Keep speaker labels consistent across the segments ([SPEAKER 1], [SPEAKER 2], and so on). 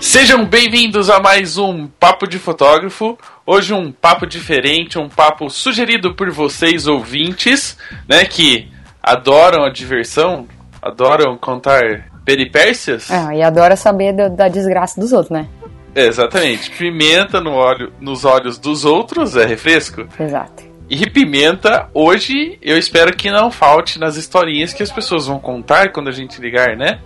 [SPEAKER 1] Sejam bem-vindos a mais um Papo de Fotógrafo. Hoje um papo diferente, um papo sugerido por vocês ouvintes, né, que adoram a diversão, adoram contar peripécias.
[SPEAKER 2] É, e adora saber da, da desgraça dos outros, né?
[SPEAKER 1] É, exatamente. Pimenta no olho, nos olhos dos outros é refresco.
[SPEAKER 2] Exato.
[SPEAKER 1] E pimenta, hoje eu espero que não falte nas historinhas que as pessoas vão contar quando a gente ligar, né?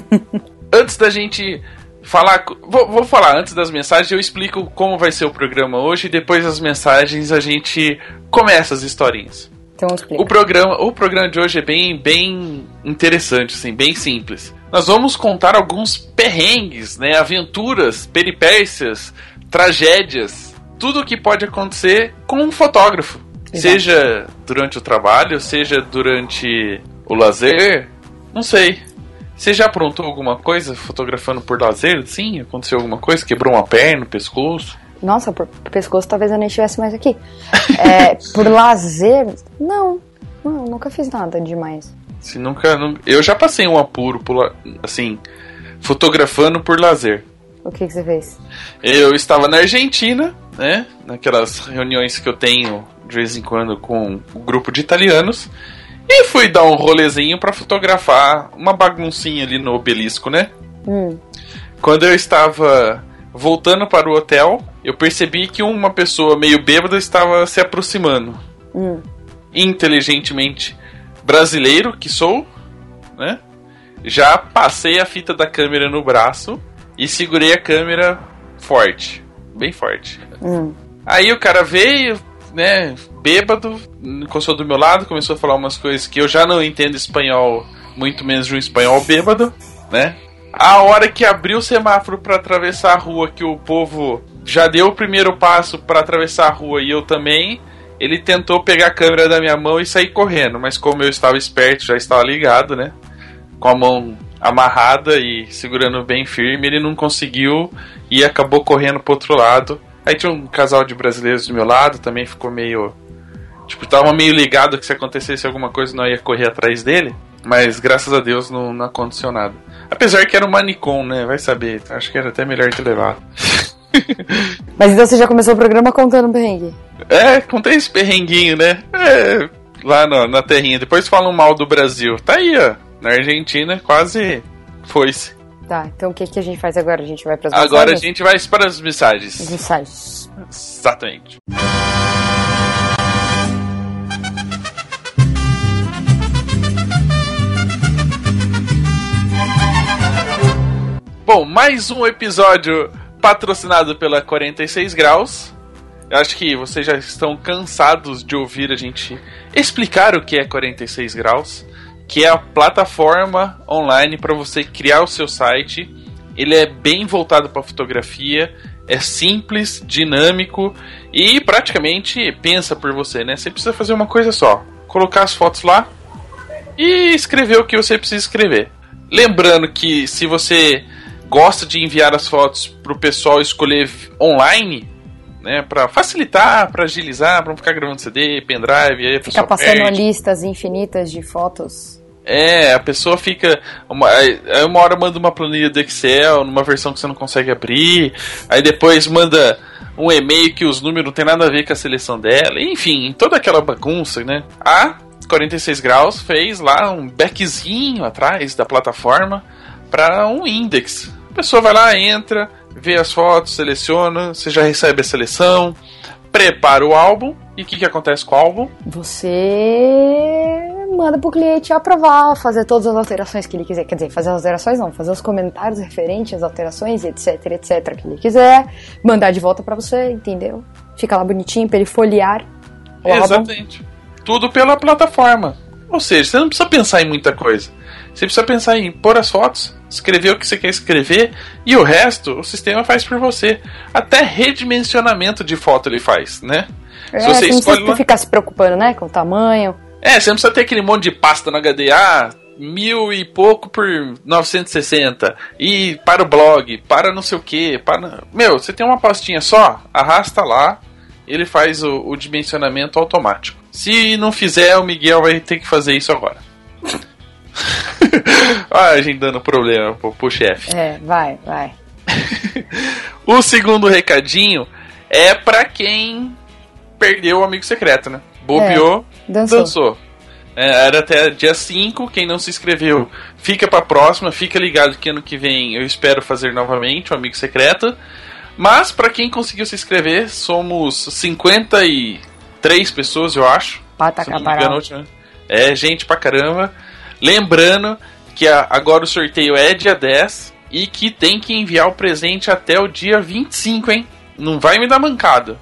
[SPEAKER 1] Antes da gente falar. Vou, vou, falar antes das mensagens, eu explico como vai ser o programa hoje e depois das mensagens a gente começa as historinhas.
[SPEAKER 2] Então explica.
[SPEAKER 1] O programa, o programa de hoje é bem, bem interessante, assim, bem simples. Nós vamos contar alguns perrengues, né, aventuras, peripécias, tragédias, tudo o que pode acontecer com um fotógrafo. Exato. Seja durante o trabalho, seja durante o lazer, não sei. Você já aprontou alguma coisa fotografando por lazer? Sim, aconteceu alguma coisa? Quebrou uma perna, pescoço?
[SPEAKER 2] Nossa, por pescoço talvez eu nem estivesse mais aqui. é, por lazer, não. Não, nunca fiz nada demais.
[SPEAKER 1] Se nunca, nunca, Eu já passei um apuro, por, assim, fotografando por lazer.
[SPEAKER 2] O que, que você fez?
[SPEAKER 1] Eu estava na Argentina, né? Naquelas reuniões que eu tenho de vez em quando com um grupo de italianos. E fui dar um rolezinho para fotografar uma baguncinha ali no obelisco, né?
[SPEAKER 2] Hum.
[SPEAKER 1] Quando eu estava voltando para o hotel, eu percebi que uma pessoa meio bêbada estava se aproximando.
[SPEAKER 2] Hum.
[SPEAKER 1] Inteligentemente brasileiro que sou, né? Já passei a fita da câmera no braço e segurei a câmera forte, bem forte.
[SPEAKER 2] Hum.
[SPEAKER 1] Aí o cara veio, né, bêbado, encostou do meu lado, começou a falar umas coisas que eu já não entendo espanhol, muito menos de um espanhol bêbado, né? A hora que abriu o semáforo para atravessar a rua, que o povo já deu o primeiro passo para atravessar a rua e eu também, ele tentou pegar a câmera da minha mão e sair correndo, mas como eu estava esperto, já estava ligado, né? Com a mão amarrada e segurando bem firme, ele não conseguiu e acabou correndo pro outro lado. Aí tinha um casal de brasileiros do meu lado, também ficou meio. Tipo, tava meio ligado que se acontecesse alguma coisa não ia correr atrás dele. Mas graças a Deus não, não aconteceu nada. Apesar que era um manicom, né? Vai saber. Acho que era até melhor ter levado.
[SPEAKER 2] Mas então você já começou o programa contando um perrengue?
[SPEAKER 1] É, contei esse perrenguinho, né? É, lá no, na terrinha. Depois falam mal do Brasil. Tá aí, ó. Na Argentina quase foi-se.
[SPEAKER 2] Tá, então o que, que a gente faz agora? A gente vai para as
[SPEAKER 1] mensagens? Agora a gente vai para as mensagens.
[SPEAKER 2] As mensagens.
[SPEAKER 1] Exatamente. Bom, mais um episódio patrocinado pela 46 Graus. Eu acho que vocês já estão cansados de ouvir a gente explicar o que é 46 Graus que é a plataforma online para você criar o seu site. Ele é bem voltado para fotografia, é simples, dinâmico e praticamente pensa por você, né? Você precisa fazer uma coisa só: colocar as fotos lá e escrever o que você precisa escrever. Lembrando que se você gosta de enviar as fotos para o pessoal escolher online, né, para facilitar, para agilizar, para não ficar gravando CD, pendrive, aí
[SPEAKER 2] Ficar passando perde. listas infinitas de fotos.
[SPEAKER 1] É, a pessoa fica. Uma, uma hora manda uma planilha do Excel, numa versão que você não consegue abrir, aí depois manda um e-mail que os números não tem nada a ver com a seleção dela, enfim, toda aquela bagunça, né? A 46 graus fez lá um backzinho atrás da plataforma para um index. A pessoa vai lá, entra, vê as fotos, seleciona, você já recebe a seleção, prepara o álbum e o que, que acontece com o álbum?
[SPEAKER 2] Você manda pro cliente aprovar, fazer todas as alterações que ele quiser. Quer dizer, fazer as alterações não, fazer os comentários referentes às alterações, etc, etc, que ele quiser. Mandar de volta para você, entendeu? Fica lá bonitinho pra ele folhear.
[SPEAKER 1] Exatamente. Álbum. Tudo pela plataforma. Ou seja, você não precisa pensar em muita coisa. Você precisa pensar em pôr as fotos, escrever o que você quer escrever e o resto o sistema faz por você. Até redimensionamento de foto ele faz, né?
[SPEAKER 2] É, se você, você não precisa uma... ficar se preocupando, né, com o tamanho.
[SPEAKER 1] É, você não precisa ter aquele monte de pasta no HD. Ah, mil e pouco por 960. E para o blog, para não sei o que. Para... Meu, você tem uma pastinha só, arrasta lá, ele faz o, o dimensionamento automático. Se não fizer, o Miguel vai ter que fazer isso agora. Olha a gente dando problema pro, pro chefe.
[SPEAKER 2] É, vai, vai.
[SPEAKER 1] o segundo recadinho é para quem perdeu o amigo secreto, né? Bobeou, é, dançou. dançou. É, era até dia 5, quem não se inscreveu fica pra próxima, fica ligado que ano que vem eu espero fazer novamente o Amigo Secreto. Mas para quem conseguiu se inscrever, somos 53 pessoas, eu acho.
[SPEAKER 2] Pata engano,
[SPEAKER 1] É gente pra caramba. Lembrando que agora o sorteio é dia 10 e que tem que enviar o presente até o dia 25, hein? Não vai me dar mancada.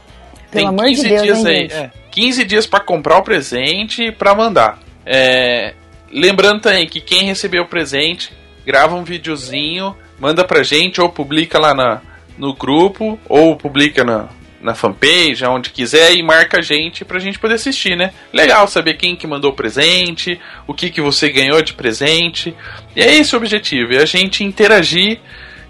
[SPEAKER 2] Pelo tem 15 de Deus,
[SPEAKER 1] dias
[SPEAKER 2] hein,
[SPEAKER 1] aí. É, 15 dias para comprar o presente e pra mandar. É, lembrando também que quem recebeu o presente, grava um videozinho, manda pra gente ou publica lá na, no grupo, ou publica na, na fanpage, onde quiser, e marca a gente pra gente poder assistir, né? Legal saber quem que mandou o presente, o que, que você ganhou de presente. E é esse o objetivo, é a gente interagir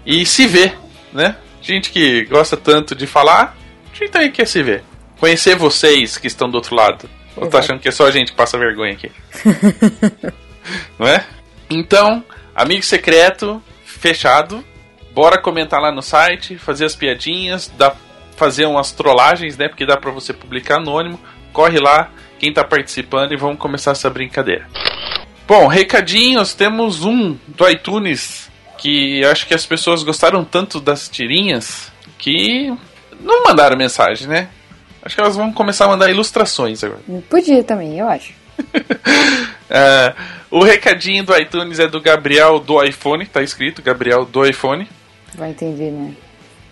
[SPEAKER 1] e se ver, né? Gente que gosta tanto de falar, a gente também quer se ver. Conhecer vocês que estão do outro lado. Ou tá achando que é só a gente que passa vergonha aqui? Não é? Então, amigo secreto, fechado. Bora comentar lá no site, fazer as piadinhas, dá, fazer umas trollagens, né? Porque dá pra você publicar anônimo. Corre lá, quem tá participando, e vamos começar essa brincadeira. Bom, recadinhos, temos um do iTunes que acho que as pessoas gostaram tanto das tirinhas que não mandaram mensagem, né? Acho que elas vão começar a mandar ilustrações agora.
[SPEAKER 2] Podia também, eu acho.
[SPEAKER 1] é, o recadinho do iTunes é do Gabriel do iPhone, tá escrito Gabriel do iPhone.
[SPEAKER 2] Vai entender, né?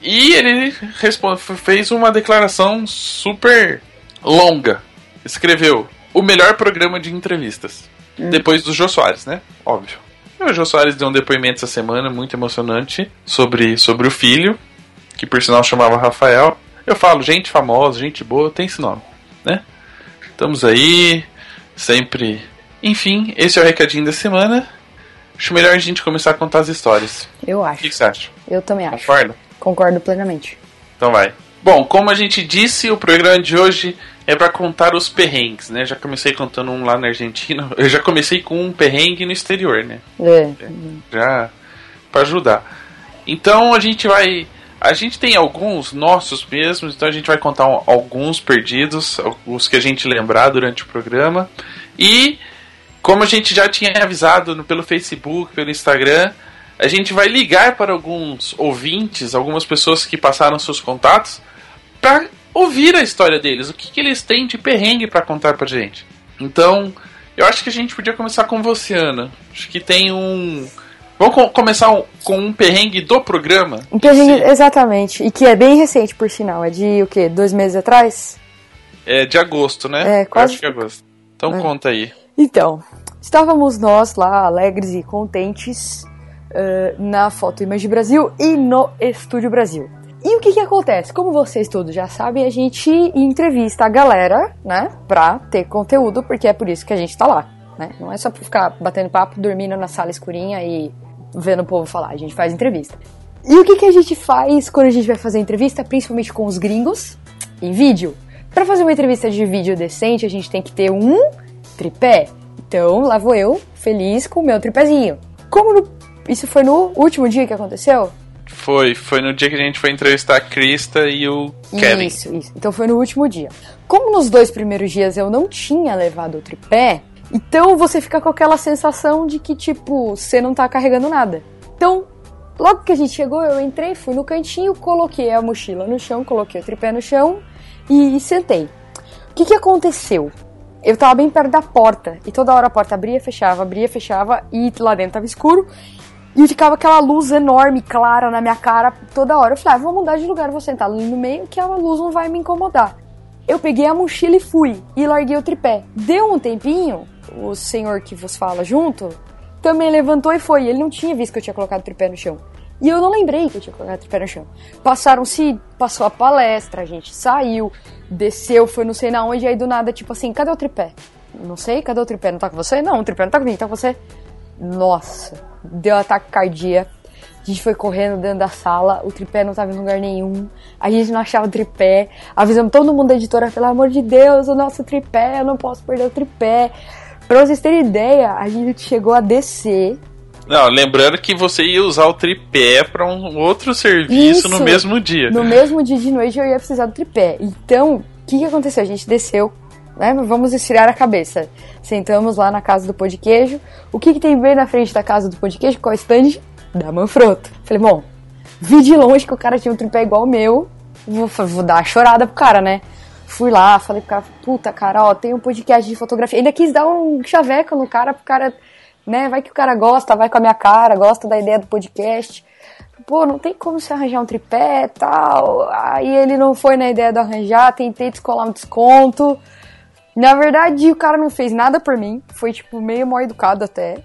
[SPEAKER 1] E ele fez uma declaração super longa. Escreveu: O melhor programa de entrevistas. Hum. Depois do Jô Soares, né? Óbvio. O Jô Soares deu um depoimento essa semana muito emocionante sobre, sobre o filho, que por sinal chamava Rafael. Eu falo, gente famosa, gente boa, tem esse nome, né? Estamos aí, sempre. Enfim, esse é o recadinho da semana. Acho melhor a gente começar a contar as histórias.
[SPEAKER 2] Eu acho.
[SPEAKER 1] O que, você acha?
[SPEAKER 2] Eu também acho.
[SPEAKER 1] Concorda?
[SPEAKER 2] Concordo plenamente.
[SPEAKER 1] Então vai. Bom, como a gente disse, o programa de hoje é para contar os perrengues, né? Já comecei contando um lá na Argentina. Eu já comecei com um perrengue no exterior, né?
[SPEAKER 2] É.
[SPEAKER 1] Já para ajudar. Então a gente vai a gente tem alguns nossos mesmos, então a gente vai contar alguns perdidos, os que a gente lembrar durante o programa. E como a gente já tinha avisado pelo Facebook, pelo Instagram, a gente vai ligar para alguns ouvintes, algumas pessoas que passaram seus contatos, para ouvir a história deles, o que, que eles têm de perrengue para contar para gente. Então, eu acho que a gente podia começar com você, Ana. Acho que tem um Vamos começar com um perrengue do programa?
[SPEAKER 2] Um perrengue, Sim. exatamente. E que é bem recente, por sinal. É de o quê? Dois meses atrás?
[SPEAKER 1] É de agosto, né?
[SPEAKER 2] É, quase.
[SPEAKER 1] acho que é agosto. Então é. conta aí.
[SPEAKER 2] Então, estávamos nós lá, alegres e contentes, uh, na Foto Image Brasil e no Estúdio Brasil. E o que que acontece? Como vocês todos já sabem, a gente entrevista a galera, né? Pra ter conteúdo, porque é por isso que a gente tá lá. Né? Não é só pra ficar batendo papo, dormindo na sala escurinha e vendo o povo falar, a gente faz entrevista. E o que, que a gente faz quando a gente vai fazer entrevista, principalmente com os gringos, em vídeo? Para fazer uma entrevista de vídeo decente, a gente tem que ter um tripé. Então, lá vou eu, feliz com o meu tripézinho. Como no... isso foi no último dia que aconteceu?
[SPEAKER 1] Foi, foi no dia que a gente foi entrevistar a Krista e o Kevin.
[SPEAKER 2] Isso, isso. Então foi no último dia. Como nos dois primeiros dias eu não tinha levado o tripé, então você fica com aquela sensação de que, tipo, você não tá carregando nada. Então, logo que a gente chegou, eu entrei, fui no cantinho, coloquei a mochila no chão, coloquei o tripé no chão e, sentei. O que, que aconteceu? Eu tava bem perto da porta e toda hora a porta abria, fechava, abria, fechava e lá dentro tava escuro. E ficava aquela luz enorme, clara na minha cara toda hora. Eu falei, ah, vou mudar de lugar, vou sentar ali no meio que a luz não vai me incomodar. Eu peguei a mochila e fui, e larguei o tripé. Deu um tempinho, o senhor que vos fala junto também levantou e foi. Ele não tinha visto que eu tinha colocado o tripé no chão. E eu não lembrei que eu tinha colocado o tripé no chão. Passaram-se, passou a palestra, a gente saiu, desceu, foi não sei na onde, aí do nada, tipo assim, cadê o tripé? Não sei, cadê o tripé? Não tá com você? Não, o tripé não tá comigo, tá com você. Nossa, deu ataque cardíaco. A gente foi correndo dentro da sala, o tripé não tava em lugar nenhum, a gente não achava o tripé, avisamos todo mundo da editora, pelo amor de Deus, o nosso tripé, eu não posso perder o tripé. Pra vocês terem ideia, a gente chegou a descer.
[SPEAKER 1] Não, lembrando que você ia usar o tripé para um outro serviço
[SPEAKER 2] Isso.
[SPEAKER 1] no mesmo dia.
[SPEAKER 2] No mesmo dia de noite eu ia precisar do tripé. Então, o que, que aconteceu? A gente desceu, né? Vamos esfriar a cabeça. Sentamos lá na casa do pão de queijo. O que, que tem bem na frente da casa do pão de queijo? Qual é o stand? Da Manfrotto. Falei, bom, vi de longe que o cara tinha um tripé igual o meu. Vou, vou dar uma chorada pro cara, né? Fui lá, falei pro cara, puta, cara, ó, tem um podcast de fotografia. Ainda quis dar um chaveco no cara, pro cara, né? Vai que o cara gosta, vai com a minha cara, gosta da ideia do podcast. Pô, não tem como se arranjar um tripé tal. Aí ele não foi na ideia de arranjar, tentei descolar um desconto. Na verdade, o cara não fez nada por mim. Foi, tipo, meio mal educado até.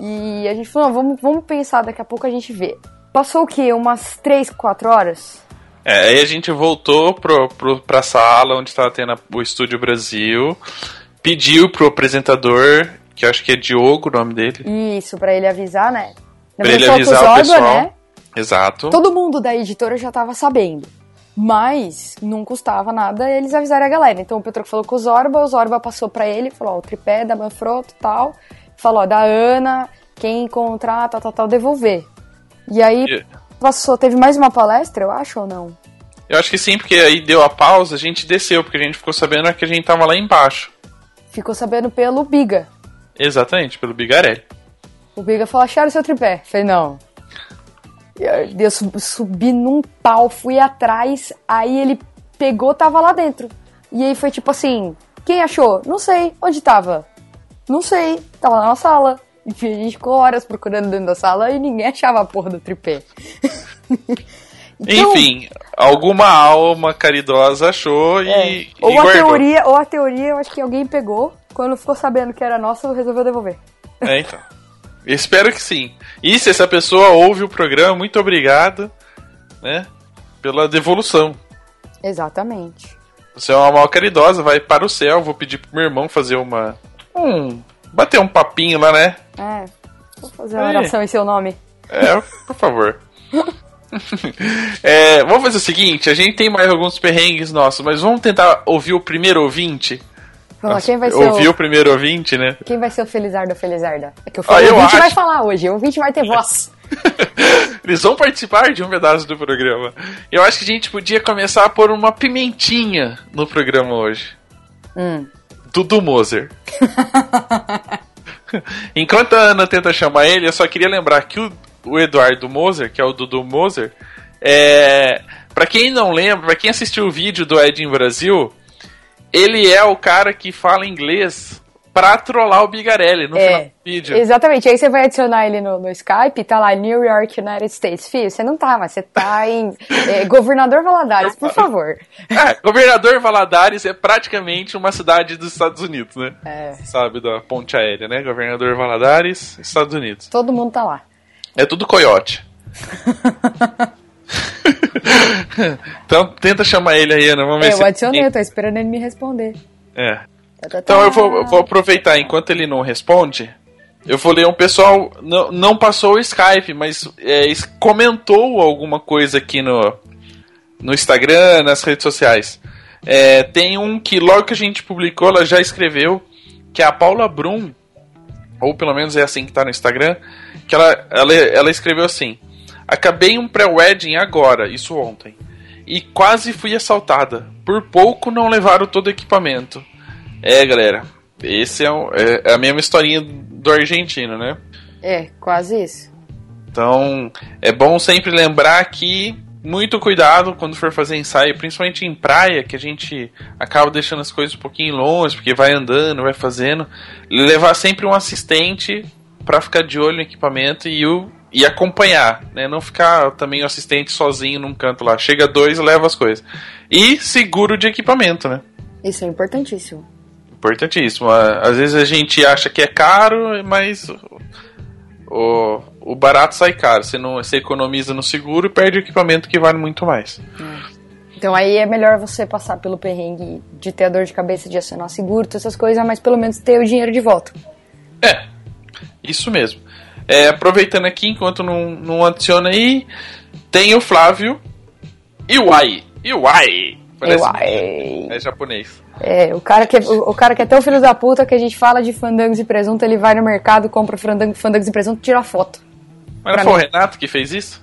[SPEAKER 2] E a gente falou, não, vamos, vamos pensar, daqui a pouco a gente vê. Passou o quê? Umas 3, 4 horas?
[SPEAKER 1] É, aí a gente voltou pro, pro, pra sala onde estava tendo o Estúdio Brasil, pediu pro apresentador, que acho que é Diogo o nome dele,
[SPEAKER 2] Isso, pra ele avisar, né?
[SPEAKER 1] Pra ele avisar o pessoal.
[SPEAKER 2] né?
[SPEAKER 1] Exato.
[SPEAKER 2] Todo mundo da editora já tava sabendo. Mas não custava nada eles avisarem a galera. Então o Petroco falou com o Zorba, o Zorba passou pra ele, falou, ó, o tripé da Manfrotto e tal. Falou, ó, da Ana, quem encontrar, tal, tal, tal, devolver. E aí
[SPEAKER 1] E-
[SPEAKER 2] passou, teve mais uma palestra, eu acho, ou não?
[SPEAKER 1] Eu acho que sim, porque aí deu a pausa, a gente desceu, porque a gente ficou sabendo que a gente tava lá embaixo.
[SPEAKER 2] Ficou sabendo pelo Biga.
[SPEAKER 1] Exatamente, pelo Bigarelli.
[SPEAKER 2] O Biga falou, acharam seu tripé? Falei, não. Eu sub- subi num pau, fui atrás, aí ele pegou, tava lá dentro. E aí foi tipo assim, quem achou? Não sei. Onde tava? Não sei. Tava lá na sala. E a gente ficou horas procurando dentro da sala e ninguém achava a porra do tripé. Então,
[SPEAKER 1] Enfim, alguma alma caridosa achou e,
[SPEAKER 2] é,
[SPEAKER 1] e
[SPEAKER 2] ou a teoria, ou a teoria, eu acho que alguém pegou, quando ficou sabendo que era nosso, resolveu devolver.
[SPEAKER 1] É, então. Espero que sim. E se essa pessoa ouve o programa, muito obrigado, né, pela devolução.
[SPEAKER 2] Exatamente.
[SPEAKER 1] Você é uma mal caridosa, vai para o céu. Vou pedir pro meu irmão fazer uma. Um. Bater um papinho lá, né?
[SPEAKER 2] É. Vou fazer uma
[SPEAKER 1] Aí.
[SPEAKER 2] oração em seu nome.
[SPEAKER 1] É, por favor. É, vamos fazer o seguinte: a gente tem mais alguns perrengues nossos, mas vamos tentar ouvir o primeiro ouvinte.
[SPEAKER 2] Vamos lá, quem vai ser
[SPEAKER 1] ouvir
[SPEAKER 2] o...
[SPEAKER 1] o primeiro ouvinte, né?
[SPEAKER 2] Quem vai ser o Felizardo ou Felizarda? É que o
[SPEAKER 1] Ah,
[SPEAKER 2] ouvinte
[SPEAKER 1] acho.
[SPEAKER 2] vai falar hoje, o ouvinte vai ter voz.
[SPEAKER 1] Eles vão participar de um pedaço do programa. Eu acho que a gente podia começar a pôr uma pimentinha no programa hoje.
[SPEAKER 2] Hum.
[SPEAKER 1] Dudu Moser. Enquanto a Ana tenta chamar ele, eu só queria lembrar que o, o Eduardo Moser, que é o Dudu Moser, é. Pra quem não lembra, pra quem assistiu o vídeo do Ed em Brasil, ele é o cara que fala inglês pra trollar o Bigarelli no final
[SPEAKER 2] É,
[SPEAKER 1] do vídeo.
[SPEAKER 2] exatamente. Aí você vai adicionar ele no, no Skype, tá lá New York, United States. Filho, você não tá, mas você tá em é, Governador Valadares, por favor.
[SPEAKER 1] É, Governador Valadares é praticamente uma cidade dos Estados Unidos, né?
[SPEAKER 2] É,
[SPEAKER 1] Sabe, da ponte aérea, né? Governador Valadares, Estados Unidos.
[SPEAKER 2] todo mundo tá lá.
[SPEAKER 1] É tudo coiote. então tenta chamar ele aí, Ana. Vamos ver
[SPEAKER 2] É,
[SPEAKER 1] se.
[SPEAKER 2] eu adicionei, eu tô esperando ele me responder.
[SPEAKER 1] É. Então eu vou, vou aproveitar enquanto ele não responde. Eu vou ler um pessoal. Não, não passou o Skype, mas é, comentou alguma coisa aqui no, no Instagram, nas redes sociais. É, tem um que logo que a gente publicou, ela já escreveu, que é a Paula Brum, ou pelo menos é assim que tá no Instagram, que ela, ela, ela escreveu assim: Acabei um pré-wedding agora, isso ontem, e quase fui assaltada. Por pouco não levaram todo o equipamento. É, galera, esse é, um- é- é a mesma historinha do argentino, né?
[SPEAKER 2] É, quase isso.
[SPEAKER 1] Então, é bom sempre lembrar que muito cuidado quando for fazer ensaio, principalmente em praia, que a gente acaba deixando as coisas um pouquinho longe, porque vai andando, vai fazendo. Levar sempre um assistente para ficar de olho no equipamento e, o, e acompanhar, né? Não ficar também o assistente sozinho num canto lá. Chega dois, leva as coisas. E seguro de equipamento, né?
[SPEAKER 2] Isso é importantíssimo.
[SPEAKER 1] Importantíssimo. Às vezes a gente acha que é caro, mas O, o barato sai caro. Você, não, você economiza no seguro e perde o equipamento que vale muito mais.
[SPEAKER 2] Então aí é melhor você passar pelo perrengue de ter a dor de cabeça de acionar seguro, todas essas coisas, mas pelo menos ter o dinheiro de volta.
[SPEAKER 1] É, isso mesmo. É, aproveitando aqui, enquanto não, não adiciona aí, tem o Flávio Iwai. Iwai. Parece
[SPEAKER 2] Iwai.
[SPEAKER 1] É japonês.
[SPEAKER 2] É, o cara, que é, o, o cara que é tão filho da puta que a gente fala de fandangos e presunto, ele vai no mercado, compra fandango, fandangos e presunto e tira foto.
[SPEAKER 1] Mas não foi
[SPEAKER 2] mim.
[SPEAKER 1] o Renato que fez isso?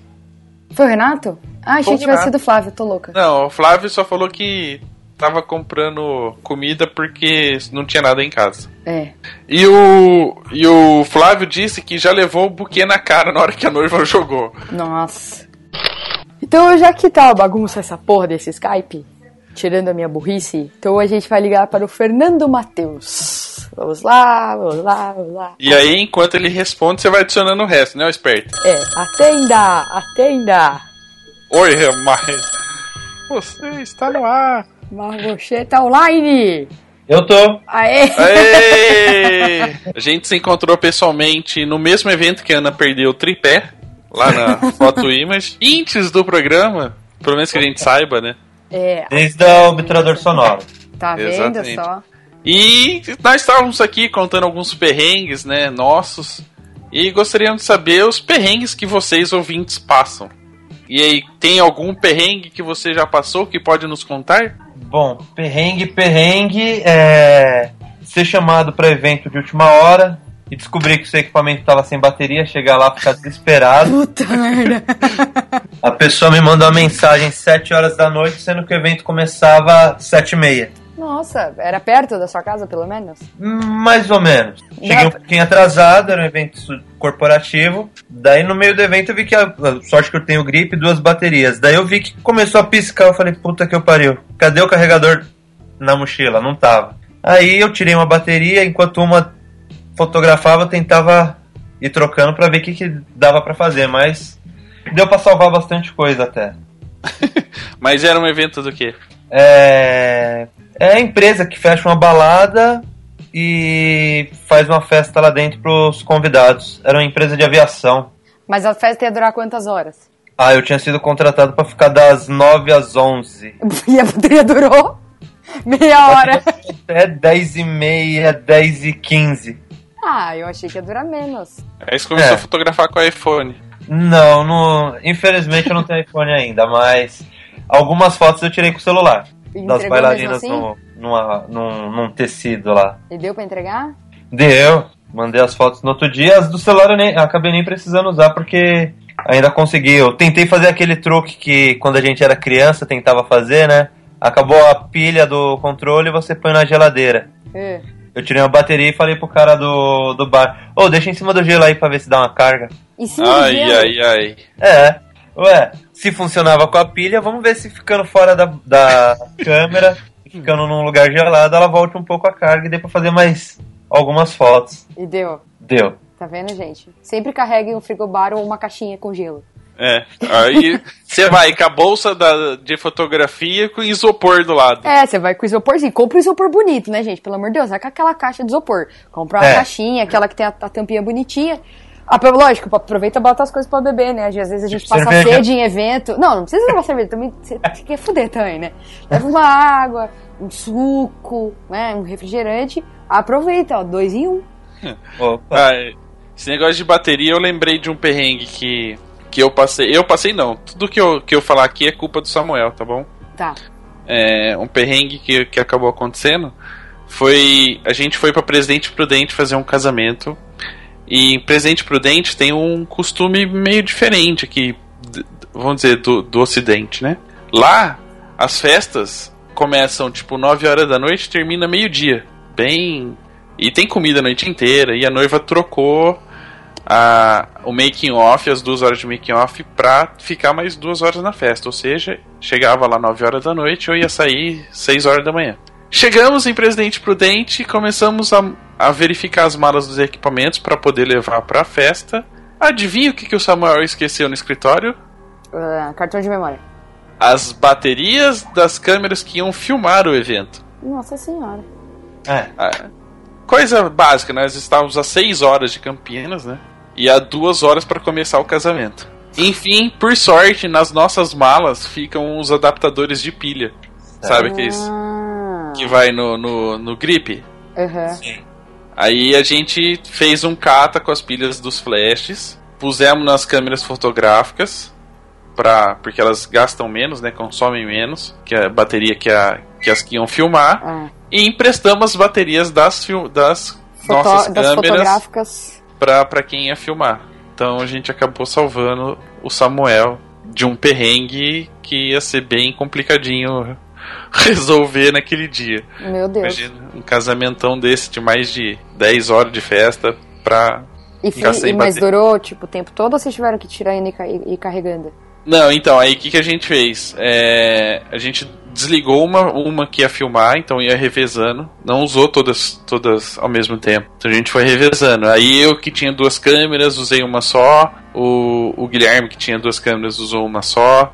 [SPEAKER 2] Foi o Renato? Ah, achei que tivesse sido o Flávio, tô louca.
[SPEAKER 1] Não, o Flávio só falou que tava comprando comida porque não tinha nada em casa.
[SPEAKER 2] É.
[SPEAKER 1] E o, e o Flávio disse que já levou o buquê na cara na hora que a noiva jogou.
[SPEAKER 2] Nossa. Então, já que tá uma bagunça essa porra desse Skype, tirando a minha burrice, então a gente vai ligar para o Fernando Matheus. Vamos lá, vamos lá, vamos lá.
[SPEAKER 1] E aí, enquanto ele responde, você vai adicionando o resto, né, o esperto?
[SPEAKER 2] É, atenda, atenda.
[SPEAKER 1] Oi, mas você está no ar.
[SPEAKER 2] Mas você tá online.
[SPEAKER 3] Eu tô.
[SPEAKER 2] Aê!
[SPEAKER 1] Aê! A gente se encontrou pessoalmente no mesmo evento que a Ana perdeu o tripé, lá na Foto Image. Antes do programa, pelo menos que a gente saiba, né?
[SPEAKER 2] É,
[SPEAKER 3] Desde o obturador sonoro.
[SPEAKER 2] tá vendo
[SPEAKER 1] Exatamente.
[SPEAKER 2] só?
[SPEAKER 1] E nós estávamos aqui contando alguns perrengues, né, nossos. E gostaríamos de saber os perrengues que vocês ouvintes passam. E aí, tem algum perrengue que você já passou que pode nos contar?
[SPEAKER 3] Bom, perrengue, perrengue é ser chamado para evento de última hora e descobrir que o seu equipamento estava sem bateria, chegar lá ficar desesperado.
[SPEAKER 2] Puta merda.
[SPEAKER 3] A pessoa me mandou uma mensagem às 7 horas da noite, sendo que o evento começava às 7 e meia.
[SPEAKER 2] Nossa, era perto da sua casa, pelo menos?
[SPEAKER 3] Mais ou menos. Cheguei um pouquinho atrasado, era um evento corporativo. Daí no meio do evento eu vi que, a, a sorte que eu tenho gripe e duas baterias. Daí eu vi que começou a piscar, eu falei, puta que eu pariu. Cadê o carregador na mochila? Não tava. Aí eu tirei uma bateria, enquanto uma fotografava, tentava ir trocando pra ver o que, que dava pra fazer, mas deu pra salvar bastante coisa até.
[SPEAKER 1] Mas era um evento do quê?
[SPEAKER 3] É, é a empresa que fecha uma balada e faz uma festa lá dentro pros convidados. Era uma empresa de aviação.
[SPEAKER 2] Mas a festa ia durar quantas horas?
[SPEAKER 3] Ah, eu tinha sido contratado pra ficar das 9 às 11.
[SPEAKER 2] E a bateria durou meia hora.
[SPEAKER 3] Até 10 e meia, 10 e 15.
[SPEAKER 2] Ah, eu achei que ia durar menos.
[SPEAKER 1] Aí você começou
[SPEAKER 3] É.
[SPEAKER 1] a fotografar com o iPhone.
[SPEAKER 3] Não, não, infelizmente eu não tenho iPhone ainda, mas algumas fotos eu tirei com o celular.
[SPEAKER 2] Entregou
[SPEAKER 3] das bailarinas
[SPEAKER 2] assim?
[SPEAKER 3] no, numa- num, num tecido lá.
[SPEAKER 2] E deu pra entregar?
[SPEAKER 3] Deu. Mandei as fotos no outro dia. As do celular eu nem, acabei nem precisando usar porque ainda consegui. Eu tentei fazer aquele truque que quando a gente era criança tentava fazer, né? Acabou a pilha do controle e você põe na geladeira.
[SPEAKER 2] É.
[SPEAKER 3] Eu tirei uma bateria e falei pro cara do, do bar: Ô, deixa em cima do gelo aí pra ver se dá uma carga.
[SPEAKER 2] Em cima do
[SPEAKER 1] Ai,
[SPEAKER 2] gelo?
[SPEAKER 1] ai, ai.
[SPEAKER 3] É. Ué, se funcionava com a pilha, vamos ver se ficando fora da, da câmera, ficando num lugar gelado, ela volta um pouco a carga e dê pra fazer mais algumas fotos.
[SPEAKER 2] E deu.
[SPEAKER 3] Deu.
[SPEAKER 2] Tá vendo, gente? Sempre carregue um frigobar ou uma caixinha com gelo.
[SPEAKER 1] É. Aí você vai com a bolsa da, de fotografia com isopor do lado.
[SPEAKER 2] É, você vai com isoporzinho. Compra um isopor bonito, né, gente? Pelo amor de Deus, vai com aquela caixa de isopor. Compra uma
[SPEAKER 3] É.
[SPEAKER 2] caixinha, aquela que tem a, a tampinha bonitinha. Ah, lógico, aproveita e bota as coisas pra beber, né? Às vezes a gente passa
[SPEAKER 3] Cerveja.
[SPEAKER 2] sede em evento. Não, não precisa levar cerveja, também você quer fuder também, né? Leva uma água, um suco, né? Um refrigerante. Aproveita, ó, dois em um.
[SPEAKER 3] Opa.
[SPEAKER 1] Ah, esse negócio de bateria, eu lembrei de um perrengue que, que eu passei. Eu passei não. Tudo que eu, que eu falar aqui é culpa do Samuel, tá bom?
[SPEAKER 2] Tá.
[SPEAKER 1] É, um perrengue que, que acabou acontecendo foi. A gente foi pra Presidente Prudente fazer um casamento. E Presidente Prudente tem um costume meio diferente aqui, vamos dizer, do, do Ocidente, né? Lá, as festas começam tipo 9 horas da noite e termina meio-dia. Bem. E tem comida a noite inteira. E a noiva trocou a, o making off, as duas horas de making off, pra ficar mais duas horas na festa. Ou seja, chegava lá 9 horas da noite eu ia sair 6 horas da manhã. Chegamos em Presidente Prudente e começamos a, a verificar as malas dos equipamentos para poder levar pra festa. Adivinha o que, que o Samuel esqueceu no escritório?
[SPEAKER 2] Ah, cartão de memória.
[SPEAKER 1] As baterias das câmeras que iam filmar o evento.
[SPEAKER 2] Nossa senhora.
[SPEAKER 3] É.
[SPEAKER 1] Ah, Coisa básica, nós estávamos a 6 horas de Campinas, né? E a duas horas para começar o casamento. Enfim, por sorte, nas nossas malas ficam os adaptadores de pilha. Sabe aqueles
[SPEAKER 2] Ah.
[SPEAKER 1] que vai no, no, no grip?
[SPEAKER 2] Aham.
[SPEAKER 1] Aí a gente fez um cata com as pilhas dos flashes, pusemos nas câmeras fotográficas, pra, porque elas gastam menos, né, consomem menos que a bateria que, a, que as que iam filmar,
[SPEAKER 2] Ah.
[SPEAKER 1] e emprestamos as baterias das, das
[SPEAKER 2] Foto-
[SPEAKER 1] nossas
[SPEAKER 2] das
[SPEAKER 1] câmeras
[SPEAKER 2] fotográficas.
[SPEAKER 1] Pra, pra quem ia filmar. Então a gente acabou salvando o Samuel de um perrengue que ia ser bem complicadinho resolver naquele dia.
[SPEAKER 2] Meu Deus.
[SPEAKER 1] Imagina um casamentão desse de mais de 10 horas de festa pra.
[SPEAKER 2] E, fi- e- mas durou, tipo, o tempo todo ou vocês tiveram que tirar e, e carregando?
[SPEAKER 1] Não, então, aí o que, que a gente fez? É, a gente desligou uma, uma que ia filmar, então ia revezando. Não usou todas, todas ao mesmo tempo. Então a gente foi revezando. Aí eu que tinha duas câmeras, usei uma só. O, o Guilherme que tinha duas câmeras usou uma só.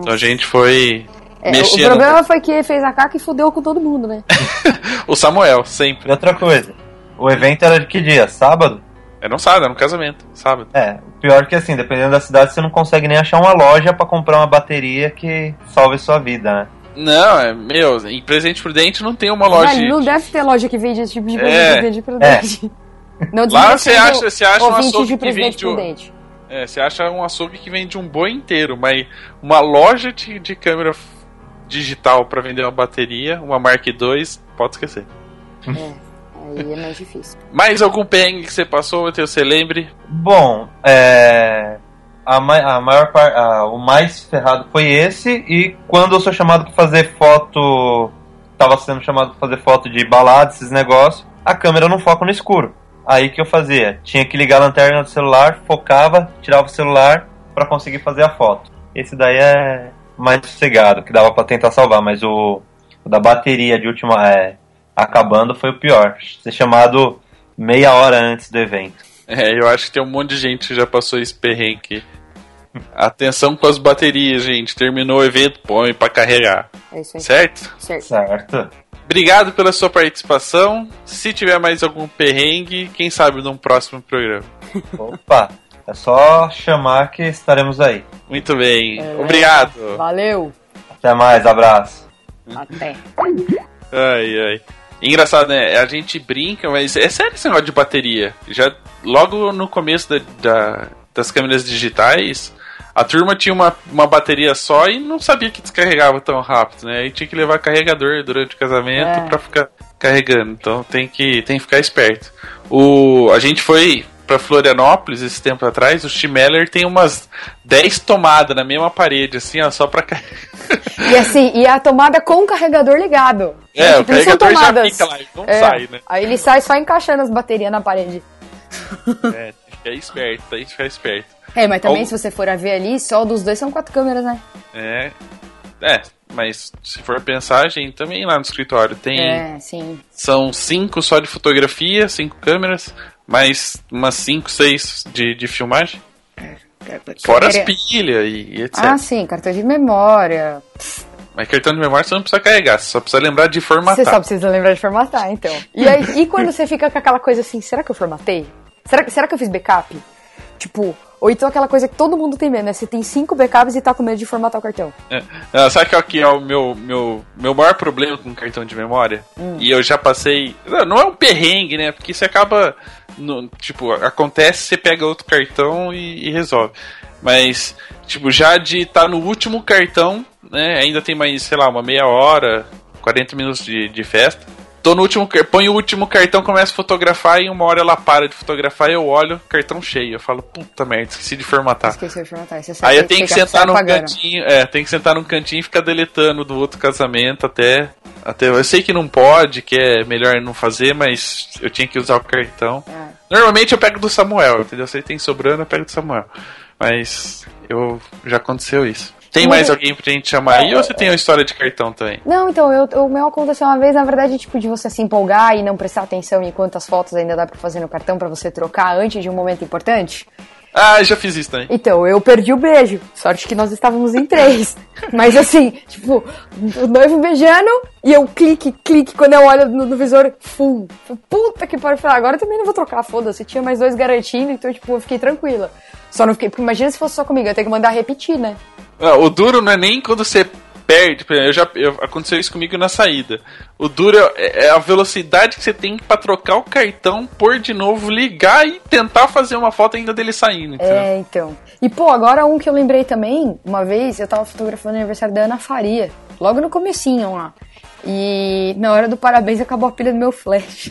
[SPEAKER 1] Então a gente foi
[SPEAKER 2] É, o
[SPEAKER 1] mexendo.
[SPEAKER 2] problema foi que fez a caca e fudeu com todo mundo, né?
[SPEAKER 1] O Samuel, sempre.
[SPEAKER 3] E outra coisa, o evento era de que dia? Sábado?
[SPEAKER 1] Era um sábado, era um casamento. Sábado.
[SPEAKER 3] É, o pior que assim, dependendo da cidade, você não consegue nem achar uma loja pra comprar uma bateria que salve sua vida, né?
[SPEAKER 1] Não, é, meu, em Presente Prudente não tem uma loja.
[SPEAKER 2] Velho, não
[SPEAKER 1] de-
[SPEAKER 2] deve ter loja que vende esse tipo de
[SPEAKER 1] É.
[SPEAKER 2] coisa que vende presente. Não
[SPEAKER 1] Lá você acha, você acha um açougue
[SPEAKER 2] de
[SPEAKER 1] que vende. o-
[SPEAKER 2] prudente.
[SPEAKER 1] É, você acha um açougue que vende um boi inteiro, mas uma loja de, de câmera digital pra vender uma bateria, uma Mark II, pode esquecer.
[SPEAKER 2] Aí é mais difícil.
[SPEAKER 1] Mais algum perrengue que você passou, que você lembre?
[SPEAKER 3] Bom, é. A, ma a maior parte. O mais ferrado foi esse, e quando eu sou chamado pra fazer foto. Tava sendo chamado pra fazer foto de balada, esses negócios, a câmera não foca no escuro. Aí que eu fazia? Tinha que ligar a lanterna do celular, focava, tirava o celular pra conseguir fazer a foto. Esse daí é mais sossegado, que dava pra tentar salvar, mas o, o da bateria de última. É, acabando foi o pior. Ser chamado meia hora antes do evento.
[SPEAKER 1] É, eu acho que tem um monte de gente que já passou esse perrengue. Atenção com as baterias, gente. Terminou o evento, põe pra carregar.
[SPEAKER 2] É isso aí.
[SPEAKER 1] Certo?
[SPEAKER 2] Certo.
[SPEAKER 3] Certo.
[SPEAKER 1] Obrigado pela sua participação. Se tiver mais algum perrengue, quem sabe num próximo programa.
[SPEAKER 3] Opa, é só chamar que estaremos aí.
[SPEAKER 1] Muito bem.
[SPEAKER 2] É.
[SPEAKER 1] Obrigado.
[SPEAKER 2] Valeu.
[SPEAKER 3] Até mais, abraço.
[SPEAKER 2] Até.
[SPEAKER 1] Ai, ai. Engraçado, né? A gente brinca, mas é sério esse negócio de bateria. Já logo no começo da, da- das câmeras digitais, a turma tinha uma, uma bateria só e não sabia que descarregava tão rápido, né? Aí tinha que levar carregador durante o casamento
[SPEAKER 2] É.
[SPEAKER 1] pra ficar carregando. Então tem que, tem que ficar esperto. O, a gente foi pra Florianópolis esse tempo atrás, o Schmeller tem umas 10 tomadas na mesma parede, assim, ó, só pra.
[SPEAKER 2] E assim, e a tomada com o carregador ligado.
[SPEAKER 1] É, o carregador já fica lá, não
[SPEAKER 2] É,
[SPEAKER 1] sai, né?
[SPEAKER 2] Aí ele sai só encaixando as baterias na parede.
[SPEAKER 1] É, tem que ficar esperto, tem que ficar esperto.
[SPEAKER 2] É, mas também
[SPEAKER 1] Ou-
[SPEAKER 2] se você for a ver ali, só dos dois são quatro câmeras, né?
[SPEAKER 1] É. É, mas se for pensar, a gente também lá no escritório tem.
[SPEAKER 2] É, sim.
[SPEAKER 1] São cinco só de fotografia, cinco câmeras, mais umas cinco, seis de, de filmagem. Fora as
[SPEAKER 2] Queria-
[SPEAKER 1] pilhas e, e etc.
[SPEAKER 2] Ah, sim, cartão de memória.
[SPEAKER 1] Mas cartão de memória você não precisa carregar, você só precisa lembrar de formatar.
[SPEAKER 2] Você só precisa lembrar de formatar, então. E, aí, e quando você fica com aquela coisa assim, será que eu formatei? Será, que- será que eu fiz backup? Tipo, ou então aquela coisa que todo mundo tem medo, né? Você tem cinco backups e tá com medo de formatar o cartão.
[SPEAKER 1] É. Ah, sabe qual que é o meu, meu, meu maior problema com cartão de memória? E eu já passei. Não, não é um perrengue, né? Porque você acaba. No- tipo, acontece, você pega outro cartão e, e resolve. Mas, tipo, já de estar no último cartão, né? Ainda tem mais, sei lá, uma meia hora, 40 minutos de, de festa. Tô no último, põe o último cartão, começo a fotografar e uma hora ela para de fotografar e eu olho, cartão cheio. Eu falo, puta merda, esqueci de formatar.
[SPEAKER 2] Esqueceu de formatar. Aí sabe
[SPEAKER 1] Aí eu tenho que
[SPEAKER 2] fica-
[SPEAKER 1] sentar num cantinho, é, tem que sentar num cantinho e ficar deletando do outro casamento até, até. Eu sei que não pode, que é melhor não fazer, mas eu tinha que usar o cartão.
[SPEAKER 2] É.
[SPEAKER 1] Normalmente eu pego do Samuel, entendeu? Se ele tem sobrando, eu pego do Samuel. Mas eu já aconteceu isso. Tem mais alguém pra gente chamar aí ou você tem uma história de cartão também?
[SPEAKER 2] Não, então, eu, o meu aconteceu uma vez, na verdade, tipo, de você se empolgar e não prestar atenção em quantas fotos ainda dá pra fazer no cartão pra você trocar antes de um momento importante.
[SPEAKER 1] Ah, já fiz isso também.
[SPEAKER 2] Então, eu perdi o beijo. Sorte que nós estávamos em três. Mas assim, tipo, o noivo beijando e eu clique, clique, quando eu olho no, no visor, fum. Puta que pariu. Falei, agora eu também não vou trocar, foda-se. Tinha mais dois garantindo, então, tipo, eu fiquei tranquila. Só não fiquei. Porque imagina se fosse só comigo, eu ia ter que mandar repetir, né?
[SPEAKER 1] Ah, o duro não é nem quando você perde. Eu já, eu, aconteceu isso comigo na saída. O duro é, é a velocidade que você tem para trocar o cartão, pôr de novo, ligar e tentar fazer uma foto ainda dele saindo. Entendeu?
[SPEAKER 2] É, então. E pô, agora um que eu lembrei também, uma vez eu tava fotografando o aniversário da Ana Faria, logo no comecinho lá. E na hora do parabéns acabou a pilha do meu flash.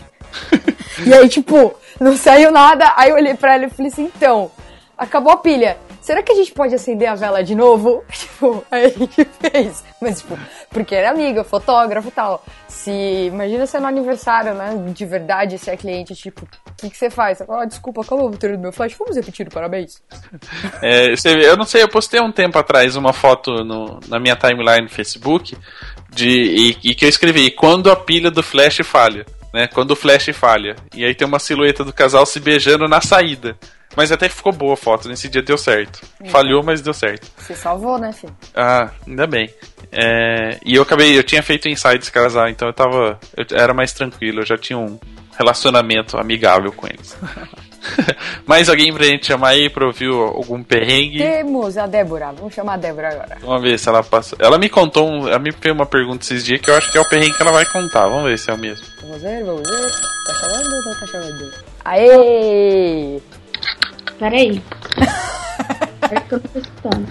[SPEAKER 2] e aí, tipo, não saiu nada. Aí eu olhei pra ela e falei assim: então, acabou a pilha será que a gente pode acender a vela de novo? Tipo, aí a gente fez. Mas, tipo, porque era amiga, fotógrafo e tal. Se, imagina se é no aniversário, né, de verdade, se é cliente, tipo, o que, que você faz? Você fala, oh, desculpa, acabou o bateria do meu flash, vamos repetir o parabéns?
[SPEAKER 1] É, eu não sei, eu postei um tempo atrás uma foto no, na minha timeline no Facebook de, e, e que eu escrevi, quando a pilha do flash falha. Né, quando o flash falha. E aí tem uma silhueta do casal se beijando na saída. Mas até que ficou boa a foto, nesse dia deu certo. Falhou, mas deu certo.
[SPEAKER 2] Você salvou, né, filho?
[SPEAKER 1] Ah, ainda bem. É, e eu acabei, eu tinha feito de casar, então eu tava. Eu era mais tranquilo, eu já tinha um relacionamento amigável com eles. Mais alguém pra gente chamar aí pra ouvir algum perrengue?
[SPEAKER 2] Temos a Débora, vamos chamar a Débora agora.
[SPEAKER 1] Vamos ver se ela passa. Ela me contou, um... ela me fez uma pergunta esses dias que eu acho que é o perrengue que ela vai contar. Vamos ver se é o mesmo.
[SPEAKER 2] Vamos ver, vamos ver. Tá chamando ou não tá chamando? Aê!
[SPEAKER 4] Peraí. é que eu não tô escutando.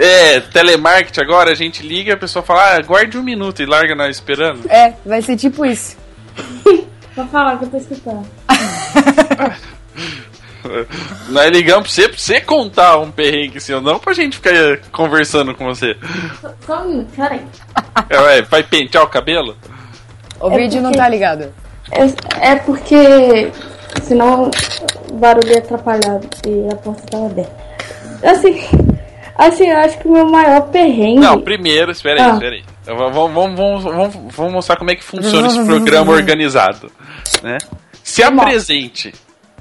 [SPEAKER 1] É, telemarketing agora, a gente liga e a pessoa fala, ah, guarde um minuto e larga nós esperando.
[SPEAKER 2] É, vai ser tipo isso.
[SPEAKER 4] Vou falar que eu tô escutando.
[SPEAKER 1] Nós ligamos pra você, pra você contar um perrengue seu, não pra gente ficar conversando com você.
[SPEAKER 4] Só, só um minuto, peraí.
[SPEAKER 1] É, vai pentear o cabelo?
[SPEAKER 2] O é vídeo porque... não tá ligado.
[SPEAKER 4] É, é porque senão o barulho ia atrapalhar e a porta tava aberta. Assim, assim, eu acho que o meu maior perrengue.
[SPEAKER 1] Não, primeiro, espera aí, ah. espera aí. Vamos, vamos, vamos, vamos, mostrar como é que funciona esse programa organizado. Né? Se apresente.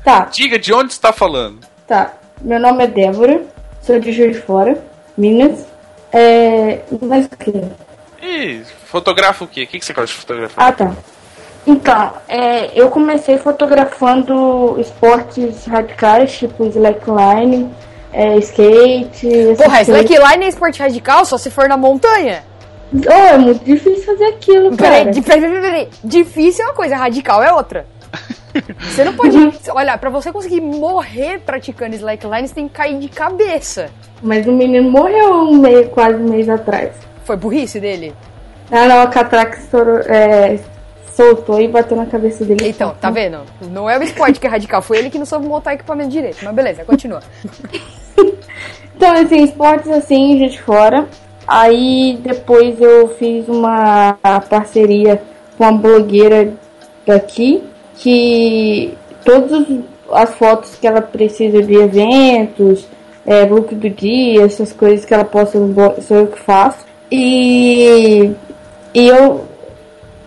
[SPEAKER 4] Tá.
[SPEAKER 1] Diga de onde está falando.
[SPEAKER 4] Tá. Meu nome é Débora, sou de Juiz de Fora, Minas. É. Mas o quê?
[SPEAKER 1] E fotografa o quê? O que você gosta de fotografar?
[SPEAKER 4] Ah, tá. Então, é, eu comecei fotografando esportes radicais, tipo slackline, é, skate.
[SPEAKER 2] Porra, slackline é esporte radical só se for na montanha?
[SPEAKER 4] Oh, é muito difícil fazer aquilo,
[SPEAKER 2] peraí, cara. Peraí, peraí, peraí. Difícil é uma coisa, radical é outra. Você não pode. olha, pra você conseguir morrer praticando slackline, você tem que cair de cabeça.
[SPEAKER 4] Mas o menino morreu um meio, quase um mês atrás.
[SPEAKER 2] Foi burrice dele?
[SPEAKER 4] Ah, não, a catraca estourou, é, soltou e bateu na cabeça dele.
[SPEAKER 2] Então, tá vendo? Não é o esporte que é radical, foi ele que não soube montar equipamento direito. Mas beleza, continua.
[SPEAKER 4] então, assim, esportes assim, gente fora. Aí depois eu fiz uma parceria com uma blogueira daqui que todas as fotos que ela precisa de eventos, é, look do dia, essas coisas que ela posta, sou eu que faço. E, e eu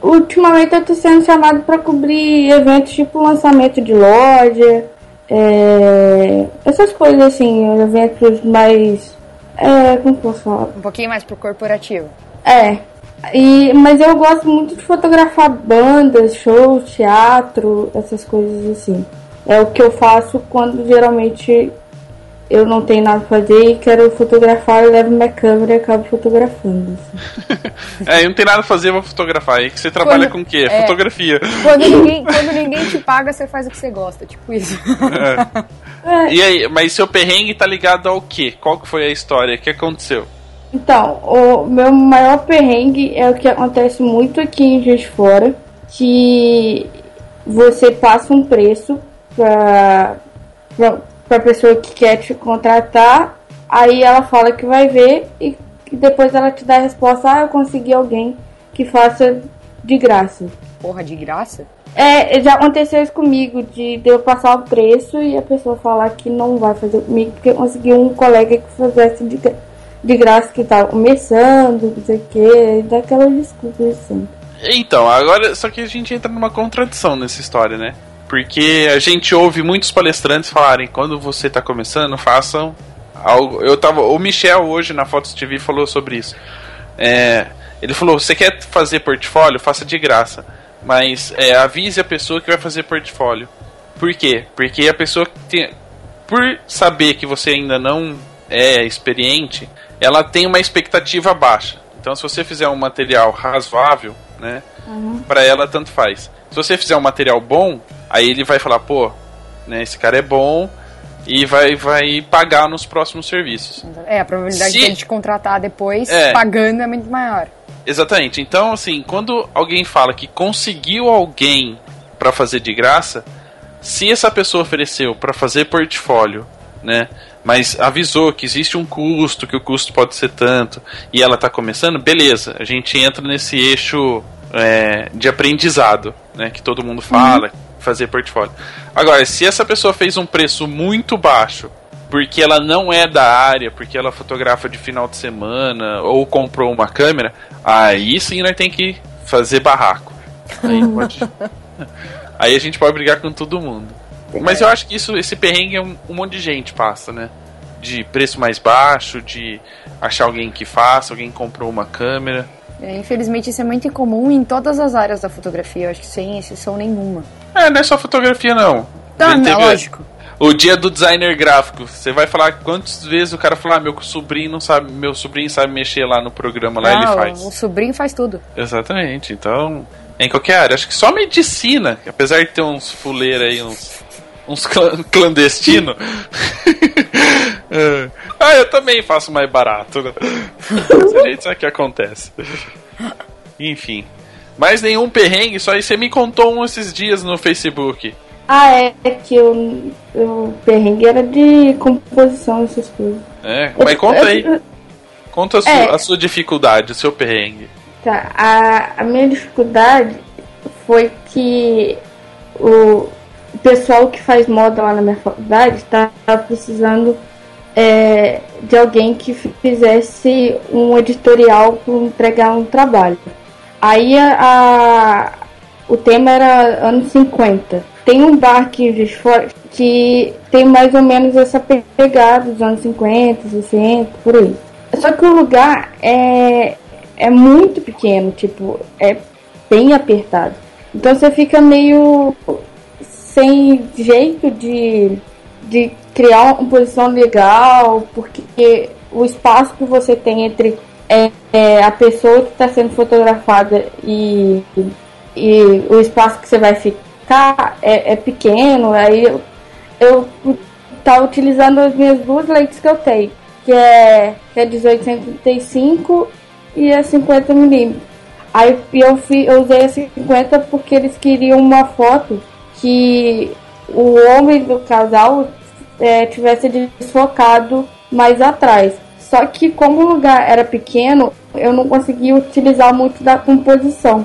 [SPEAKER 4] ultimamente eu tô sendo chamado para cobrir eventos tipo lançamento de loja, é, essas coisas assim, eventos mais. É, como posso falar?
[SPEAKER 2] Um pouquinho mais pro corporativo.
[SPEAKER 4] É. E, mas eu gosto muito de fotografar bandas, shows, teatro, essas coisas assim. É o que eu faço quando geralmente eu não tenho nada pra fazer e quero fotografar, eu levo minha câmera e acabo fotografando.
[SPEAKER 1] Assim. é, eu não tem nada a fazer, vou fotografar. E que você trabalha quando, com o quê? É, Fotografia.
[SPEAKER 2] Quando ninguém, quando ninguém te paga, você faz o que você gosta, tipo isso.
[SPEAKER 1] É. É. E aí, mas seu perrengue tá ligado ao quê? Qual que foi a história? O que aconteceu?
[SPEAKER 4] Então, o meu maior perrengue é o que acontece muito aqui em Juiz de Fora, que você passa um preço pra, pra para a pessoa que quer te contratar, aí ela fala que vai ver e depois ela te dá a resposta: ah, eu consegui alguém que faça de graça.
[SPEAKER 2] Porra, de graça?
[SPEAKER 4] É, já aconteceu isso comigo, de, de eu passar o preço e a pessoa falar que não vai fazer comigo, porque eu consegui um colega que fizesse de, de graça que tava começando, não sei o que, daquela desculpa assim.
[SPEAKER 1] Então, agora, só que a gente entra numa contradição nessa história, né? Porque a gente ouve muitos palestrantes falarem, quando você está começando, façam algo. Eu tava. O Michel hoje na Fotos TV falou sobre isso. É, ele falou: você quer fazer portfólio? Faça de graça. Mas é, avise a pessoa que vai fazer portfólio. Por quê? Porque a pessoa tem, por saber que você ainda não é experiente, ela tem uma expectativa baixa. Então, se você fizer um material razoável, né, uhum. para ela tanto faz. Se você fizer um material bom, aí ele vai falar, pô, né, esse cara é bom e vai, vai pagar nos próximos serviços.
[SPEAKER 2] É, a probabilidade se... de ele te contratar depois é. pagando é muito maior.
[SPEAKER 1] Exatamente. Então, assim, quando alguém fala que conseguiu alguém para fazer de graça, se essa pessoa ofereceu para fazer portfólio, né, mas avisou que existe um custo, que o custo pode ser tanto, e ela está começando, beleza, a gente entra nesse eixo é, de aprendizado, né, que todo mundo fala, uhum. fazer portfólio. Agora, se essa pessoa fez um preço muito baixo porque ela não é da área, porque ela fotografa de final de semana ou comprou uma câmera, aí sim nós tem que fazer barraco. Aí, pode... aí a gente pode brigar com todo mundo. Mas eu acho que isso, esse perrengue é um, um, monte de gente passa, né? De preço mais baixo, de achar alguém que faça, alguém comprou uma câmera.
[SPEAKER 2] É, infelizmente isso é muito incomum em todas as áreas da fotografia, eu acho que sem exceção nenhuma.
[SPEAKER 1] É, não é só fotografia não.
[SPEAKER 2] Tá, não, lógico.
[SPEAKER 1] O dia do designer gráfico, você vai falar quantas vezes o cara fala, ah, meu sobrinho não sabe, meu sobrinho sabe mexer lá no programa, lá ele faz.
[SPEAKER 2] O sobrinho faz tudo.
[SPEAKER 1] Exatamente, então, em qualquer área, acho que só medicina, apesar de ter uns fuleiros aí, uns, uns clandestinos. É. ah, eu também faço mais barato, né? a gente sabe o que acontece. Enfim. Mais nenhum perrengue, só aí você me contou um esses dias no Facebook.
[SPEAKER 4] Ah, é, é que o, o perrengue era de composição, essas coisas.
[SPEAKER 1] É, mas eu, conta eu, aí. Conta a sua, é, a sua, dificuldade, o seu perrengue.
[SPEAKER 4] Tá, a, a minha dificuldade foi que o pessoal que faz moda lá na minha faculdade estava precisando é, de alguém que fizesse um editorial para entregar um trabalho. Aí a, a, o tema era anos 50. Tem um bar aqui de fora que tem mais ou menos essa pegada dos anos 50, 60, por aí. Só que o lugar é, é muito pequeno, tipo, é bem apertado. Então você fica meio sem jeito de, de criar uma posição legal, porque o espaço que você tem entre é, é a pessoa que está sendo fotografada e, e o espaço que você vai ficar é, é pequeno, aí eu, eu tá utilizando as minhas duas lentes que eu tenho, que é, que é 1835 e a 50 milímetros. Aí eu, fui, eu usei a 50 porque eles queriam uma foto que o homem do casal é, tivesse desfocado mais atrás. Só que como o lugar era pequeno, eu não conseguia utilizar muito da composição.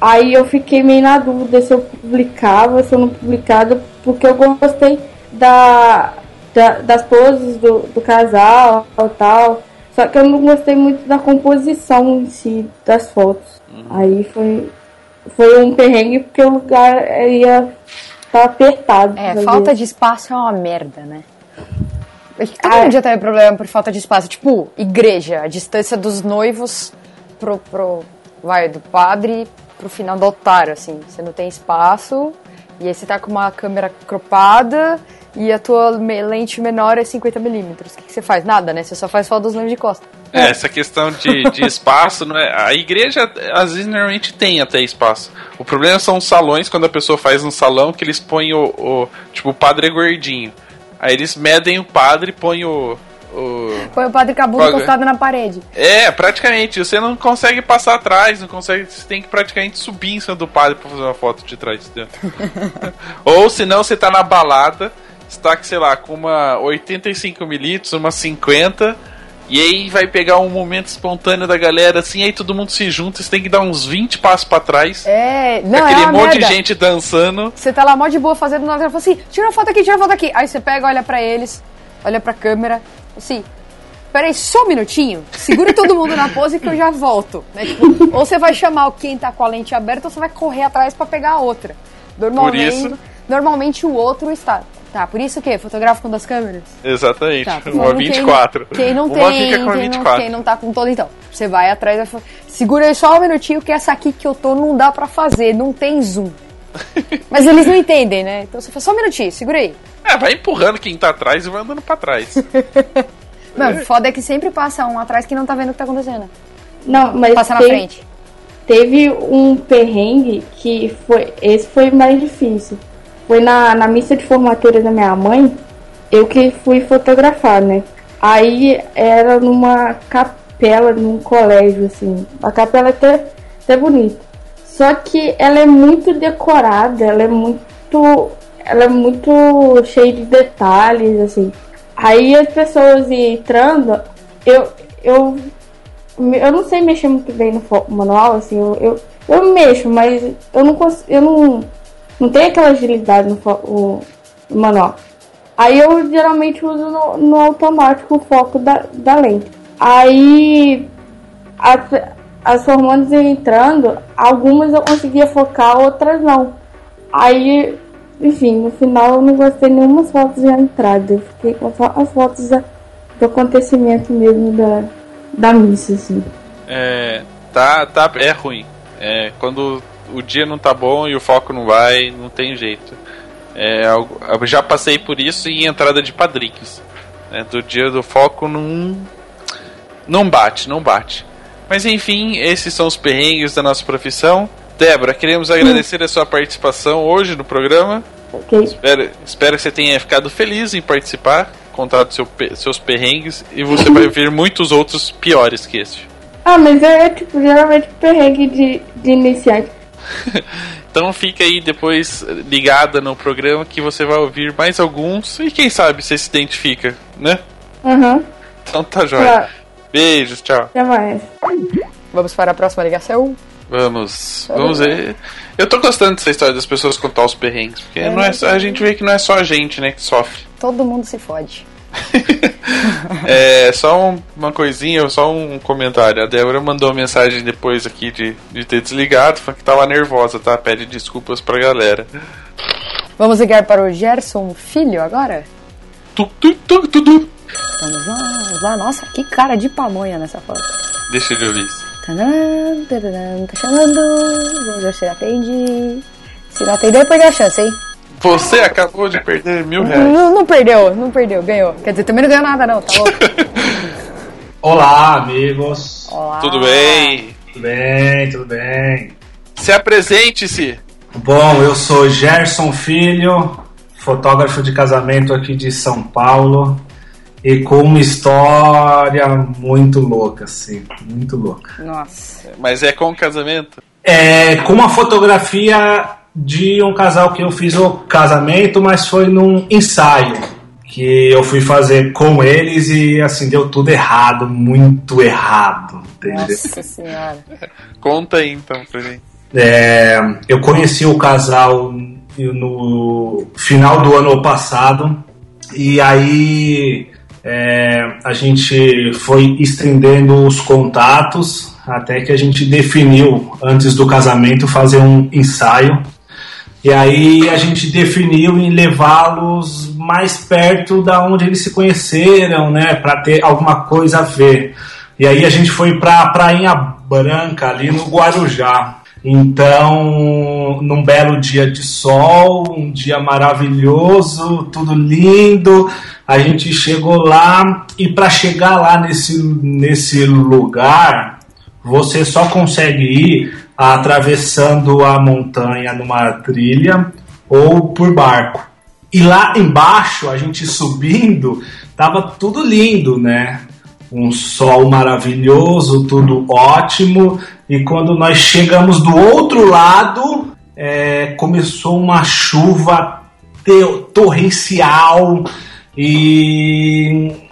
[SPEAKER 4] Aí eu fiquei meio na dúvida se eu publicava, se eu não publicava, porque eu gostei da, da das poses do, do casal e tal. Só que eu não gostei muito da composição em si das fotos. Uhum. Aí foi, foi um perrengue porque o lugar ia estar tá apertado.
[SPEAKER 2] É, falta de espaço é uma merda, né? Todo ah, mundo já teve problema por falta de espaço. Tipo, igreja, a distância dos noivos pro, pro vai, do padre pro final do altar, assim. Você não tem espaço, e aí você tá com uma câmera cropada e a tua lente menor é 50mm. O que, que, você faz? Nada, né? Você só faz foto dos nomes de costa.
[SPEAKER 1] É, essa questão de, de espaço, não é? A igreja, às vezes, normalmente tem até espaço. O problema são os salões, quando a pessoa faz um salão, que eles põem o. o tipo, o padre é gordinho. Aí eles medem o padre e põem o, o...
[SPEAKER 2] Põe o padre Cabu encostado na parede.
[SPEAKER 1] É, praticamente. Você não consegue passar atrás, não consegue. Você tem que praticamente subir em cima do padre pra fazer uma foto de trás. Ou senão você tá na balada, está, sei lá, com uma 85mm, uma 50 e aí vai pegar um momento espontâneo da galera, assim, aí todo mundo se junta, você tem que dar uns 20 passos pra trás.
[SPEAKER 2] É, não,
[SPEAKER 1] Aquele
[SPEAKER 2] é
[SPEAKER 1] monte
[SPEAKER 2] merda.
[SPEAKER 1] de gente dançando.
[SPEAKER 2] Você tá lá mó de boa fazendo nada, fala assim, tira uma foto aqui, tira uma foto aqui. Aí você pega, olha para eles, olha pra câmera, assim, peraí, só um minutinho, segura todo mundo na pose que eu já volto. Né? Tipo, ou você vai chamar quem tá com a lente aberta ou você vai correr atrás para pegar a outra. Normalmente, Normalmente o outro está. Tá, por isso que fotografa com duas câmeras?
[SPEAKER 1] Exatamente.
[SPEAKER 2] Tá,
[SPEAKER 1] uma
[SPEAKER 2] falando
[SPEAKER 1] 24.
[SPEAKER 2] Quem, quem não
[SPEAKER 1] uma
[SPEAKER 2] tem,
[SPEAKER 1] fica com a
[SPEAKER 2] quem,
[SPEAKER 1] 24.
[SPEAKER 2] não, quem não tá com todo, então. Você vai atrás e segura aí só um minutinho que essa aqui que eu tô não dá pra fazer, não tem zoom. Mas eles não entendem, né? Então você fala, só um minutinho, segura aí.
[SPEAKER 1] É, vai empurrando quem tá atrás e vai andando pra trás.
[SPEAKER 2] Mano, foda é que sempre passa um atrás que não tá vendo o que tá acontecendo.
[SPEAKER 4] Não, mas
[SPEAKER 2] Passa na frente.
[SPEAKER 4] teve um perrengue que foi. Esse foi mais difícil. Foi na, na missa de formatura da minha mãe, eu que fui fotografar, né? Aí era numa capela, num colégio, assim. A capela é até, até bonita. Só que ela é muito decorada, ela é muito. Ela é muito cheia de detalhes, assim. Aí as pessoas entrando, eu, eu, eu não sei mexer muito bem no manual, assim, eu, eu, eu mexo, mas eu não consigo, eu não, não tenho aquela agilidade no, o- manual. Aí eu geralmente uso no, no automático o foco da, da lente. Aí as, as formandas entrando, algumas eu conseguia focar, outras não. Aí, enfim, no final eu não gostei nenhuma fotos da entrada. Eu fiquei com as fotos da- do acontecimento mesmo da, da missa, assim.
[SPEAKER 1] É, tá, tá, é ruim. É, quando o dia não tá bom e o foco não vai, não tem jeito. É, eu já passei por isso em entrada de padrinhos. né, do dia do foco não. Não bate, não bate. Mas enfim, esses são os perrengues da nossa profissão. Débora, queremos agradecer a sua participação hoje no programa.
[SPEAKER 4] Ok?
[SPEAKER 1] Espero, espero que você tenha ficado feliz em participar, contado seu, seus perrengues, e você vai ver muitos outros piores que este.
[SPEAKER 4] Ah, mas é tipo, geralmente perrengue de, de iniciante.
[SPEAKER 1] Então fica aí depois ligada no programa que você vai ouvir mais alguns e quem sabe você se identifica, né?
[SPEAKER 4] Aham,
[SPEAKER 1] Então tá jóia.
[SPEAKER 4] claro.
[SPEAKER 1] Beijos, tchau.
[SPEAKER 4] Até mais.
[SPEAKER 2] Vamos para a próxima ligação?
[SPEAKER 1] Vamos, vamos ver. Eu tô gostando dessa história das pessoas contar os perrengues, porque não é só, a gente vê que não é só a gente, né, que sofre.
[SPEAKER 2] Todo mundo se fode.
[SPEAKER 1] É, só um- uma coisinha, só um comentário. A Débora mandou uma mensagem depois aqui de, de ter desligado, falando que tava nervosa, tá? Pede desculpas pra galera.
[SPEAKER 2] Vamos ligar para o Gerson Filho agora?
[SPEAKER 1] Tu, tu, tu, tu, tu.
[SPEAKER 2] Vamos lá, vamos lá. Nossa, que cara de pamonha nessa foto.
[SPEAKER 1] Deixa eu ouvir isso.
[SPEAKER 2] Tá chamando. Vamos ver se ele atende. Se não atender, perdeu a chance, hein?
[SPEAKER 1] Você acabou de perder mil reais.
[SPEAKER 2] Não, não perdeu, não perdeu, ganhou. Quer dizer, também não ganhou nada, não, tá louco?
[SPEAKER 5] Olá, amigos.
[SPEAKER 2] Olá.
[SPEAKER 1] Tudo bem?
[SPEAKER 5] Tudo bem, tudo bem.
[SPEAKER 1] Se apresente-se.
[SPEAKER 5] Bom, eu sou Gerson Filho, fotógrafo de casamento aqui de São Paulo e com uma história muito louca, assim, muito louca.
[SPEAKER 2] Nossa.
[SPEAKER 1] Mas é com o casamento?
[SPEAKER 5] É, com uma fotografia de um casal que eu fiz o casamento, mas foi num ensaio que eu fui fazer com eles e assim deu tudo errado, muito errado, entendeu?
[SPEAKER 2] Nossa senhora.
[SPEAKER 1] Conta aí então pra mim.
[SPEAKER 5] É, eu conheci o casal no final do ano passado e aí é, a gente foi estendendo os contatos até que a gente definiu antes do casamento fazer um ensaio e aí a gente definiu em levá-los mais perto da onde eles se conheceram, né, para ter alguma coisa a ver. E aí a gente foi para Prainha Branca ali no Guarujá. Então, num belo dia de sol, um dia maravilhoso, tudo lindo, a gente chegou lá e para chegar lá nesse, nesse lugar, você só consegue ir atravessando a montanha numa trilha ou por barco. E lá embaixo, a gente subindo, tava tudo lindo, né? Um sol maravilhoso, tudo ótimo. E quando nós chegamos do outro lado, é, começou uma chuva torrencial e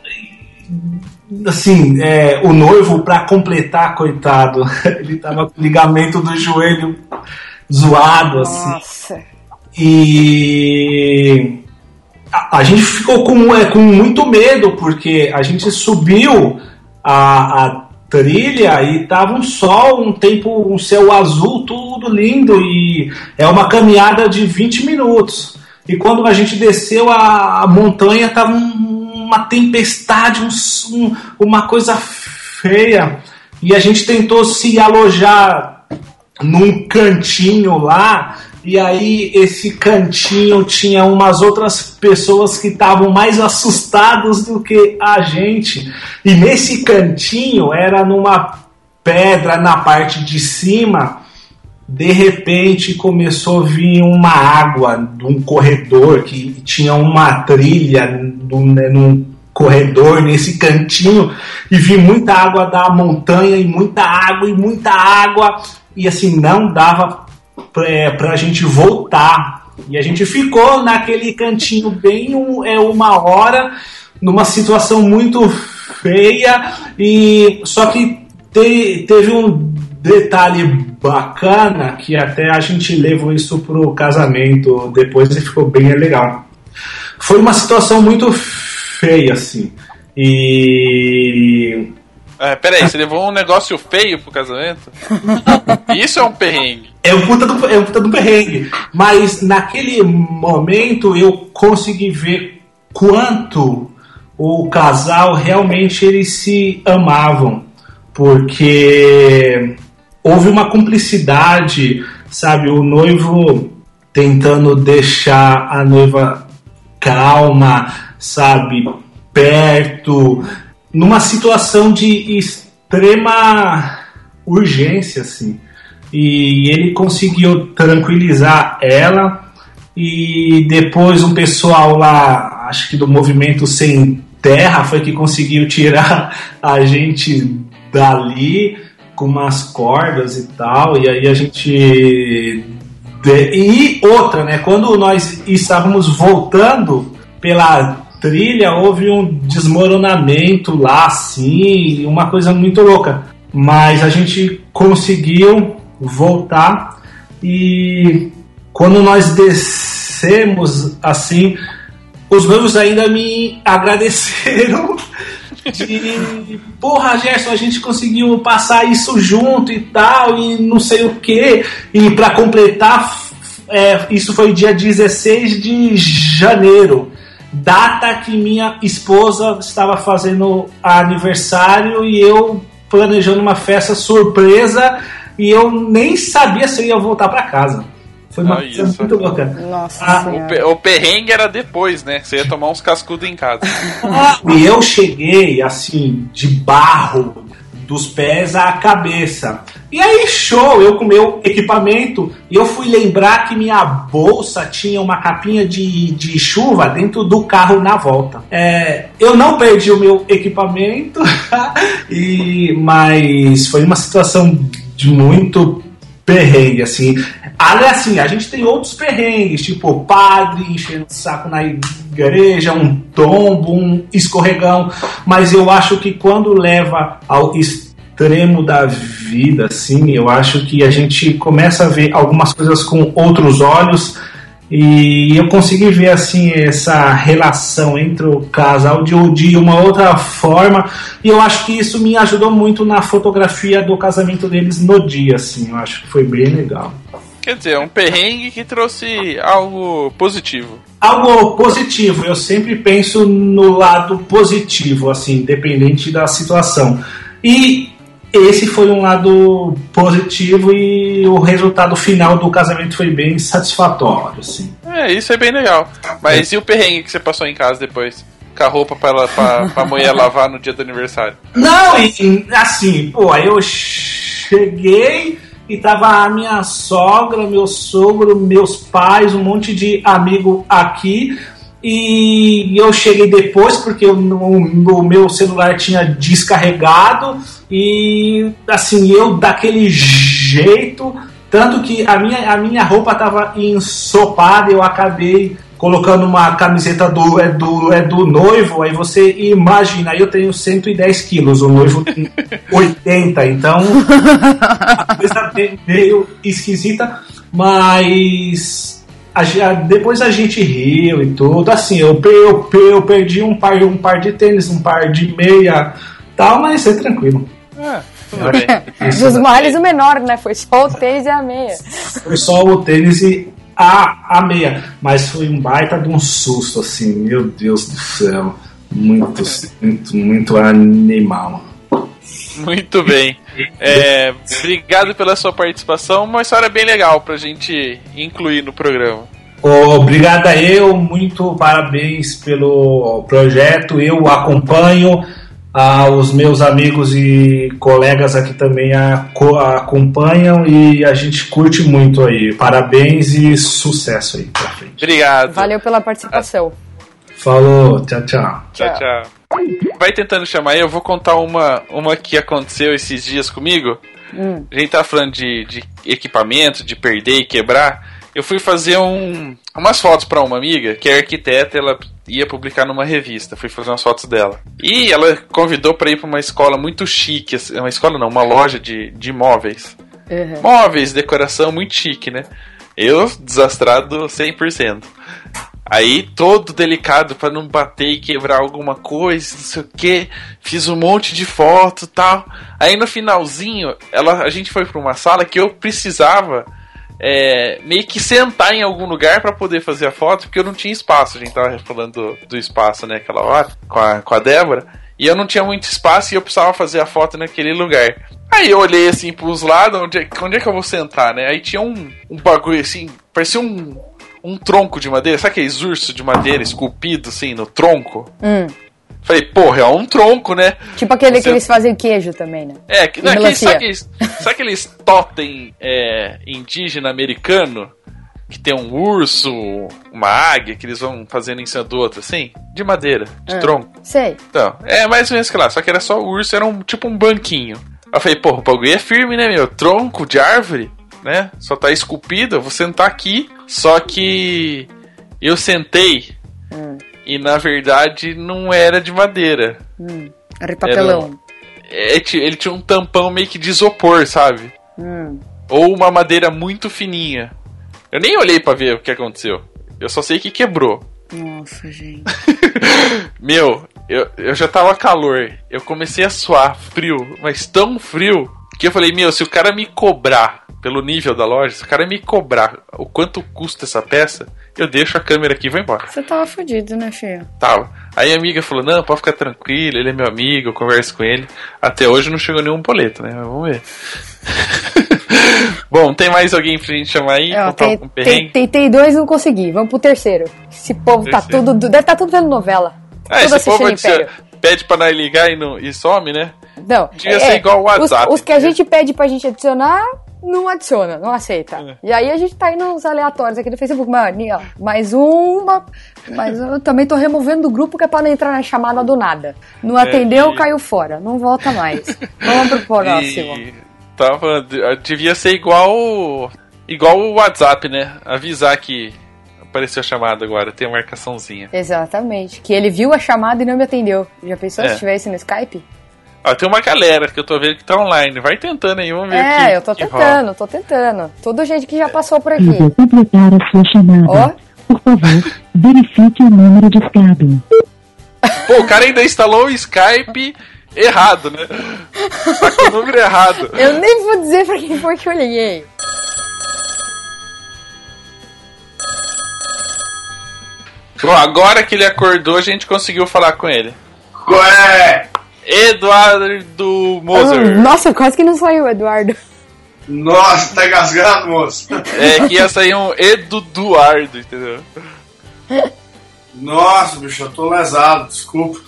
[SPEAKER 5] assim, é, o noivo, para completar, coitado, ele tava com o ligamento do joelho zoado, assim.
[SPEAKER 2] Nossa.
[SPEAKER 5] E a, a gente ficou com, é, com muito medo, porque a gente subiu a, a trilha e tava um sol, um tempo, um céu azul, tudo lindo, e é uma caminhada de 20 minutos. E quando a gente desceu a, a montanha, tava um, uma tempestade, um, um, uma coisa feia. E a gente tentou se alojar num cantinho lá. E aí esse cantinho tinha umas outras pessoas que estavam mais assustados do que a gente. E nesse cantinho era numa pedra na parte de cima de repente começou a vir uma água de um corredor que tinha uma trilha né, num corredor nesse cantinho e vi muita água da montanha e muita água e muita água e assim não dava para a gente voltar. E a gente ficou naquele cantinho bem um, é uma hora numa situação muito feia e só que te, teve um detalhe bacana que até a gente levou isso pro casamento depois e ficou bem legal. Foi uma situação muito feia, assim. E.
[SPEAKER 1] É, peraí, você levou um negócio feio pro casamento? Isso é um perrengue.
[SPEAKER 5] É um, puta do, é um puta do perrengue. Mas naquele momento eu consegui ver quanto o casal realmente eles se amavam. Porque houve uma cumplicidade, sabe? O noivo tentando deixar a noiva calma, sabe? Perto, numa situação de extrema urgência, assim. E ele conseguiu tranquilizar ela e depois um pessoal lá, acho que do movimento Sem Terra, foi que conseguiu tirar a gente dali com umas cordas e tal, e aí a gente. E outra, né? Quando nós estávamos voltando pela trilha, houve um desmoronamento lá, assim, uma coisa muito louca. Mas a gente conseguiu voltar e quando nós descemos assim, os noivos ainda me agradeceram de porra, Gerson, a gente conseguiu passar isso junto e tal, e não sei o que. E para completar, é, isso foi dia 16 de janeiro, data que minha esposa estava fazendo aniversário e eu planejando uma festa surpresa e eu nem sabia se eu ia voltar para casa. Foi uma ah, coisa isso. muito louca.
[SPEAKER 2] Nossa ah,
[SPEAKER 1] o, o, perrengue era depois, né? Você ia tomar uns cascudos em casa.
[SPEAKER 5] E eu cheguei, assim, de barro, dos pés à cabeça. E aí, show, eu com meu equipamento, e eu fui lembrar que minha bolsa tinha uma capinha de, de chuva dentro do carro na volta. É, eu não perdi o meu equipamento, e mas foi uma situação de muito perrengue, assim. Ali, assim, a gente tem outros perrengues, tipo padre enchendo o saco na igreja, um tombo, um escorregão, mas eu acho que quando leva ao extremo da vida, assim, eu acho que a gente começa a ver algumas coisas com outros olhos e eu consegui ver assim essa relação entre o casal de, de uma outra forma. E eu acho que isso me ajudou muito na fotografia do casamento deles no dia, assim. Eu acho que foi bem legal.
[SPEAKER 1] Quer dizer, um perrengue que trouxe algo positivo.
[SPEAKER 5] Algo positivo. Eu sempre penso no lado positivo, assim, independente da situação. E esse foi um lado positivo e o resultado final do casamento foi bem satisfatório, assim.
[SPEAKER 1] É, isso é bem legal. Mas é. e o perrengue que você passou em casa depois? Com a roupa pra, ela, pra, pra mulher lavar no dia do aniversário?
[SPEAKER 5] Não, e, assim, pô, aí eu cheguei e tava a minha sogra, meu sogro, meus pais, um monte de amigo aqui. E eu cheguei depois porque o meu celular tinha descarregado e assim, eu daquele jeito, tanto que a minha, a minha roupa estava ensopada, eu acabei colocando uma camiseta do, é, do, é do noivo, aí você imagina, eu tenho 110 quilos, o noivo tem 80, então a coisa meio esquisita, mas a, depois a gente riu e tudo, assim, eu, eu, eu perdi um par, um par de tênis, um par de meia, tal, mas é tranquilo. É.
[SPEAKER 2] Dos males o menor, né? Foi só o tênis e a meia.
[SPEAKER 5] Foi só o tênis e a, a meia. Mas foi um baita de um susto, assim, meu Deus do céu. Muito, muito, muito animal.
[SPEAKER 1] Muito bem. É, obrigado pela sua participação. Uma história bem legal pra gente incluir no programa.
[SPEAKER 5] Obrigado a eu, muito parabéns pelo projeto. Eu acompanho, ah, os meus amigos e colegas aqui também acompanham e a gente curte muito aí. Parabéns e sucesso aí pra frente.
[SPEAKER 1] Obrigado.
[SPEAKER 2] Valeu pela participação.
[SPEAKER 5] Falou, tchau, tchau.
[SPEAKER 1] Tchau, tchau. Vai tentando chamar aí, eu vou contar uma, uma que aconteceu esses dias comigo.
[SPEAKER 2] Hum.
[SPEAKER 1] A gente tá falando de, de equipamento, de perder e quebrar. Eu fui fazer um, umas fotos para uma amiga que é arquiteta, ela ia publicar numa revista. Fui fazer umas fotos dela. E ela convidou para ir para uma escola muito chique, assim, uma escola não, uma loja de, de móveis.
[SPEAKER 2] Uhum.
[SPEAKER 1] Móveis, decoração muito chique, né? Eu desastrado 100%. Aí, todo delicado para não bater e quebrar alguma coisa, não sei o que. Fiz um monte de foto tal. Aí no finalzinho, ela, a gente foi para uma sala que eu precisava é, meio que sentar em algum lugar para poder fazer a foto, porque eu não tinha espaço. A gente tava falando do, do espaço, né, aquela hora, com a, com a Débora. E eu não tinha muito espaço e eu precisava fazer a foto naquele lugar. Aí eu olhei assim pros lados, onde é, onde é que eu vou sentar, né? Aí tinha um, um bagulho assim, parecia um, um tronco de madeira, sabe aqueles ursos de madeira esculpido assim no tronco?
[SPEAKER 2] Hum.
[SPEAKER 1] Falei, porra, é um tronco, né?
[SPEAKER 2] Tipo aquele
[SPEAKER 1] Você-
[SPEAKER 2] que eles fazem queijo também, né?
[SPEAKER 1] É, que, não, aquele,
[SPEAKER 2] melancia.
[SPEAKER 1] sabe, aqueles, sabe aqueles totem é, indígena americano? Que tem um urso, uma águia, que eles vão fazendo em cima do outro, assim? De madeira, de
[SPEAKER 2] Ah.
[SPEAKER 1] tronco.
[SPEAKER 2] Sei.
[SPEAKER 1] Então, é mais ou menos que lá, só que era só o urso, era um tipo um banquinho. Aí eu falei, porra, o bagulho é firme, né, meu? Tronco de árvore, né? Só tá esculpido, eu vou sentar aqui. Só que eu sentei
[SPEAKER 2] Hum.
[SPEAKER 1] E na verdade não era de madeira.
[SPEAKER 2] Hum. Era papelão.
[SPEAKER 1] É, ti- ele tinha um tampão meio que de isopor, sabe?
[SPEAKER 2] Hum.
[SPEAKER 1] Ou uma madeira muito fininha. Eu nem olhei pra ver o que aconteceu. Eu só sei que quebrou.
[SPEAKER 2] Nossa, gente.
[SPEAKER 1] Meu, eu, eu já tava calor. Eu comecei a suar frio, mas tão frio que eu falei, meu, se o cara me cobrar pelo nível da loja, se o cara me cobrar o quanto custa essa peça, eu deixo a câmera aqui e vou embora.
[SPEAKER 2] Você tava fudido, né, filho?
[SPEAKER 1] Tava. Aí a amiga falou, não, pode ficar tranquilo, ele é meu amigo, eu converso com ele. Até hoje não chegou nenhum boleto, né? Mas vamos ver. Bom, tem mais alguém pra gente chamar aí?
[SPEAKER 2] É, tem- tem- tentei dois e não consegui. Vamos pro terceiro. Esse povo tá
[SPEAKER 1] Terceiro.
[SPEAKER 2] tudo. Deve tá tudo vendo novela.
[SPEAKER 1] Ah,
[SPEAKER 2] tudo
[SPEAKER 1] esse povo. Pede pra nós ligar e, não, e some, né?
[SPEAKER 2] Não.
[SPEAKER 1] Devia ser igual o WhatsApp.
[SPEAKER 2] Os, os que a gente pede pra gente adicionar, não adiciona, não aceita.
[SPEAKER 1] É.
[SPEAKER 2] E aí a gente tá indo nos aleatórios aqui no Facebook. Mano, ó, mais uma. Mas eu também tô removendo do grupo que é pra não entrar na chamada do nada. Não atendeu,
[SPEAKER 1] e-
[SPEAKER 2] caiu fora. Não volta mais. Vamos pro próximo.
[SPEAKER 1] E tava, devia ser igual igual o WhatsApp, né? Avisar que apareceu a chamada agora, tem a marcaçãozinha.
[SPEAKER 2] Exatamente. Que ele viu a chamada e não me atendeu. Já pensou
[SPEAKER 1] É.
[SPEAKER 2] se tivesse no Skype?
[SPEAKER 1] Ó, tem uma galera que eu tô vendo que tá online. Vai tentando aí, vamos ver o que
[SPEAKER 2] É, eu tô
[SPEAKER 1] que rola.
[SPEAKER 2] tentando, tô tentando. Todo gente que já passou por
[SPEAKER 6] Eu
[SPEAKER 2] aqui.
[SPEAKER 6] vou completar a sua chamada.
[SPEAKER 2] Ó,
[SPEAKER 6] Por favor, verifique o número de escada.
[SPEAKER 1] Pô, o cara ainda instalou o Skype errado, né? Tá com o número errado.
[SPEAKER 2] eu nem vou dizer pra quem foi que eu liguei.
[SPEAKER 1] Bom, agora que ele acordou, a gente conseguiu falar com ele.
[SPEAKER 7] Ué!
[SPEAKER 1] Eduardo Moser.
[SPEAKER 2] Nossa, quase que não saiu, Eduardo.
[SPEAKER 7] Nossa, tá engasgado, moço.
[SPEAKER 1] É que ia sair um Eduardo, entendeu?
[SPEAKER 7] Nossa, bicho, eu tô lesado, desculpa.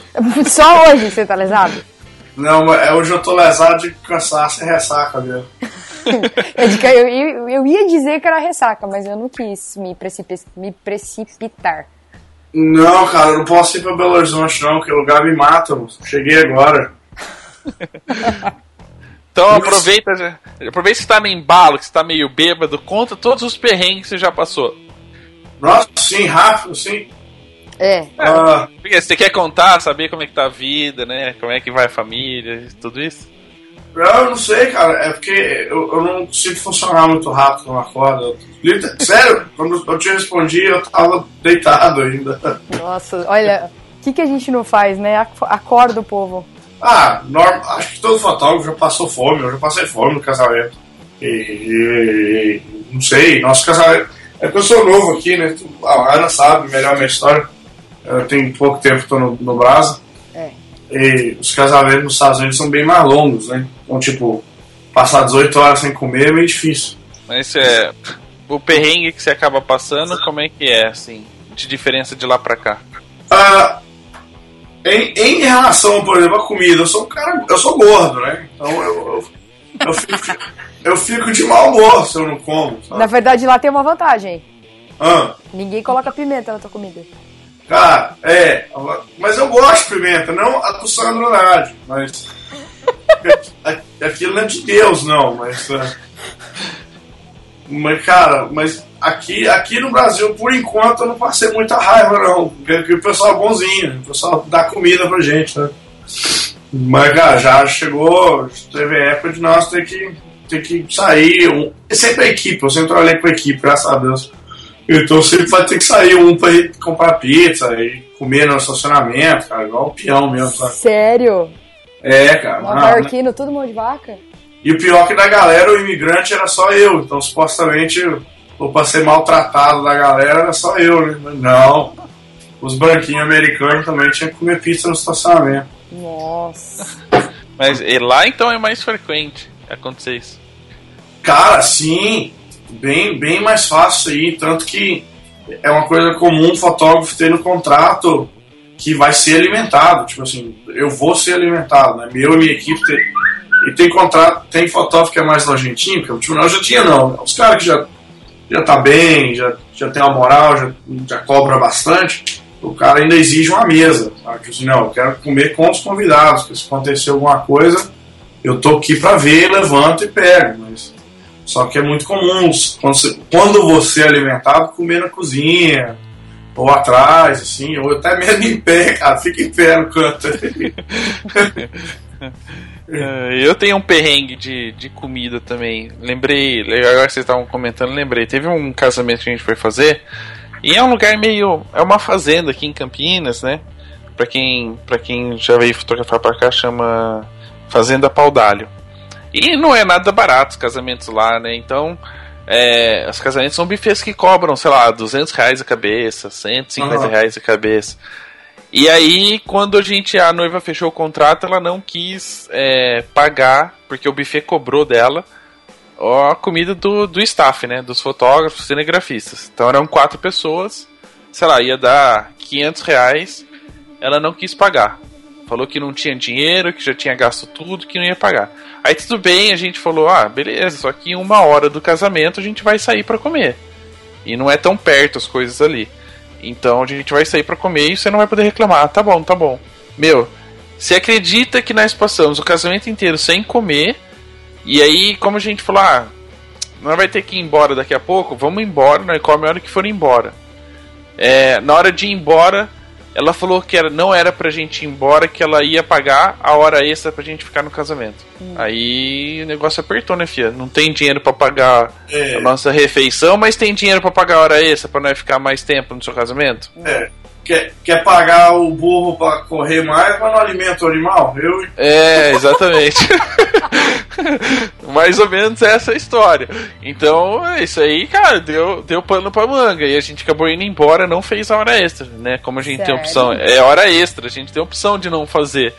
[SPEAKER 2] Só hoje você tá lesado?
[SPEAKER 7] Não, é, hoje eu tô lesado de cansaço e ressaca mesmo.
[SPEAKER 2] Eu, de- eu- eu- eu ia dizer que era ressaca, mas eu não quis me, precipi- me precipitar.
[SPEAKER 7] Não, cara, eu não posso ir pra Belo Horizonte não, que o lugar me mata, moço. Cheguei agora.
[SPEAKER 1] Então aproveita, já- aproveita que você tá no embalo, que você tá meio bêbado, conta todos os perrengues que você já passou.
[SPEAKER 7] Nossa, sim, rápido, sim.
[SPEAKER 2] É,
[SPEAKER 7] Ah,
[SPEAKER 1] Porque você quer contar, saber como é que tá a vida, né? Como é que vai a família, tudo isso?
[SPEAKER 7] Eu não sei, cara, é porque eu, eu não consigo funcionar muito rápido numa corda. Sério, quando eu te respondi, eu tava deitado ainda.
[SPEAKER 2] nossa, olha, o que, que a gente não faz, né? Ac- Acorda o povo.
[SPEAKER 7] Ah, norm... acho que todo fotógrafo já passou fome, eu já passei fome no casamento. E, e- não sei, nosso casamento. É que eu sou novo aqui, né? A Ana sabe melhor a minha história. Eu tenho pouco tempo que tô no, no Brasa. E os casamentos nos Estados Unidos são bem mais longos, né? Então, tipo, passar 18 horas sem comer é meio difícil.
[SPEAKER 1] Mas é. O perrengue que você acaba passando, como é que é, assim? De diferença de lá pra cá?
[SPEAKER 7] Ah, em, em relação, por exemplo, à comida, eu sou um cara. Eu sou gordo, né? Então eu, eu, eu, fico, eu fico de mau humor se eu não como. sabe?
[SPEAKER 2] Na verdade, lá tem uma vantagem.
[SPEAKER 7] Ah,
[SPEAKER 2] Ninguém coloca pimenta na tua comida.
[SPEAKER 7] Cara, é. Mas eu gosto de pimenta, não a do Sandro Andrade, mas. Aquilo não é de Deus, não, mas. ah, Mas, cara, mas aqui, aqui no Brasil, por enquanto, eu não passei muita raiva, não. Porque o pessoal é bonzinho, o pessoal dá comida pra gente, né? Mas, cara, já chegou, teve época de nós ter que, ter que sair. É sempre a equipe, eu sempre trabalhei com a equipe, graças a Deus. Então sempre vai ter que sair um pra ir comprar pizza e comer no estacionamento, cara, igual o peão mesmo, sabe?
[SPEAKER 2] Sério?
[SPEAKER 7] É, cara.
[SPEAKER 2] Nova
[SPEAKER 7] não, né?
[SPEAKER 2] Tudo mão de vaca?
[SPEAKER 7] E o pior é que da galera, o imigrante era só eu. Então, supostamente, ou pra ser maltratado da galera, era só eu, né? Mas Não. Os branquinhos americanos também tinham que comer pizza no estacionamento.
[SPEAKER 2] Nossa.
[SPEAKER 1] Mas lá então é mais frequente acontecer isso.
[SPEAKER 7] Cara, sim, bem, bem mais fácil aí. Tanto que é uma coisa comum o fotógrafo ter no contrato que vai ser alimentado. Tipo assim, eu vou ser alimentado, né? Meu e minha equipe tem, e tem contrato, tem fotógrafo que é mais nojentinho, que tipo, não, eu já tinha não. Os caras que já, já tá bem, já, já tem uma moral, já, já cobra bastante, o cara ainda exige uma mesa. Sabe? Tipo assim, não, eu quero comer com os convidados, porque se acontecer alguma coisa, eu tô aqui pra ver, levanto e pego. Mas só que é muito comum, quando você, quando você é alimentado, comer na cozinha, ou atrás, assim, ou até mesmo em pé, cara, fica em pé no canto.
[SPEAKER 1] É, eu tenho um perrengue de, de comida também. Lembrei, agora que vocês estavam comentando, lembrei. Teve um casamento que a gente foi fazer. E é um lugar meio. É uma fazenda aqui em Campinas, né? Pra quem, pra quem já veio fotografar pra cá, chama Fazenda Paudalho. E não é nada barato os casamentos lá, né? Então, é, os casamentos são bufês que cobram, sei lá, 200 reais a cabeça, 150
[SPEAKER 7] Aham.
[SPEAKER 1] reais a cabeça. E aí, quando a gente, a noiva fechou o contrato, ela não quis é, pagar, porque o buffet cobrou dela a comida do, do staff, né? Dos fotógrafos, cinegrafistas. Então eram quatro pessoas, sei lá, ia dar 500 reais, ela não quis pagar. Falou que não tinha dinheiro, que já tinha gasto tudo, que não ia pagar. Aí tudo bem, a gente falou, ah, beleza, só que em uma hora do casamento a gente vai sair pra comer. E não é tão perto as coisas ali. Então a gente vai sair pra comer e você não vai poder reclamar. Ah, tá bom, tá bom. Meu, você acredita que nós passamos o casamento inteiro sem comer? E aí, como a gente falou, ah, nós vai ter que ir embora daqui a pouco, vamos embora, nós come a hora que for embora. É, na hora de ir embora, ela falou que era, não era pra gente ir embora, que ela ia pagar a hora extra pra gente ficar no casamento. Aí o negócio apertou, né, filha? Não tem dinheiro pra pagar
[SPEAKER 7] É.
[SPEAKER 1] a nossa refeição, mas tem dinheiro pra pagar a hora extra pra nós ficar mais tempo no seu casamento?
[SPEAKER 7] É, quer, quer pagar o burro pra correr mais, mas não alimenta o animal? Eu,
[SPEAKER 1] É, exatamente. Mais ou menos essa é a história. Então, é isso aí, cara, deu, deu pano pra manga. E a gente acabou indo embora, não fez a hora extra, né? Como a gente tem
[SPEAKER 2] Sério?
[SPEAKER 1] opção. É hora extra, a gente tem opção de não fazer.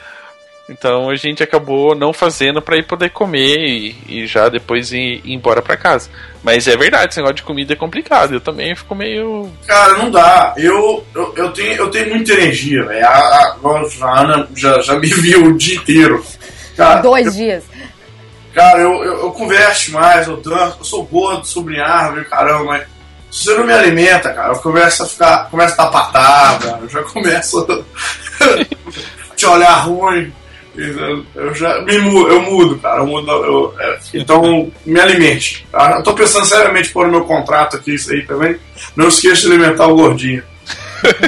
[SPEAKER 1] Então a gente acabou não fazendo pra ir poder comer e, e já depois ir, ir embora pra casa. Mas é verdade, esse negócio de comida é complicado. Eu também fico meio.
[SPEAKER 7] Cara, não dá. Eu, eu, eu, tenho, eu tenho muita energia, velho. A, a, agora a Ana já, já me viu o dia inteiro. Cara,
[SPEAKER 2] Dois dias.
[SPEAKER 7] Cara, eu, eu, eu converso mais, eu danço, eu sou gordo, sobre árvore, caramba, mas se você não me alimenta, cara, eu começo a ficar, começo a dar patada, eu já começo a te olhar ruim. Eu, já me mudo, eu mudo, cara. Eu mudo, eu- é, então, me alimente. Tá? Eu tô pensando seriamente pôr no meu contrato aqui isso aí também. Não esqueça de alimentar o gordinho.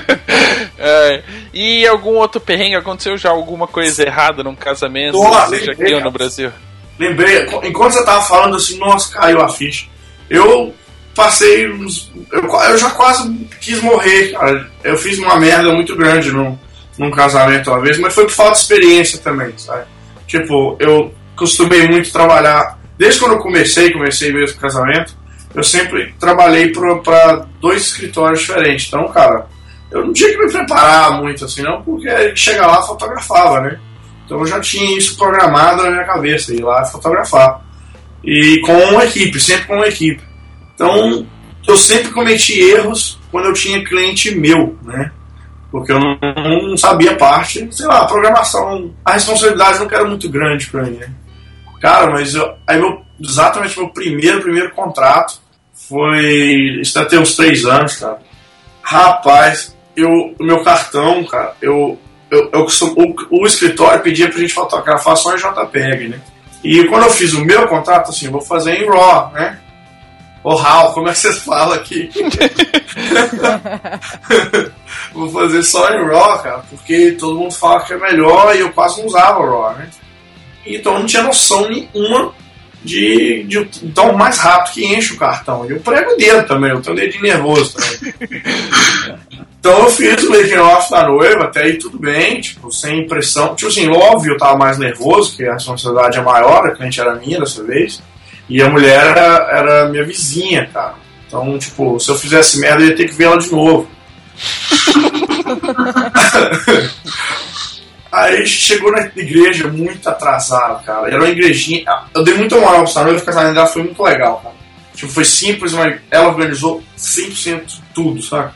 [SPEAKER 1] É, e algum outro perrengue? Aconteceu já alguma coisa errada num casamento?
[SPEAKER 7] Nossa,
[SPEAKER 1] seja
[SPEAKER 7] lembrei,
[SPEAKER 1] aqui ou no Brasil?
[SPEAKER 7] Lembrei, enquanto você tava falando assim, nossa, caiu a ficha. Eu passei uns. Eu, eu já quase quis morrer, cara. Eu fiz uma merda muito grande num, num casamento uma vez, mas foi por falta de experiência também, sabe? Tipo, eu costumei muito trabalhar. Desde quando eu comecei, comecei mesmo casamento, eu sempre trabalhei para dois escritórios diferentes. Então, cara, eu não tinha que me preparar muito assim, não, porque a gente chega lá fotografava, né? Então eu já tinha isso programado na minha cabeça, ir lá fotografar. E com uma equipe, sempre com uma equipe. Então eu sempre cometi erros quando eu tinha cliente meu, né? Porque eu não, não sabia parte, sei lá, programação, a responsabilidade não era muito grande para mim, né? Cara, mas eu, aí meu, exatamente meu primeiro, primeiro contrato foi. Isso deve ter uns três anos, cara. Rapaz, eu, o meu cartão, cara, eu, eu, eu o, o, escritório pedia pra gente fotografar só em JPEG, né? E quando eu fiz o meu contrato, assim, vou fazer em RAW, né? Ou RAW, como é que vocês falam aqui? vou fazer só em RAW, cara, porque todo mundo fala que é melhor e eu quase não usava RAW, né? Então eu não tinha noção nenhuma de, de então mais rápido que enche o cartão. E eu prego o dedo também, eu tenho dedo nervoso também. então eu fiz o making off da noiva, até aí tudo bem, tipo, sem pressão. Tipo assim, óbvio, eu tava mais nervoso, porque a responsabilidade é maior, a cliente era minha dessa vez. E a mulher era, era minha vizinha, cara. Então, tipo, se eu fizesse merda, eu ia ter que ver ela de novo. Aí chegou na igreja muito atrasado, cara. Era uma igrejinha. Eu dei muita moral pra essa noiva, o casamento dela foi muito legal, cara. Tipo, foi simples, mas ela organizou 100% tudo, sabe?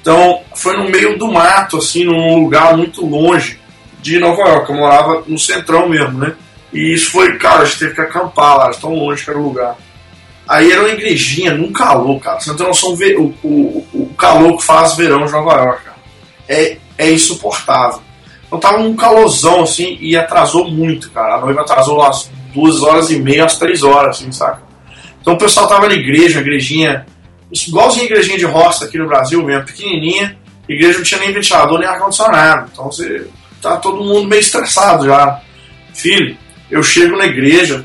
[SPEAKER 7] Então, foi no meio do mato, assim, num lugar muito longe de Nova York. Eu morava no centrão mesmo, né? E isso foi, cara, a gente teve que acampar lá, tão longe que era o lugar. Aí era uma igrejinha num calor, cara. Você não tem noção o, o, o calor que faz verão de Nova York, cara. É, é insuportável. Então tava um calorzão, assim, e atrasou muito, cara. A noiva atrasou umas duas horas e meia, às três horas, assim, saca? Então o pessoal tava na igreja, igrejinha, igualzinho a igrejinha de roça aqui no Brasil mesmo, pequenininha. A igreja não tinha nem ventilador, nem ar-condicionado. Então você tá todo mundo meio estressado já. Filho, eu chego na igreja,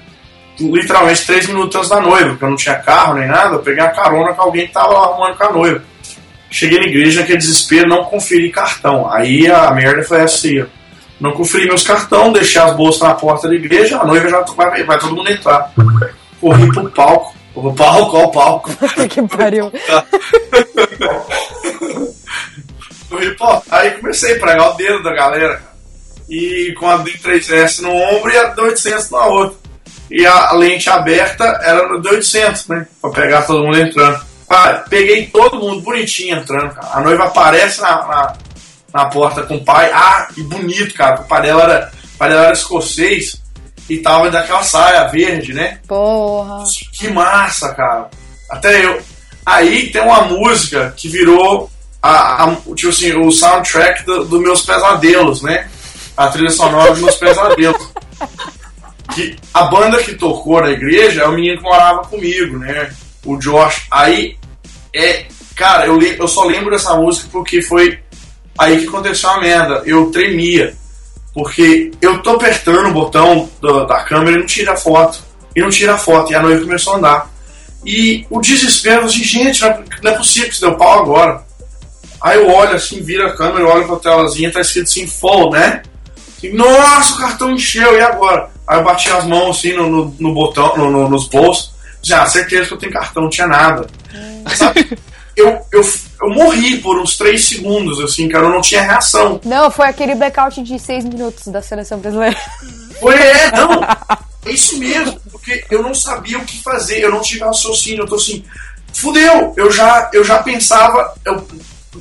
[SPEAKER 7] literalmente três minutos antes da noiva, porque eu não tinha carro nem nada, eu peguei a carona com alguém que tava arrumando com a noiva. Cheguei na igreja, naquele desespero, não conferi cartão. Aí a merda foi assim, não conferi meus cartões, deixei as bolsas na porta da igreja, a noiva já vai, vai todo mundo entrar. Corri pro palco. O palco, ó o palco.
[SPEAKER 2] que pariu.
[SPEAKER 7] Corri, pô, aí comecei a pregar o dedo da galera. E com a D3S no ombro e a D800 na outra. E a lente aberta era no D800, né? Pra pegar todo mundo entrando. Pai, peguei todo mundo bonitinho entrando, cara. A noiva aparece na, na, na porta com o pai. Ah, que bonito, cara. O pai dela era, o pai dela era escocês e tava daquela saia verde, né?
[SPEAKER 2] Porra.
[SPEAKER 7] Que massa, cara. Até eu. Aí tem uma música que virou a, a tipo assim, o soundtrack dos do meus pesadelos, né? A trilha sonora dos meus pesadelos. que a banda que tocou na igreja é o menino que morava comigo, né? O Josh. Aí é. Cara, eu, eu só lembro dessa música porque foi aí que aconteceu a merda. Eu tremia. Porque eu tô apertando o botão do, da câmera e não tira a foto. E não tira a foto. E a noiva começou a andar. E o desespero, assim, gente, não é, não é possível que você deu pau agora. Aí eu olho assim, vira a câmera, olho pra telazinha, tá escrito assim, full, né? Nossa, o cartão encheu, e agora? Aí eu bati as mãos assim no, no, no botão, no, nos bolsos. Já, certeza que eu tenho cartão, não tinha nada. Sabe? Eu, eu, eu morri por uns 3 segundos, assim, cara, eu não tinha reação.
[SPEAKER 2] Não, foi aquele blackout de 6 minutos da seleção brasileira.
[SPEAKER 7] Foi, é, não. É isso mesmo, porque eu não sabia o que fazer, eu não tive raciocínio, eu tô assim, fudeu, eu já, eu já pensava, eu,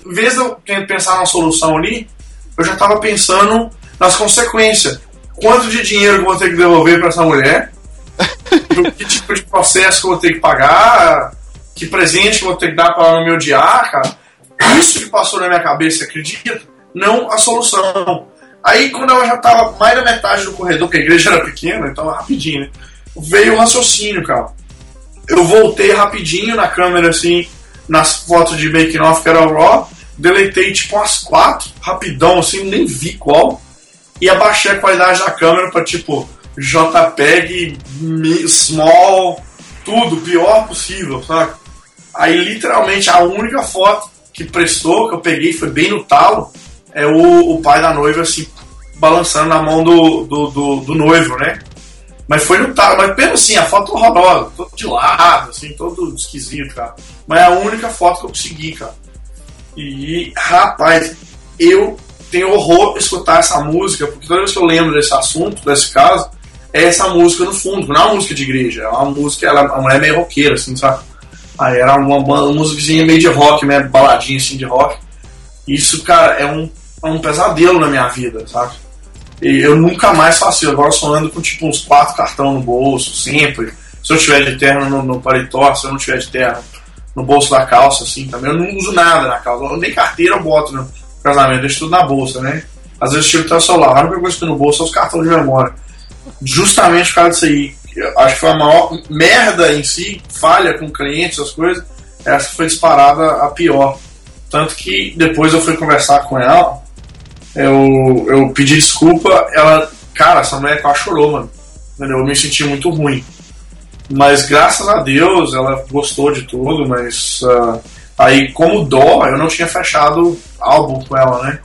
[SPEAKER 7] em vez de eu pensar na solução ali, eu já tava pensando nas consequências. Quanto de dinheiro que eu vou ter que devolver para essa mulher? que tipo de processo que eu vou ter que pagar? que presente que eu vou ter que dar para ela me odiar, cara. Isso que passou na minha cabeça, acredita? Não a solução. Aí, quando ela já tava mais da metade do corredor, porque a igreja era pequena, então rapidinho, né? Veio o raciocínio, cara. Eu voltei rapidinho na câmera, assim, nas fotos de making off que era o Raw, deletei tipo umas quatro, rapidão, assim, nem vi qual, e abaixei a qualidade da câmera para tipo JPEG, small, tudo, pior possível, sabe? Aí, literalmente, a única foto que prestou, que eu peguei, foi bem no talo, é o, o pai da noiva, assim, balançando na mão do, do, do, do noivo, né? Mas foi no talo, mas mesmo assim, a foto horrorosa, todo de lado, assim, todo esquisito, cara. Mas é a única foto que eu consegui, cara. E, rapaz, eu tenho horror escutar essa música, porque toda vez que eu lembro desse assunto, desse caso, é essa música no fundo, não é uma música de igreja, é uma música, ela, a mulher é meio roqueira, assim, sabe? Aí era uma, uma, meio de rock, meio baladinha assim de rock. Isso, cara, é um, é um pesadelo na minha vida, sabe? E eu nunca mais faço isso. Agora eu só ando com tipo uns quatro cartão no bolso, sempre. Se eu tiver de terno no, no paletó, se eu não tiver de terno no bolso da calça, assim, também. Eu não uso nada na calça. Nem carteira eu boto no casamento, deixo tudo na bolsa, né? Às vezes tiro até o celular. A única coisa que no bolso são os cartões de memória. Justamente por causa disso aí. Acho que foi a maior merda em si, falha com clientes, essas coisas. Essa foi disparada a pior. Tanto que depois eu fui conversar com ela, eu, eu pedi desculpa, ela, cara, essa mulher quase chorou, mano. Entendeu? Eu me senti muito ruim. Mas graças a Deus ela gostou de tudo, mas uh, aí como dó, eu não tinha fechado álbum com ela, né?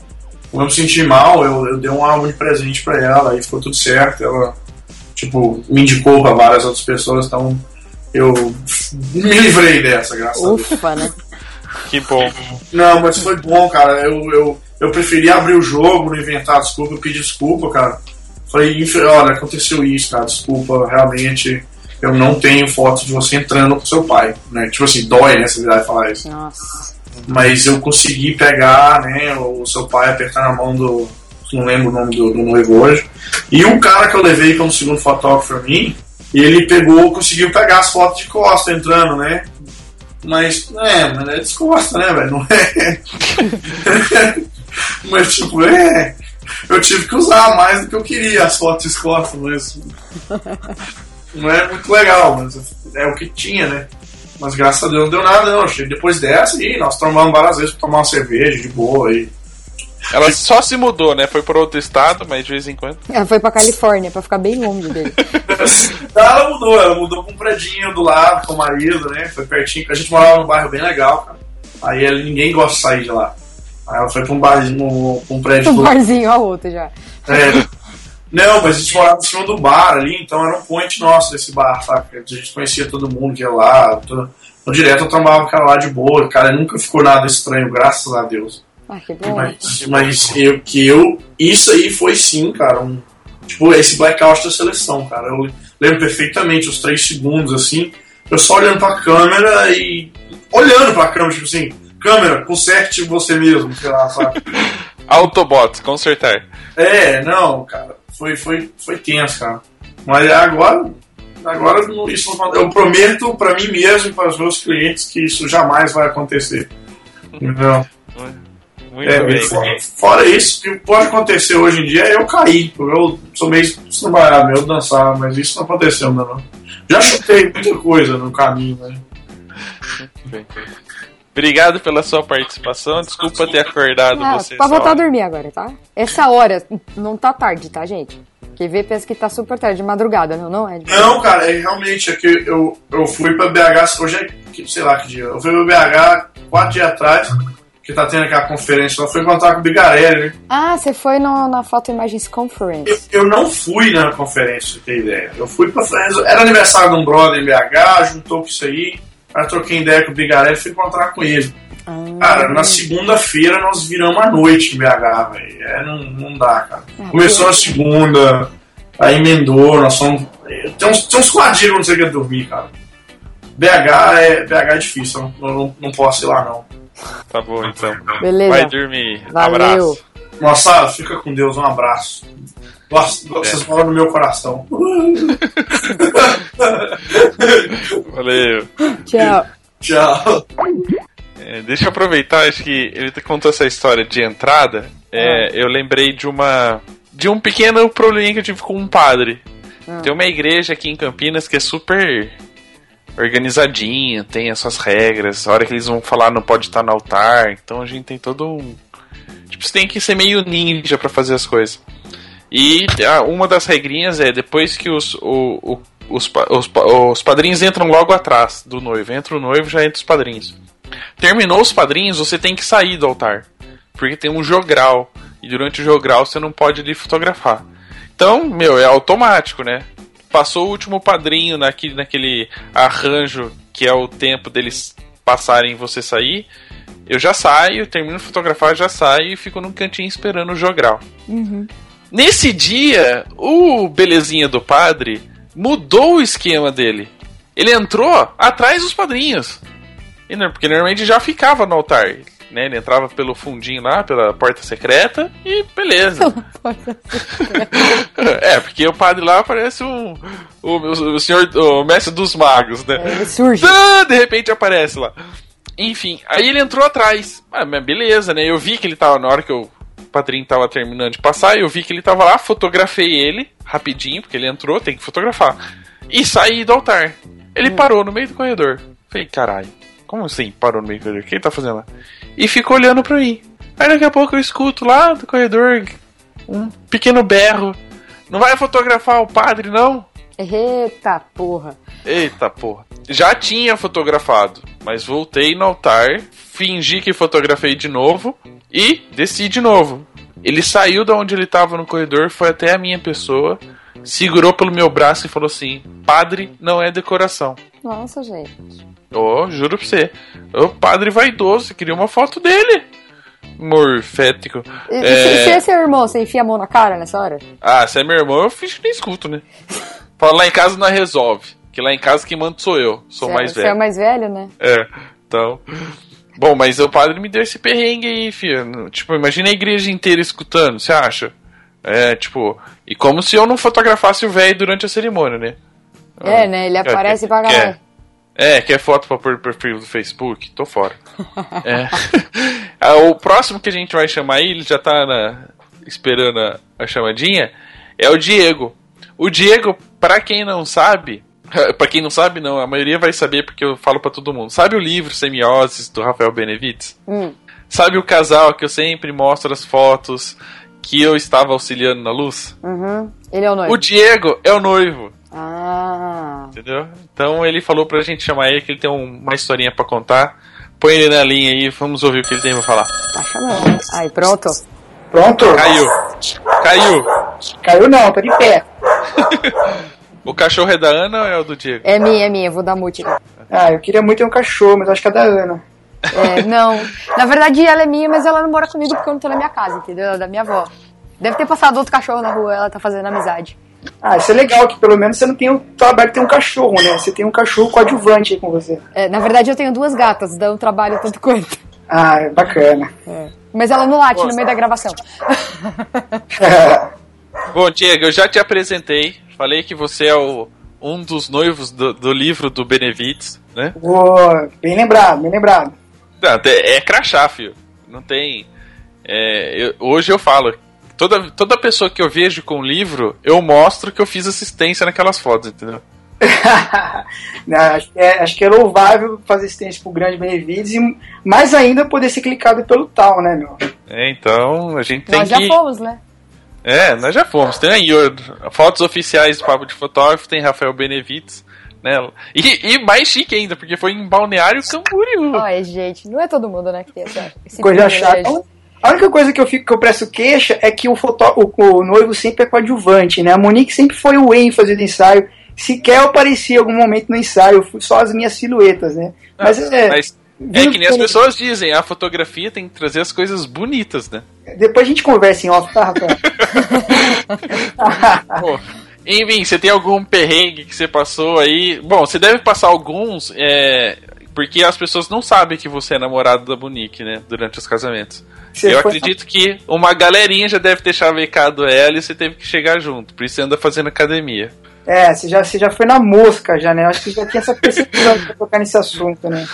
[SPEAKER 7] Como eu me senti mal, eu, eu dei um álbum de presente para ela, aí ficou tudo certo. Ela, tipo, me indicou para várias outras pessoas, então eu me livrei dessa, graças
[SPEAKER 2] Ufa,
[SPEAKER 7] a
[SPEAKER 2] Deus. né?
[SPEAKER 1] Que bom.
[SPEAKER 7] Não, mas foi bom, cara. Eu, eu, eu preferi abrir o jogo, não inventar desculpa, eu pedi desculpa, cara. Falei, olha, aconteceu isso, cara, desculpa, realmente eu não tenho foto de você entrando com seu pai, né? Tipo assim, dói, né, se falar isso.
[SPEAKER 2] Nossa.
[SPEAKER 7] Mas eu consegui pegar, né, o seu pai apertando a mão do, não lembro o nome do, do noivo hoje, e o cara que eu levei como segundo fotógrafo pra mim, ele pegou, conseguiu pegar as fotos de costa entrando, né? Mas, é, mas é descosta, né, velho? Não é. mas, tipo, é. Eu tive que usar mais do que eu queria as fotos de costa, mas. Não é muito legal, mas é o que tinha, né? Mas graças a Deus não deu nada, não. Depois dessa, e nós tomamos várias vezes pra tomar uma cerveja de boa aí.
[SPEAKER 1] Ela só se mudou, né? Foi para outro estado, mas de vez em quando.
[SPEAKER 2] Ela foi pra Califórnia, pra ficar bem longe dele.
[SPEAKER 7] ela mudou, ela mudou pra um predinho do lado com o marido, né? Foi pertinho, a gente morava num bairro bem legal, cara. Aí ela, ninguém gosta de sair de lá. Aí ela foi pra um barzinho, pra um prédio
[SPEAKER 2] Um barzinho ao outro já.
[SPEAKER 7] É. Não, mas a gente morava em cima do bar ali, então era um point nosso desse bar, sabe? A gente conhecia todo mundo que ia lá. Todo... No direto eu tomava o cara lá de boa, o cara nunca ficou nada estranho, graças a Deus.
[SPEAKER 2] Ah, que bom.
[SPEAKER 7] Mas, mas eu que eu. Isso aí foi sim, cara. Um, tipo, esse blackout da seleção, cara. Eu lembro perfeitamente os três segundos, assim. Eu só olhando pra câmera e. Olhando pra câmera, tipo assim, câmera, conserte você mesmo, sei lá, sabe?
[SPEAKER 1] Autobot, consertar.
[SPEAKER 7] É, não, cara. Foi, foi, foi tenso, cara. Mas agora. Agora não- isso não, eu prometo pra mim mesmo e para os meus clientes que isso jamais vai acontecer. Entendeu?
[SPEAKER 1] Muito
[SPEAKER 7] É,
[SPEAKER 1] bem.
[SPEAKER 7] fora, fora isso, o que pode acontecer hoje em dia é eu cair. porque Eu sou meio trabalhado, eu dançar, mas isso não aconteceu ainda não. Já chutei muita coisa no caminho, né?
[SPEAKER 1] Obrigado pela sua participação. Desculpa ter acordado
[SPEAKER 2] Ah,
[SPEAKER 1] você.
[SPEAKER 2] pra voltar a dormir agora, tá? Essa hora não tá tarde, tá, gente? Quem vê pensa que tá super tarde, de madrugada, não, não é? De
[SPEAKER 7] Não, cara, é realmente é que eu, eu fui pra BH, hoje é, sei lá que dia, eu fui pra BH quatro dias atrás, que tá tendo aquela conferência, eu fui encontrar com o Bigarelli, né?
[SPEAKER 2] Ah, você foi no- na Foto Imagens Conference.
[SPEAKER 7] Eu, eu não fui na conferência, ter ideia. Eu fui pra. Era aniversário de um brother em BH, juntou com isso aí. Aí troquei ideia com o Bigarelli e fui encontrar com ele.
[SPEAKER 2] Ah,
[SPEAKER 7] Cara, na segunda-feira nós viramos a noite em BH, velho. É, não, não dá, cara.
[SPEAKER 2] Ah,
[SPEAKER 7] Começou na segunda, aí emendou, nós fomos. Tem uns, tem uns quadrilhos que eu não sei o que é dormir, cara. BH é, BH é difícil, eu não, não, não posso ir lá não.
[SPEAKER 1] Tá bom, então.
[SPEAKER 2] Beleza.
[SPEAKER 1] Vai dormir.
[SPEAKER 2] Valeu.
[SPEAKER 1] Abraço.
[SPEAKER 7] Moçada, fica com Deus, um abraço. Gosto- Vocês moram no meu coração.
[SPEAKER 1] Valeu.
[SPEAKER 2] Tchau.
[SPEAKER 7] Tchau.
[SPEAKER 1] É, deixa eu aproveitar, acho que ele contou essa história de entrada. É, Eu lembrei de uma. de um pequeno probleminha que eu tive com um padre.
[SPEAKER 2] Ah.
[SPEAKER 1] Tem uma igreja aqui em Campinas que é super organizadinha, tem as suas regras. A hora que eles vão falar não pode estar no altar. Então a gente tem todo um. Tipo, você tem que ser meio ninja pra fazer as coisas. E ah, uma das regrinhas é depois que os, o- o- os, os, os padrinhos entram logo atrás do noivo. Entra o noivo, já entra os padrinhos. Terminou os padrinhos, você tem que sair do altar. Porque tem um jogral. E durante o jogral você não pode ali fotografar. Então, meu, é automático, né? passou o último padrinho naquele, naquele arranjo que é o tempo deles passarem e você sair, eu já saio, termino de fotografar, já saio e fico num cantinho esperando o jogral. Nesse dia, o belezinha do padre mudou o esquema dele. Ele entrou atrás dos padrinhos. Porque normalmente já ficava no altar. Né? Ele entrava pelo fundinho lá, pela porta secreta, e beleza. é, porque o padre lá parece um. O, o, o senhor. O mestre dos magos, né?
[SPEAKER 2] Ele surge.
[SPEAKER 1] Ah, de repente aparece lá. Enfim, aí ele entrou atrás. Ah, mas beleza, né? Eu vi que ele tava, na hora que o padrinho tava terminando de passar, eu vi que ele tava lá, fotografei ele rapidinho, porque ele entrou, tem que fotografar. E saí do altar. Ele parou no meio do corredor. Falei, caralho, como assim parou no meio do corredor? O que ele tá fazendo lá? E ficou olhando pra mim. Aí daqui a pouco eu escuto lá do corredor um pequeno berro. Não vai fotografar o padre, não?
[SPEAKER 2] Eita porra.
[SPEAKER 1] Eita porra. Já tinha fotografado, mas voltei no altar, fingi que fotografei de novo e desci de novo. Ele saiu da onde ele tava no corredor, foi até a minha pessoa, segurou pelo meu braço e falou assim: Padre não é decoração.
[SPEAKER 2] Nossa, gente.
[SPEAKER 1] Ô, juro pra você. O padre vaidoso, queria uma foto dele. Morfético.
[SPEAKER 2] E,
[SPEAKER 1] É.
[SPEAKER 2] e se, é seu irmão, você enfia a mão na cara nessa hora?
[SPEAKER 1] Ah, se é meu irmão, eu finge que nem escuto, né? Fala lá em casa não resolve. Que lá em casa quem manda sou eu. Sou
[SPEAKER 2] Você-
[SPEAKER 1] mais
[SPEAKER 2] Você é
[SPEAKER 1] velho.
[SPEAKER 2] o mais velho, né?
[SPEAKER 1] É, então. Bom, mas o padre me deu esse perrengue aí, filho. Tipo, imagina a igreja inteira escutando, você acha? É, tipo. E como se eu não fotografasse o velho durante a cerimônia, né?
[SPEAKER 2] É, né? Ele aparece
[SPEAKER 1] quer-
[SPEAKER 2] pra caralho.
[SPEAKER 1] quer- É, quer foto pra pôr perfil do Facebook? Tô fora. É. Ah, o próximo que a gente vai chamar aí, ele já tá na- esperando a, a chamadinha, é o Diego. O Diego, pra quem não sabe, pra quem não sabe não, a maioria vai saber porque eu falo pra todo mundo. Sabe o livro Semioses do Rafael Benevides?
[SPEAKER 2] Hum.
[SPEAKER 1] Sabe o casal que eu sempre mostro as fotos que eu estava auxiliando na luz?
[SPEAKER 2] Uhum. Ele é o noivo.
[SPEAKER 1] O Diego é o noivo.
[SPEAKER 2] Ah.
[SPEAKER 1] Entendeu? Então ele falou pra gente chamar ele, que ele tem um- uma historinha pra contar. Põe ele na linha aí, vamos ouvir o que ele tem pra falar.
[SPEAKER 2] Tá chamando. Aí, pronto.
[SPEAKER 8] Pronto?
[SPEAKER 1] Caiu! Caiu!
[SPEAKER 8] Caiu não, tô de pé.
[SPEAKER 1] O cachorro é da Ana ou é o do Diego?
[SPEAKER 2] É minha, é minha. Vou dar mute.
[SPEAKER 8] Ah, eu queria muito ter um cachorro, mas acho que é da Ana.
[SPEAKER 2] É, não. Na verdade, ela é minha, mas ela não mora comigo porque eu não tô na minha casa, entendeu? Ela é da minha avó. Deve ter passado outro cachorro na rua, ela tá fazendo amizade.
[SPEAKER 8] Ah, isso é legal, que pelo menos você não tem um trabalho de ter um cachorro, né? Você tem um cachorro coadjuvante aí com você.
[SPEAKER 2] É, na verdade, eu tenho duas gatas, dá um trabalho tanto quanto.
[SPEAKER 8] Ah, é bacana.
[SPEAKER 2] Mas ela não late no meio da gravação.
[SPEAKER 1] Bom, Diego, eu já te apresentei. Falei que você é o, um dos noivos do, do livro do Benevides, né?
[SPEAKER 8] Boa, bem lembrado, bem lembrado.
[SPEAKER 1] Não, é crachá, filho. Não tem. é, eu- hoje eu falo. Toda, toda pessoa que eu vejo com livro, eu mostro que eu fiz assistência naquelas fotos, entendeu?
[SPEAKER 8] Não, acho, que é, acho que é louvável fazer assistência pro grande Benevides e mais ainda poder ser clicado pelo tal, né, meu?
[SPEAKER 1] É, então a gente tem
[SPEAKER 2] Nós
[SPEAKER 1] que.
[SPEAKER 2] já fomos, né?
[SPEAKER 1] É, nós já fomos. Tem aí fotos oficiais do Papo de Fotógrafo, tem Rafael Benevides, né? E, e mais chique ainda, porque foi em Balneário Camboriú.
[SPEAKER 2] Olha, gente, não é todo mundo, né, que tem essa, esse
[SPEAKER 8] Coisa chata. A única coisa que eu fico que eu presto queixa é que o, fotó o, o noivo sempre é coadjuvante, né? A Monique sempre foi o ênfase do ensaio. Sequer eu apareci em algum momento no ensaio, só as minhas silhuetas, né? Mas é.
[SPEAKER 1] Mas é que nem as pessoas dizem, a fotografia tem que trazer as coisas bonitas, né?
[SPEAKER 8] Depois a gente conversa em off, tá, Rafael?
[SPEAKER 1] Pô, enfim, você tem algum perrengue que você passou aí? Bom, você deve passar alguns, é, porque as pessoas não sabem que você é namorado da Monique, né? Durante os casamentos.
[SPEAKER 8] Você
[SPEAKER 1] Eu acredito que uma galerinha já deve ter chavecado ela e você teve que chegar junto. Por isso você anda fazendo academia.
[SPEAKER 8] É, você já, você já foi na mosca já, né? Eu Acho que já tinha essa percepção pra tocar nesse assunto, né?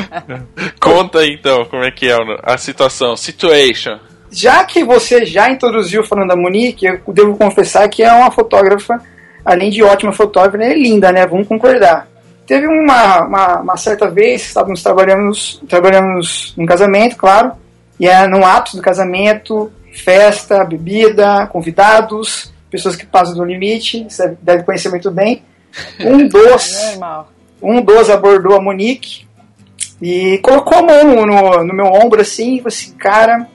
[SPEAKER 1] Conta aí, então como é que é a situação, situation.
[SPEAKER 8] Já que você já introduziu falando da Monique, eu devo confessar que é uma fotógrafa, além de ótima fotógrafa, ela é linda, né? Vamos concordar. Teve uma, uma, uma certa vez, estávamos trabalhando, trabalhando num casamento, claro, e é no ato do casamento, festa, bebida, convidados, pessoas que passam do limite, você deve conhecer muito bem. Um dos
[SPEAKER 2] Normal.
[SPEAKER 8] um dos abordou a Monique e colocou a mão no, no meu ombro assim e falou assim, cara,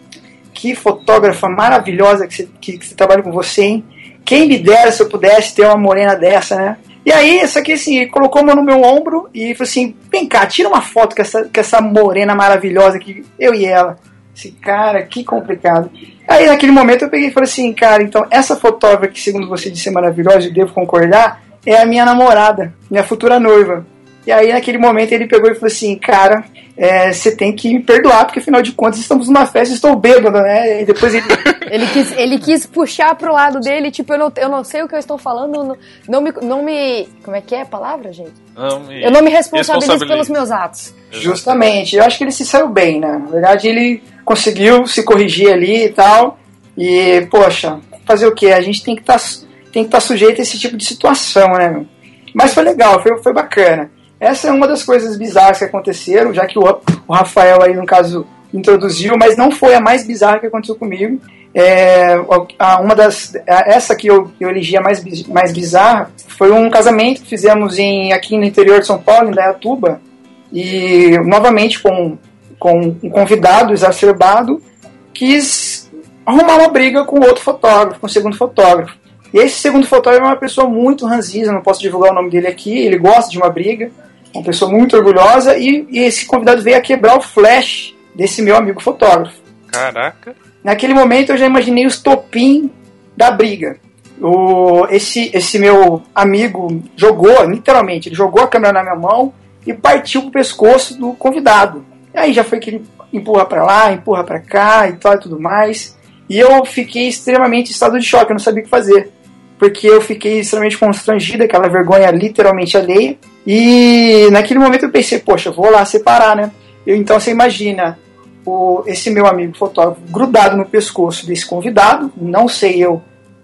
[SPEAKER 8] que fotógrafa maravilhosa que você, que, que você trabalha com você, hein? quem me dera se eu pudesse ter uma morena dessa, né? E aí, isso aqui assim, ele colocou a mão no meu ombro e falou assim: vem cá, tira uma foto com essa, com essa morena maravilhosa aqui, eu e ela. Assim, cara, que complicado. Aí naquele momento eu peguei e falei assim, cara, então essa fotógrafa que segundo você disse é maravilhosa, eu devo concordar, é a minha namorada, minha futura noiva. E aí naquele momento ele pegou e falou assim, cara, é, você tem que me perdoar, porque afinal de contas estamos numa festa e estou bêbado, né? E depois ele.
[SPEAKER 2] ele, quis, ele quis puxar pro lado dele, tipo, eu não, eu não sei o que eu estou falando, não, não, me, não me. Como é que é a palavra, gente?
[SPEAKER 1] Não me
[SPEAKER 2] eu não me responsabilizo
[SPEAKER 1] responsabilizo.
[SPEAKER 2] pelos meus atos.
[SPEAKER 8] Justamente, eu acho que ele se saiu bem, né? Na verdade, ele conseguiu se corrigir ali e tal. E, poxa, fazer o quê? A gente tem que estar tem que estar sujeito a esse tipo de situação, né? Mas foi legal, foi, foi bacana. Essa é uma das coisas bizarras que aconteceram, já que o, o Rafael aí, no caso, introduziu, mas não foi a mais bizarra que aconteceu comigo. É, uma das, essa que eu, eu elegi a mais, mais bizarra foi um casamento que fizemos em, aqui no interior de São Paulo, em Dayatuba, e novamente com, com um convidado exacerbado quis arrumar uma briga com outro fotógrafo, com o segundo fotógrafo. E esse segundo fotógrafo é uma pessoa muito ranzinza, não posso divulgar o nome dele aqui, ele gosta de uma briga, uma pessoa muito orgulhosa, e, e esse convidado veio a quebrar o flash desse meu amigo fotógrafo.
[SPEAKER 1] Caraca.
[SPEAKER 8] Naquele momento eu já imaginei os topim da briga. O, esse, esse meu amigo jogou, literalmente, ele jogou a câmera na minha mão e partiu pro pescoço do convidado. E aí já foi que ele empurra pra lá, empurra pra cá e tal e tudo mais. E eu fiquei extremamente em estado de choque, eu não sabia o que fazer. Porque eu fiquei extremamente constrangida, aquela vergonha literalmente alheia. E naquele momento eu pensei, poxa, vou lá separar, né? Eu, então você imagina o, esse meu amigo fotógrafo grudado no pescoço desse convidado, não sei eu,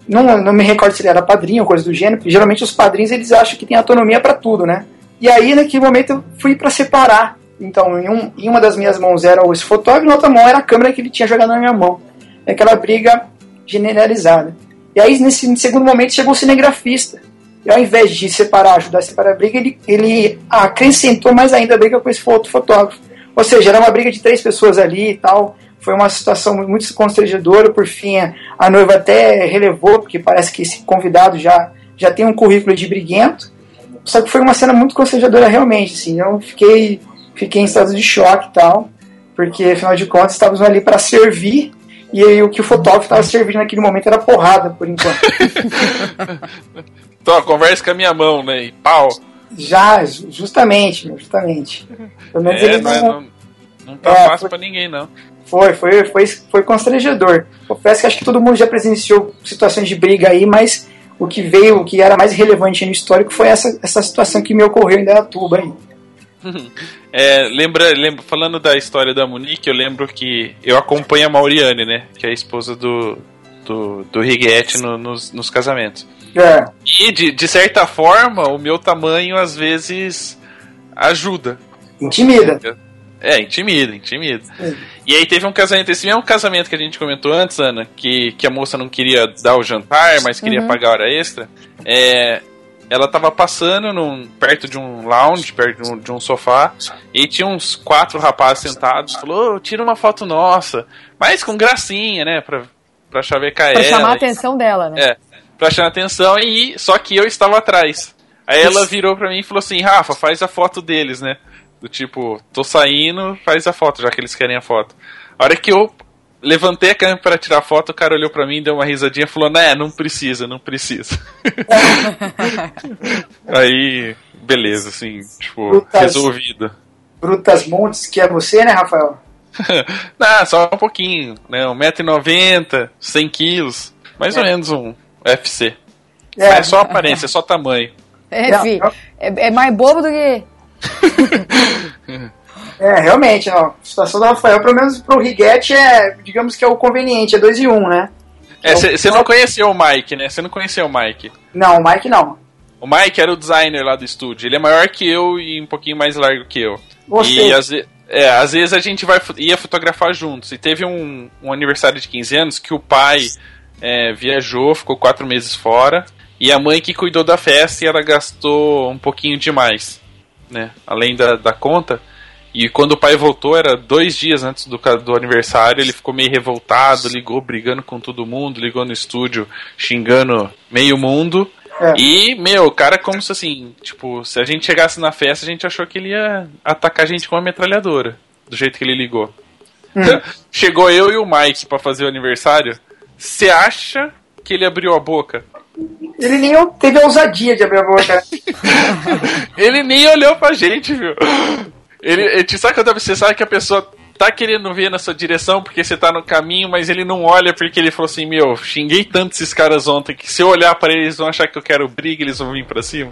[SPEAKER 8] não, não me recordo se ele era padrinho ou coisa do gênero, porque geralmente os padrinhos eles acham que tem autonomia para tudo, né? E aí naquele momento eu fui para separar. Então em, um, em uma das minhas mãos era esse fotógrafo, na outra mão era a câmera que ele tinha jogado na minha mão. Aquela briga generalizada. E aí nesse segundo momento chegou o cinegrafista. E ao invés de separar, ajudar a separar a briga, ele, ele acrescentou mais ainda a briga com esse outro fotógrafo. Ou seja, era uma briga de três pessoas ali e tal. Foi uma situação muito constrangedora. Por fim, a noiva até relevou, porque parece que esse convidado já, já tem um currículo de briguento. Só que foi uma cena muito constrangedora realmente, assim. Eu fiquei, fiquei em estado de choque e tal. Porque, afinal de contas, estávamos ali para servir. E aí, o que o fotógrafo estava servindo naquele momento era porrada, por enquanto.
[SPEAKER 1] Então, conversa com a minha mão, né? E pau.
[SPEAKER 8] Já, ju- justamente, meu, justamente. Pelo menos
[SPEAKER 1] É,
[SPEAKER 8] eles
[SPEAKER 1] não, é-
[SPEAKER 8] não,
[SPEAKER 1] não, não tá
[SPEAKER 8] É,
[SPEAKER 1] fácil
[SPEAKER 8] foi-
[SPEAKER 1] pra ninguém, não.
[SPEAKER 8] Foi, foi, foi, foi constrangedor. Confesso que acho que todo mundo já presenciou situações de briga aí, mas o que veio, o que era mais relevante no histórico foi essa, essa situação que me ocorreu em Dayatuba aí.
[SPEAKER 1] É, lembra, lembra, falando da história da Monique, eu lembro que eu acompanho a Mauriane, né? Que é a esposa do, do, do Righetti no- nos, nos casamentos.
[SPEAKER 8] É,
[SPEAKER 1] E, de, de certa forma, o meu tamanho às vezes ajuda.
[SPEAKER 8] intimida.
[SPEAKER 1] É, intimida, intimida.
[SPEAKER 8] É.
[SPEAKER 1] E aí teve um casamento, esse mesmo casamento que a gente comentou antes, Ana, que, que a moça não queria dar o jantar, mas queria
[SPEAKER 2] Uhum.
[SPEAKER 1] pagar a hora extra. É, ela tava passando num, perto de um lounge, perto de um, de um sofá, e tinha uns quatro rapazes sentados, falou, "Ô, tira uma foto nossa, mas com gracinha, né, pra, pra chavecar
[SPEAKER 2] Pra
[SPEAKER 1] ela.
[SPEAKER 2] chamar a atenção dela, né?
[SPEAKER 1] é, pra chamar atenção, e só que eu estava atrás. Aí ela virou pra mim e falou assim, Rafa, faz a foto deles, né? Do tipo, tô saindo, faz a foto, já que eles querem a foto. A hora que eu levantei a câmera pra tirar a foto, o cara olhou pra mim, deu uma risadinha e falou, né, não precisa, não precisa. Aí, beleza, assim, tipo,
[SPEAKER 8] Putas.
[SPEAKER 1] resolvido.
[SPEAKER 8] Brutas Montes, que é você, né, Rafael?
[SPEAKER 1] Não, só um pouquinho, né? 1,90m, 100 quilos, mais ou menos um UFC.
[SPEAKER 8] É,
[SPEAKER 1] Mas é só aparência, é só tamanho.
[SPEAKER 2] É,
[SPEAKER 8] não.
[SPEAKER 2] é, é mais bobo do que.
[SPEAKER 8] é, realmente, ó, a situação do Rafael, pelo menos pro Riguete, é, digamos que é o conveniente, é 2 e 1, um, né?
[SPEAKER 1] É, você não conheceu o Mike, né? Você não conheceu o Mike.
[SPEAKER 8] Não, o Mike não.
[SPEAKER 1] O Mike era o designer lá do estúdio. Ele é maior que eu e um pouquinho mais largo que eu.
[SPEAKER 8] Você.
[SPEAKER 1] E às, é, às vezes a gente vai, ia fotografar juntos. E teve um, um aniversário de 15 anos que o pai é, viajou, ficou quatro meses fora. E a mãe que cuidou da festa e ela gastou um pouquinho demais, né? Além da, da conta. E quando o pai voltou, era dois dias antes do, do aniversário, ele ficou meio revoltado, ligou brigando com todo mundo, ligou no estúdio xingando meio mundo.
[SPEAKER 8] É.
[SPEAKER 1] E, meu, o cara como se assim, tipo, se a gente chegasse na festa, a gente achou que ele ia atacar a gente com uma metralhadora, do jeito que ele ligou. Chegou eu e o Mike pra fazer o aniversário. Você acha que ele abriu a boca?
[SPEAKER 8] Ele nem teve a ousadia de abrir a boca.
[SPEAKER 1] Ele nem olhou pra gente, viu? Ele, ele sabe quando você sabe que a pessoa tá querendo ver na sua direção porque você tá no caminho, mas ele não olha porque ele falou assim: Meu, xinguei tanto esses caras ontem que se eu olhar pra eles, vão achar que eu quero briga e eles vão vir pra cima.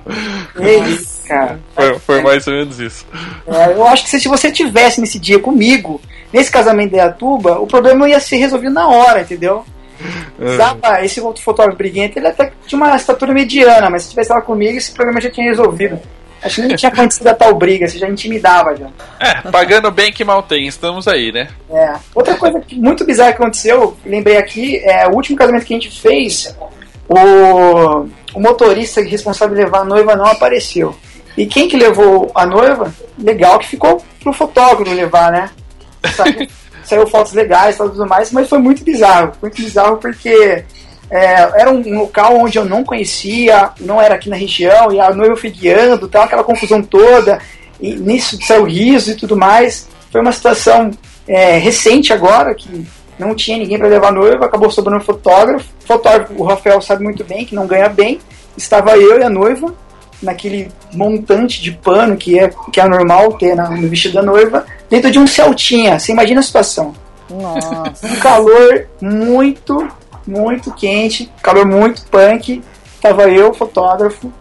[SPEAKER 8] Eles, cara.
[SPEAKER 1] Foi, foi mais ou menos isso.
[SPEAKER 8] É, eu acho que se, se você tivesse nesse dia comigo, nesse casamento da Atuba, o problema ia ser resolvido na hora, entendeu? Zapa, esse outro fotógrafo briguento, ele até tinha uma estatura mediana, mas se tivesse lá comigo, esse problema já tinha resolvido. Acho que nem tinha acontecido a tal briga, você já intimidava já.
[SPEAKER 1] É, pagando bem que mal tem, estamos aí, né?
[SPEAKER 8] É. Outra coisa que- muito bizarra que aconteceu, lembrei aqui, é o último casamento que a gente fez, o, o motorista responsável de levar a noiva não apareceu. E quem que levou a noiva? Legal que ficou pro fotógrafo levar, né? Saiu, saiu fotos legais e tudo mais, mas foi muito bizarro. Muito bizarro porque é, era um local onde eu não conhecia, não era aqui na região, e a noiva foi guiando, tal, aquela confusão toda, e nisso saiu riso e tudo mais. Foi uma situação é, recente agora, que não tinha ninguém para levar a noiva, acabou sobrando fotógrafo. Fotógrafo, o Rafael sabe muito bem que não ganha bem. Estava eu e a noiva, naquele montante de pano que é, que é normal ter na- no vestido da noiva, dentro de um Celtinha. Você imagina a situação
[SPEAKER 2] Nossa.
[SPEAKER 8] um calor muito, muito quente, calor muito punk. Tava eu, fotógrafo,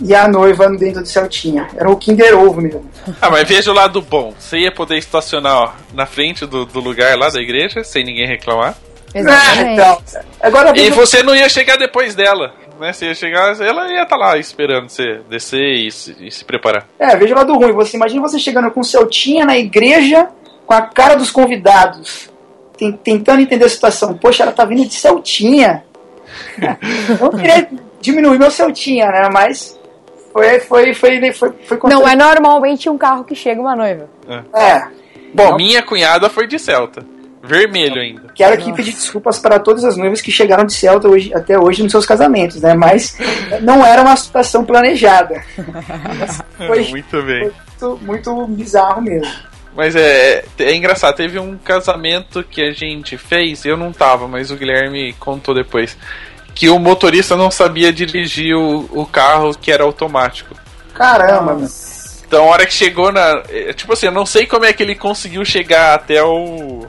[SPEAKER 8] e a noiva dentro do Celtinha. Era o Kinder Ovo mesmo.
[SPEAKER 1] Ah, mas veja o lado bom. Você ia poder estacionar ó, na frente do, do lugar lá da igreja, sem ninguém reclamar.
[SPEAKER 2] Exatamente.
[SPEAKER 8] Então, agora
[SPEAKER 1] E você não ia chegar depois dela. Né? Você ia chegar, ela ia estar lá esperando você descer e se, e se preparar.
[SPEAKER 8] É, veja o lado ruim. Você imagina você chegando com o Celtinha na igreja, com a cara dos convidados, tentando entender a situação. Poxa, ela tá vindo de Celtinha. Eu queria diminuir meu Celtinha, né? Mas foi, foi, foi, foi, foi
[SPEAKER 2] Não é normalmente um carro que chega uma noiva.
[SPEAKER 8] É. Bom,
[SPEAKER 1] Minha cunhada foi de Celta. Vermelho ainda.
[SPEAKER 8] Quero aqui pedir desculpas para todas as noivas que chegaram de Celta hoje, até hoje nos seus casamentos, né? Mas não era uma situação planejada. Foi
[SPEAKER 1] Muito bem.
[SPEAKER 8] muito, muito bizarro mesmo.
[SPEAKER 1] Mas é, é engraçado, teve um casamento que a gente fez, eu não tava, mas o Guilherme contou depois. Que o motorista não sabia dirigir o, o carro que era automático.
[SPEAKER 8] Caramba, meu.
[SPEAKER 1] Então, a hora que chegou na. é, Tipo assim, eu não sei como é que ele conseguiu chegar até o.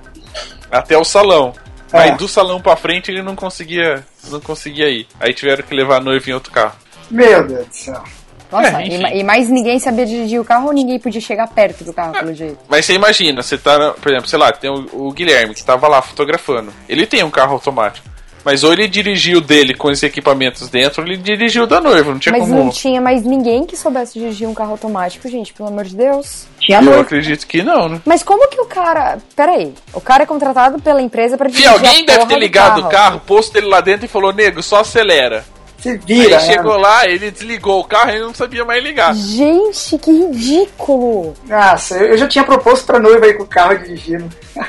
[SPEAKER 1] Até o salão. Mas
[SPEAKER 8] É.
[SPEAKER 1] do salão pra frente ele não conseguia. Não conseguia ir. Aí tiveram que levar a noiva em outro carro.
[SPEAKER 8] Meu Deus do céu.
[SPEAKER 2] Nossa,
[SPEAKER 1] É,
[SPEAKER 2] e, e mais ninguém sabia dirigir o carro ou ninguém podia chegar perto do carro, pelo jeito.
[SPEAKER 1] Mas você imagina, você tá, por exemplo, sei lá, tem o, o Guilherme que tava lá fotografando. Ele tem um carro automático. Mas ou ele dirigiu dele com os equipamentos dentro, ou ele dirigiu da noiva, não tinha
[SPEAKER 2] Mas
[SPEAKER 1] como.
[SPEAKER 2] não tinha mais ninguém que soubesse dirigir um carro automático, gente, pelo amor de Deus.
[SPEAKER 8] Tinha
[SPEAKER 1] Eu
[SPEAKER 8] noiva.
[SPEAKER 1] acredito que não, né?
[SPEAKER 2] Mas como que o cara. Peraí, o cara é contratado pela empresa pra
[SPEAKER 1] Fih,
[SPEAKER 2] dirigir.
[SPEAKER 1] alguém
[SPEAKER 2] a
[SPEAKER 1] deve ter
[SPEAKER 2] do
[SPEAKER 1] ligado o carro, posto ele lá dentro e falou, nego, só acelera.
[SPEAKER 8] Se vira.
[SPEAKER 1] Aí
[SPEAKER 8] né?
[SPEAKER 1] chegou lá, ele desligou o carro e ele não sabia mais ligar.
[SPEAKER 2] Gente, que ridículo!
[SPEAKER 8] Nossa, eu já tinha proposto pra noiva ir com o carro dirigindo.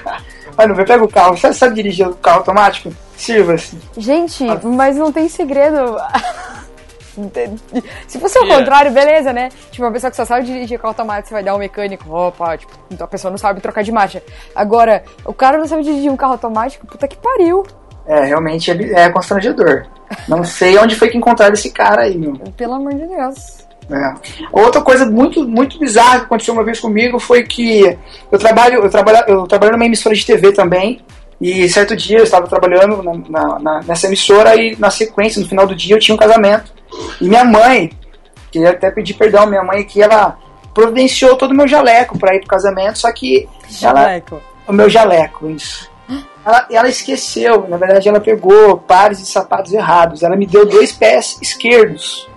[SPEAKER 8] Mas não, pega o carro. Você sabe dirigir o carro automático? Sirva-se.
[SPEAKER 2] Gente, mas não tem segredo. Se fosse o
[SPEAKER 1] Yeah.
[SPEAKER 2] contrário, beleza, né? Tipo, uma pessoa que só sabe dirigir carro automático, você vai dar um mecânico, opa, tipo, então a pessoa não sabe trocar de marcha. Agora, o cara não sabe dirigir um carro automático, puta que pariu.
[SPEAKER 8] É, realmente é, é constrangedor. Não sei onde foi que encontraram esse cara aí, meu.
[SPEAKER 2] Pelo amor de Deus.
[SPEAKER 8] É. Outra coisa muito, muito bizarra que aconteceu uma vez comigo foi que eu trabalho, eu trabalho, eu trabalho numa emissora de TV também. E certo dia eu estava trabalhando na- na- nessa emissora e na sequência, no final do dia, eu tinha um casamento. E minha mãe, queria até pedir perdão, minha mãe que ela providenciou todo o meu jaleco para ir pro casamento, só que ela,
[SPEAKER 2] Jaleco.
[SPEAKER 8] o meu jaleco, isso. Ela, ela esqueceu, na verdade ela pegou pares de sapatos errados. Ela me deu dois pés esquerdos.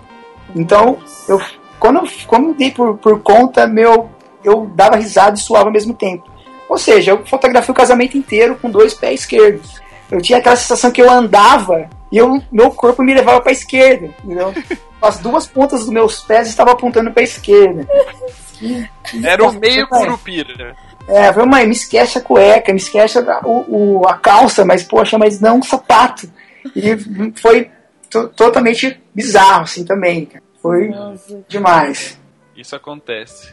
[SPEAKER 8] Então, eu, quando eu quando eu dei por, por conta, meu, eu dava risada e suava ao mesmo tempo. Ou seja, eu fotografei o casamento inteiro com dois pés esquerdos. Eu tinha aquela sensação que eu andava e eu, meu corpo me levava para a esquerda, entendeu? As duas pontas dos meus pés estavam apontando para a esquerda.
[SPEAKER 1] Era o meio curupira.
[SPEAKER 8] É, falei, mãe, me esquece a cueca, me esquece a, o, o- a calça, mas poxa, mas não o sapato. E foi to- totalmente bizarro, assim, também. Foi demais.
[SPEAKER 1] Isso acontece.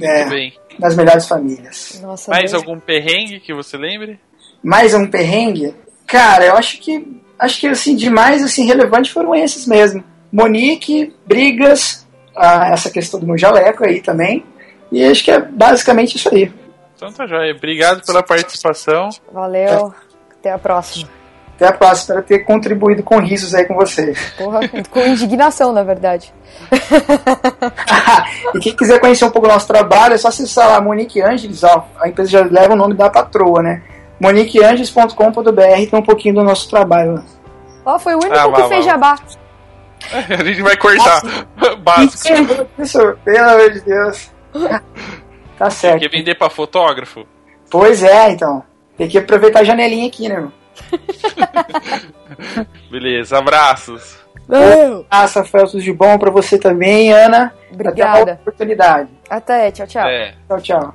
[SPEAKER 8] É,
[SPEAKER 1] Muito bem.
[SPEAKER 8] nas melhores famílias.
[SPEAKER 2] Nossa,
[SPEAKER 1] Mais
[SPEAKER 2] Deus.
[SPEAKER 1] algum perrengue que você lembre?
[SPEAKER 8] Mais um perrengue? Cara, eu acho que acho que assim, de mais assim, relevante foram esses mesmo. Monique, brigas, ah, essa questão do meu jaleco aí também. E acho que é basicamente isso aí.
[SPEAKER 1] Então tá joia. Obrigado pela participação.
[SPEAKER 2] Valeu. Até a próxima.
[SPEAKER 8] Até a próxima, espero ter contribuído com risos aí com vocês.
[SPEAKER 2] Porra, com indignação, na verdade.
[SPEAKER 8] e quem quiser conhecer um pouco do nosso trabalho, é só acessar lá Monique Angeles, ó, a empresa já leva o nome da patroa, né? moniqueangeles.com.br tem um pouquinho do nosso trabalho lá.
[SPEAKER 2] Ó, foi o único
[SPEAKER 1] Ah,
[SPEAKER 2] que
[SPEAKER 1] vá,
[SPEAKER 2] fez
[SPEAKER 1] vá.
[SPEAKER 2] jabá.
[SPEAKER 1] A gente vai cortar. Básico.
[SPEAKER 8] Isso, pelo amor de Deus. Tá certo.
[SPEAKER 1] Quer vender pra fotógrafo?
[SPEAKER 8] Pois é, então. Tem que aproveitar a janelinha aqui, né, irmão?
[SPEAKER 1] Beleza, abraços.
[SPEAKER 2] Valeu.
[SPEAKER 8] Ah, Rafael, tudo de bom pra você também, Ana. Até
[SPEAKER 2] Obrigada.
[SPEAKER 8] oportunidade.
[SPEAKER 2] Até, tchau, tchau.
[SPEAKER 1] É.
[SPEAKER 8] Tchau, tchau.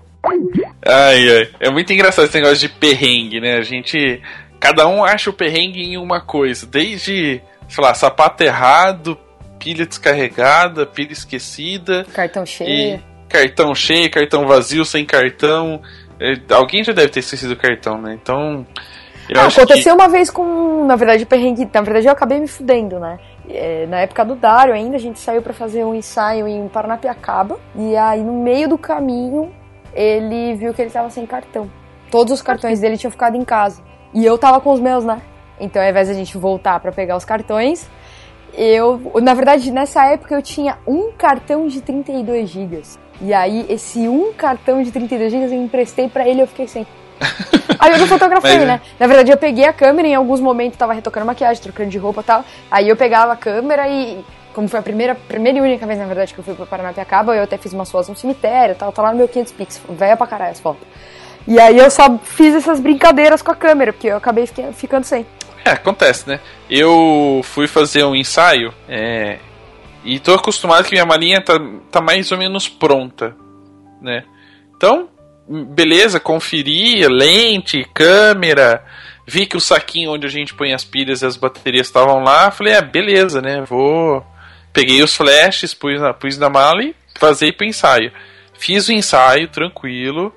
[SPEAKER 1] Ai, ai. É muito engraçado esse negócio de perrengue, né? A gente. Cada um acha o perrengue em uma coisa. Desde, sei lá, sapato errado, pilha descarregada, pilha esquecida,
[SPEAKER 2] Cartão
[SPEAKER 1] e
[SPEAKER 2] cheio.
[SPEAKER 1] Cartão cheio, cartão vazio, sem cartão. É, Alguém já deve ter esquecido o cartão, né? Então. Eu
[SPEAKER 2] Ah, aconteceu uma vez com, na verdade, perrengue. Na verdade, eu acabei me fudendo, né? É, na época do Dário ainda, a gente saiu pra fazer um ensaio em Paranapiacaba. E aí, no meio do caminho, ele viu que ele tava sem cartão. Todos os cartões dele tinham ficado em casa. E eu tava com os meus, né? Então, ao invés da gente voltar pra pegar os cartões, eu. Na verdade, nessa época eu tinha um cartão de 32 gigas. E aí, esse um cartão de 32 gigas eu emprestei pra ele e eu fiquei sem. Aí eu não fotografei,
[SPEAKER 1] Mas, é.
[SPEAKER 2] né? Na verdade, eu peguei a câmera, em alguns momentos tava retocando maquiagem, trocando de roupa e tal. Aí eu pegava a câmera e, como foi a primeira, primeira e única vez, na verdade, que eu fui pra Paranapiacaba, eu até fiz umas fotos no cemitério e tal, tá lá no meu 500 pix, velha pra caralho as fotos. E aí eu só fiz essas brincadeiras com a câmera, porque eu acabei ficando sem.
[SPEAKER 1] É, acontece, né? Eu fui fazer um ensaio é, e tô acostumado que minha malinha tá, tá mais ou menos pronta, né? Então, beleza, conferi lente, câmera, vi que o saquinho onde a gente põe as pilhas e as baterias estavam lá, falei, é, beleza, né? Vou. Peguei os flashes, pus na, pus na mala e vazei pro ensaio. Fiz o ensaio, tranquilo.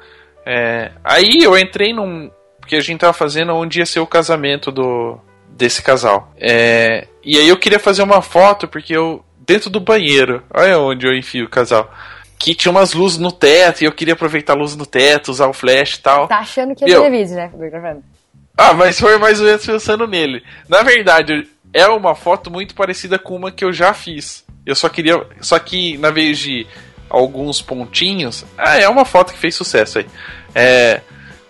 [SPEAKER 1] É, aí eu entrei num. Porque a gente tava fazendo onde ia ser o casamento do desse casal. É, e aí eu queria fazer uma foto, porque eu. Dentro do banheiro, olha onde eu enfio o casal. Que tinha umas luzes no teto, e eu queria aproveitar a luz no teto, usar o flash e tal.
[SPEAKER 2] Tá achando que é
[SPEAKER 1] Meu.
[SPEAKER 2] televídeo, né?
[SPEAKER 1] Ah, mas foi mais ou menos pensando nele. Na verdade, é uma foto muito parecida com uma que eu já fiz. Eu só queria. Só que, na vez de alguns pontinhos. Ah, é uma foto que fez sucesso aí. É.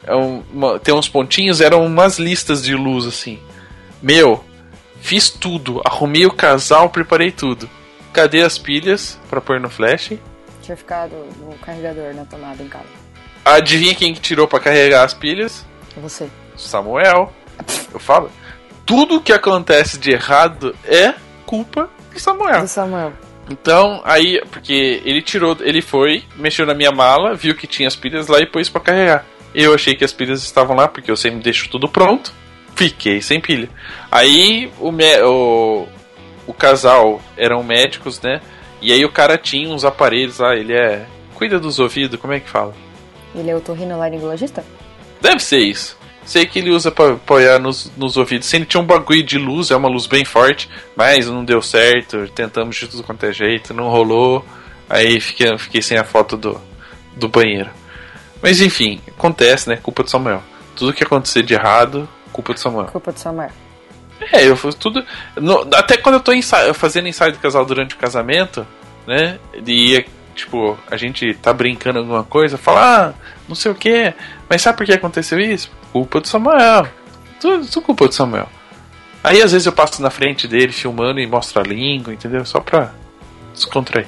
[SPEAKER 1] é um- uma- tem uns pontinhos, eram umas listas de luz assim. Meu, fiz tudo. Arrumei o casal, preparei tudo. Cadê as pilhas pra pôr no flash?
[SPEAKER 2] Tinha ficado no carregador na tomada em casa.
[SPEAKER 1] Adivinha quem que tirou pra carregar as pilhas?
[SPEAKER 2] Você.
[SPEAKER 1] Samuel. Eu falo, tudo que acontece de errado é culpa do Samuel.
[SPEAKER 2] Do Samuel.
[SPEAKER 1] Então, aí, porque ele tirou, ele foi, mexeu na minha mala, viu que tinha as pilhas lá e pôs pra carregar. Eu achei que as pilhas estavam lá, porque eu sempre deixo tudo pronto. Fiquei sem pilha. Aí o, mé- o, o casal eram médicos, né? E aí o cara tinha uns aparelhos lá, ele é. Cuida dos ouvidos, como é que fala?
[SPEAKER 2] Ele é o torrinolaringologista?
[SPEAKER 1] Deve ser isso. Sei que ele usa pra apoiar nos, nos ouvidos. Sim, ele tinha um bagulho de luz, é uma luz bem forte, mas não deu certo. Tentamos de tudo quanto é jeito, não rolou. Aí fiquei, fiquei sem a foto do, do banheiro. Mas enfim, acontece, né? Culpa do Samuel. Tudo que acontecer de errado, culpa do Samuel.
[SPEAKER 2] Culpa do Samuel.
[SPEAKER 1] É, eu faço tudo. no- até quando eu tô ensa- fazendo ensaio do casal durante o casamento, né? E ia, tipo, a gente tá brincando alguma coisa, fala, ah, não sei o que, mas sabe por que aconteceu isso? Culpa do Samuel. Tudo, tudo culpa do Samuel. Aí às vezes eu passo na frente dele filmando e mostro a língua, entendeu? Só pra descontrair.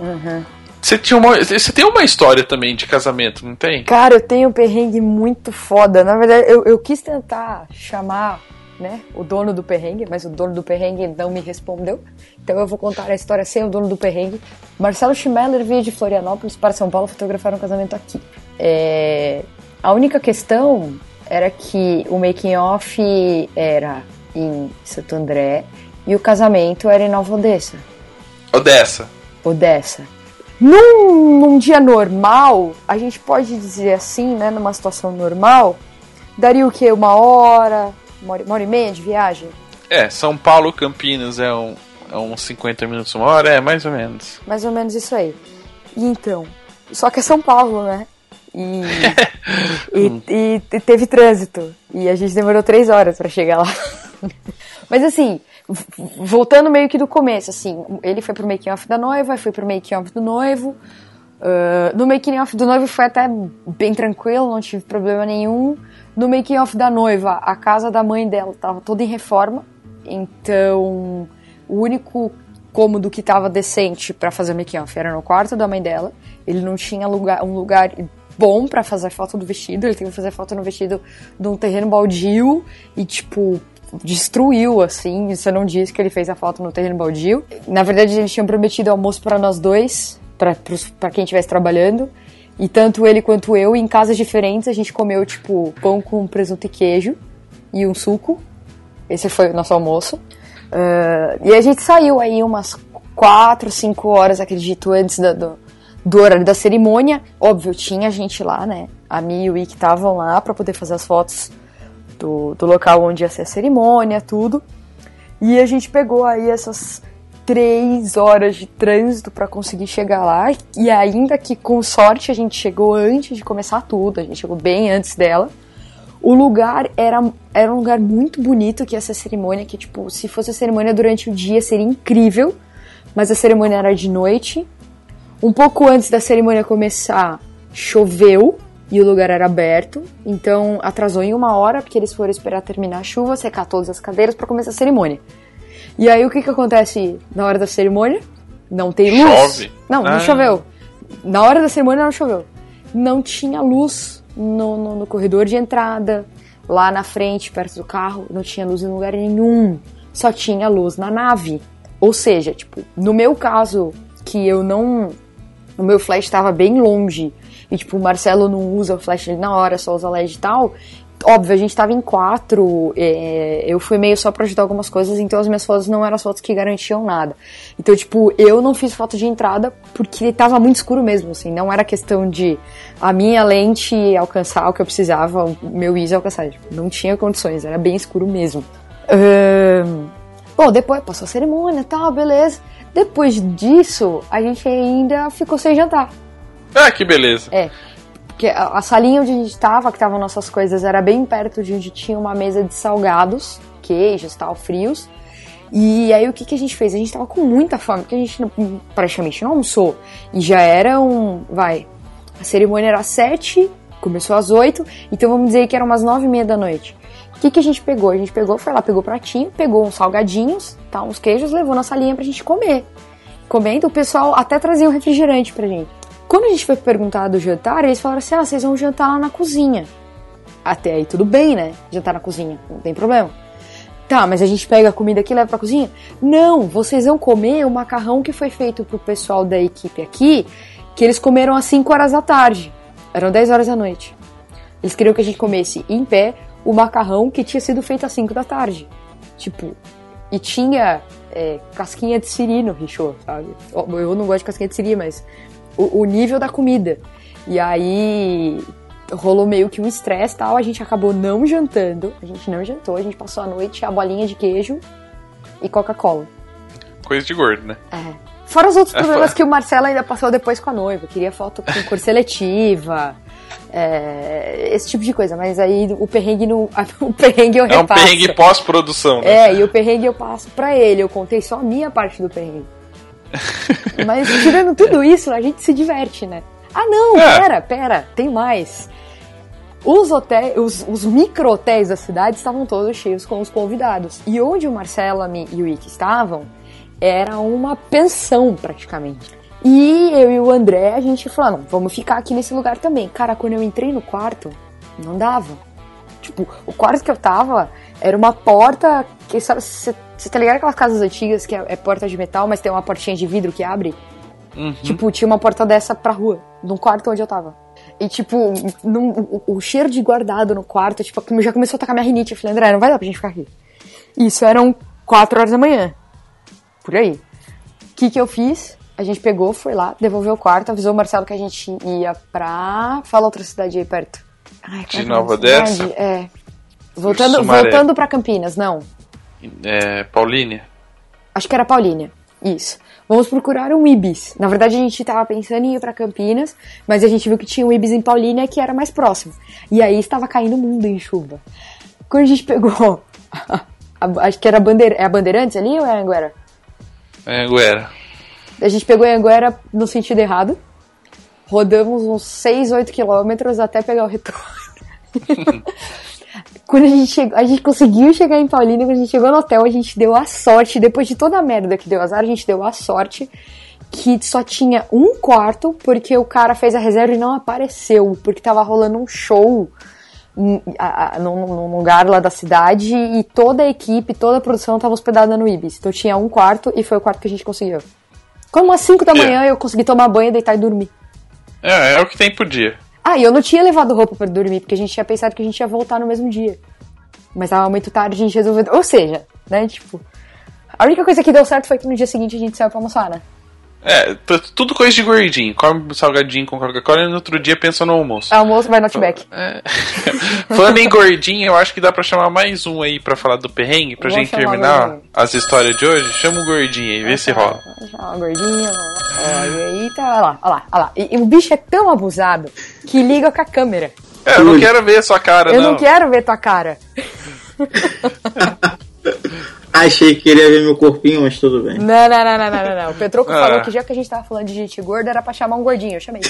[SPEAKER 2] Uhum.
[SPEAKER 1] Você, tinha uma, você tem uma história também de casamento, não tem?
[SPEAKER 2] Cara, eu tenho um perrengue muito foda. Na verdade, eu, eu quis tentar chamar né? O dono do perrengue, mas o dono do perrengue não me respondeu. Então eu vou contar a história sem o dono do perrengue. Marcelo Schmeller veio de Florianópolis para São Paulo fotografar um casamento aqui. É, A única questão era que o making off era em Santo André e o casamento era em Nova Odessa.
[SPEAKER 1] Odessa.
[SPEAKER 2] Odessa. Num, num dia normal, a gente pode dizer assim, né? Numa situação normal, daria o quê? Uma hora, uma hora, uma hora e meia de viagem?
[SPEAKER 1] É, São Paulo, Campinas é, um, é uns 50 minutos, uma hora, é mais ou menos.
[SPEAKER 2] Mais ou menos isso aí. E então, só que é São Paulo, né? E, e, e- teve trânsito. E a gente demorou três horas pra chegar lá. Mas assim, voltando meio que do começo, assim, ele foi pro making off da noiva, eu fui pro making off do noivo. Ah, no making off do noivo foi até bem tranquilo, não tive problema nenhum. No making off da noiva, a casa da mãe dela tava toda em reforma. Então, o único cômodo que tava decente pra fazer making off era no quarto da mãe dela. Ele não tinha lugar, um lugar bom pra fazer foto do vestido, ele teve que fazer foto no vestido de um terreno baldio e tipo destruiu assim, você não disse que ele fez a foto no terreno baldio. Na verdade, eles tinham prometido almoço pra nós dois, pra quem estivesse trabalhando. E tanto ele quanto eu, em casas diferentes, a gente comeu tipo pão com presunto e queijo e um suco. Esse foi o nosso almoço. Ah, e a gente saiu aí umas 4, 5 horas, acredito, antes da- do, do horário da cerimônia. Óbvio, tinha gente lá, né? A Mi e o Ick estavam lá pra poder fazer as fotos do, do local onde ia ser a cerimônia, tudo. E a gente pegou aí essas três horas de trânsito pra conseguir chegar lá. E ainda que com sorte a gente chegou antes de começar tudo, a gente chegou bem antes dela. O lugar era, era um lugar muito bonito que essa cerimônia, que tipo, se fosse a cerimônia durante o dia seria incrível, mas a cerimônia era de noite. Um pouco antes da cerimônia começar, choveu e o lugar era aberto, então atrasou em uma hora porque eles foram esperar terminar a chuva, secar todas as cadeiras para começar a cerimônia. E aí o que que acontece na hora da cerimônia? Não tem luz.
[SPEAKER 1] Chove.
[SPEAKER 2] Não, não
[SPEAKER 1] Ah.
[SPEAKER 2] choveu. Na hora da cerimônia não choveu. Não tinha luz no, no, no corredor de entrada, lá na frente, perto do carro, não tinha luz em lugar nenhum. Só tinha luz na nave. Ou seja, tipo, no meu caso, que eu não. O meu flash estava bem longe. E, tipo, o Marcelo não usa o flash ali na hora, só usa LED e tal. Óbvio, a gente tava em quatro, é, eu fui meio só pra ajudar algumas coisas, então as minhas fotos não eram as fotos que garantiam nada. Então, tipo, eu não fiz foto de entrada porque tava muito escuro mesmo, assim, não era questão de a minha lente alcançar o que eu precisava, o meu ISO alcançar, tipo, não tinha condições, era bem escuro mesmo. Bom, depois passou a cerimônia e tal, beleza. Depois disso, a gente ainda ficou sem jantar.
[SPEAKER 1] Ah, que beleza.
[SPEAKER 2] É. Porque a, salinha onde a gente tava, que estavam nossas coisas, era bem perto de onde tinha uma mesa de salgados, queijos tal, frios. E aí o que, que a gente fez? A gente tava com muita fome, porque a gente não- praticamente não almoçou. E já era um. Vai. A cerimônia era às sete, começou às oito, então vamos dizer que eram umas nove e meia da noite. O que, que a gente pegou? A gente pegou, foi lá, pegou pratinho, pegou uns salgadinhos, tá, uns queijos, levou na salinha pra gente comer. Comendo, o pessoal até trazia um refrigerante pra gente. Quando a gente foi perguntar do jantar, eles falaram assim: ah, vocês vão jantar lá na cozinha. Até aí tudo bem, né? Jantar na cozinha, não tem problema. Tá, mas a gente pega a comida aqui e leva pra cozinha? Não, vocês vão comer o macarrão que foi feito pro pessoal da equipe aqui, que eles comeram às 5 horas da tarde. Eram 10 horas da noite. Eles queriam que a gente comesse em pé o macarrão que tinha sido feito às 5 da tarde. Tipo, e tinha é, casquinha de siri no richô, sabe? Eu não gosto de casquinha de siri, mas o, o nível da comida. E aí rolou meio que um estresse e tal, a gente acabou não jantando, a gente não jantou, a gente passou a noite a bolinha de queijo e Coca-Cola.
[SPEAKER 1] Coisa de gordo, né?
[SPEAKER 2] É. Fora os outros
[SPEAKER 1] É,
[SPEAKER 2] problemas
[SPEAKER 1] fora.
[SPEAKER 2] que o Marcelo ainda passou depois com a noiva. Queria foto com cor seletiva, é, esse tipo de coisa. Mas aí o perrengue, não, o perrengue eu
[SPEAKER 1] É um
[SPEAKER 2] repasso.
[SPEAKER 1] perrengue pós-produção, né?
[SPEAKER 2] É, e o perrengue eu passo pra ele. Eu contei só a minha parte do perrengue. Mas tirando tudo isso, a gente se diverte, né? Ah, não,
[SPEAKER 1] É.
[SPEAKER 2] pera, pera, tem mais. Os hotéis, os, os micro-hotéis da cidade estavam todos cheios com os convidados. E onde o Marcelo a Mi e o Ike estavam, era uma pensão praticamente. E eu e o André, a gente falou, "Ah, não, vamos ficar aqui nesse lugar também. Cara, quando eu entrei no quarto, não dava. Tipo, o quarto que eu tava era uma porta que, sabe, você tá ligado aquelas casas antigas que é, é, porta de metal, mas tem uma portinha de vidro que abre?
[SPEAKER 1] Uhum.
[SPEAKER 2] Tipo, tinha uma porta dessa pra rua, no quarto onde eu tava. E, tipo, num, o, o, cheiro de guardado no quarto, tipo, já começou a tacar minha rinite. Eu falei, André, não vai dar pra gente ficar aqui. Isso eram 4 horas da manhã. Por aí. O que que eu fiz? A gente pegou, foi lá, devolveu o quarto, avisou o Marcelo que a gente ia pra. Fala outra cidade aí perto.
[SPEAKER 1] Ai, de Nova Odessa?
[SPEAKER 2] É. Voltando, voltando pra Campinas, não.
[SPEAKER 1] É. Paulínia?
[SPEAKER 2] Acho que era Paulínia. Isso. Vamos procurar um Ibis. Na verdade, a gente tava pensando em ir pra Campinas, mas a gente viu que tinha um Ibis em Paulínia que era mais próximo. E aí estava caindo o mundo em chuva. Quando a gente pegou. acho que era Bandeira, é a Bandeirantes ali ou é a Anguera?
[SPEAKER 1] É a Anguera.
[SPEAKER 2] A gente pegou a Anguera no sentido errado. Rodamos uns 6, 8 quilômetros até pegar o retorno. quando a gente chegou, a gente conseguiu chegar em Paulínia, quando a gente chegou no hotel, a gente deu a sorte, depois de toda a merda que deu azar, a gente deu a sorte que só tinha um quarto, porque o cara fez a reserva e não apareceu, porque tava rolando um show num, num lugar lá da cidade e toda a equipe, toda a produção tava hospedada no Ibis. Então tinha um quarto e foi o quarto que a gente conseguiu. Como às 5 da é. manhã eu consegui tomar banho, deitar e dormir.
[SPEAKER 1] É, é o que tem por dia.
[SPEAKER 2] Ah, e eu não tinha levado roupa para dormir, porque a gente tinha pensado que a gente ia voltar no mesmo dia. Mas tava muito tarde, a gente resolveu. Ou seja, né, tipo. A única coisa que deu certo foi que no dia seguinte a gente saiu pra almoçar, né?
[SPEAKER 1] É, tudo coisa de gordinho. Come salgadinho com Coca-Cola e no outro dia pensa no almoço.
[SPEAKER 2] Almoço vai no Outback.
[SPEAKER 1] É. Falando em gordinho, eu acho que dá pra chamar mais um aí pra falar do perrengue, pra Vou gente terminar as histórias de hoje. Chama o gordinho aí, vê se rola.
[SPEAKER 2] Chama o gordinho, olha aí, tá, olha lá, olha lá, olha lá. E, e, o bicho é tão abusado que liga com a câmera.
[SPEAKER 1] É, eu não quero ver sua cara,
[SPEAKER 2] eu
[SPEAKER 1] não.
[SPEAKER 2] Eu não quero ver tua cara.
[SPEAKER 9] Achei que queria ver meu corpinho, mas tudo bem.
[SPEAKER 2] Não, não, não, não, não, não. O Petroco ah. falou que já que a gente tava falando de gente gorda, era pra chamar um gordinho. Eu chamei.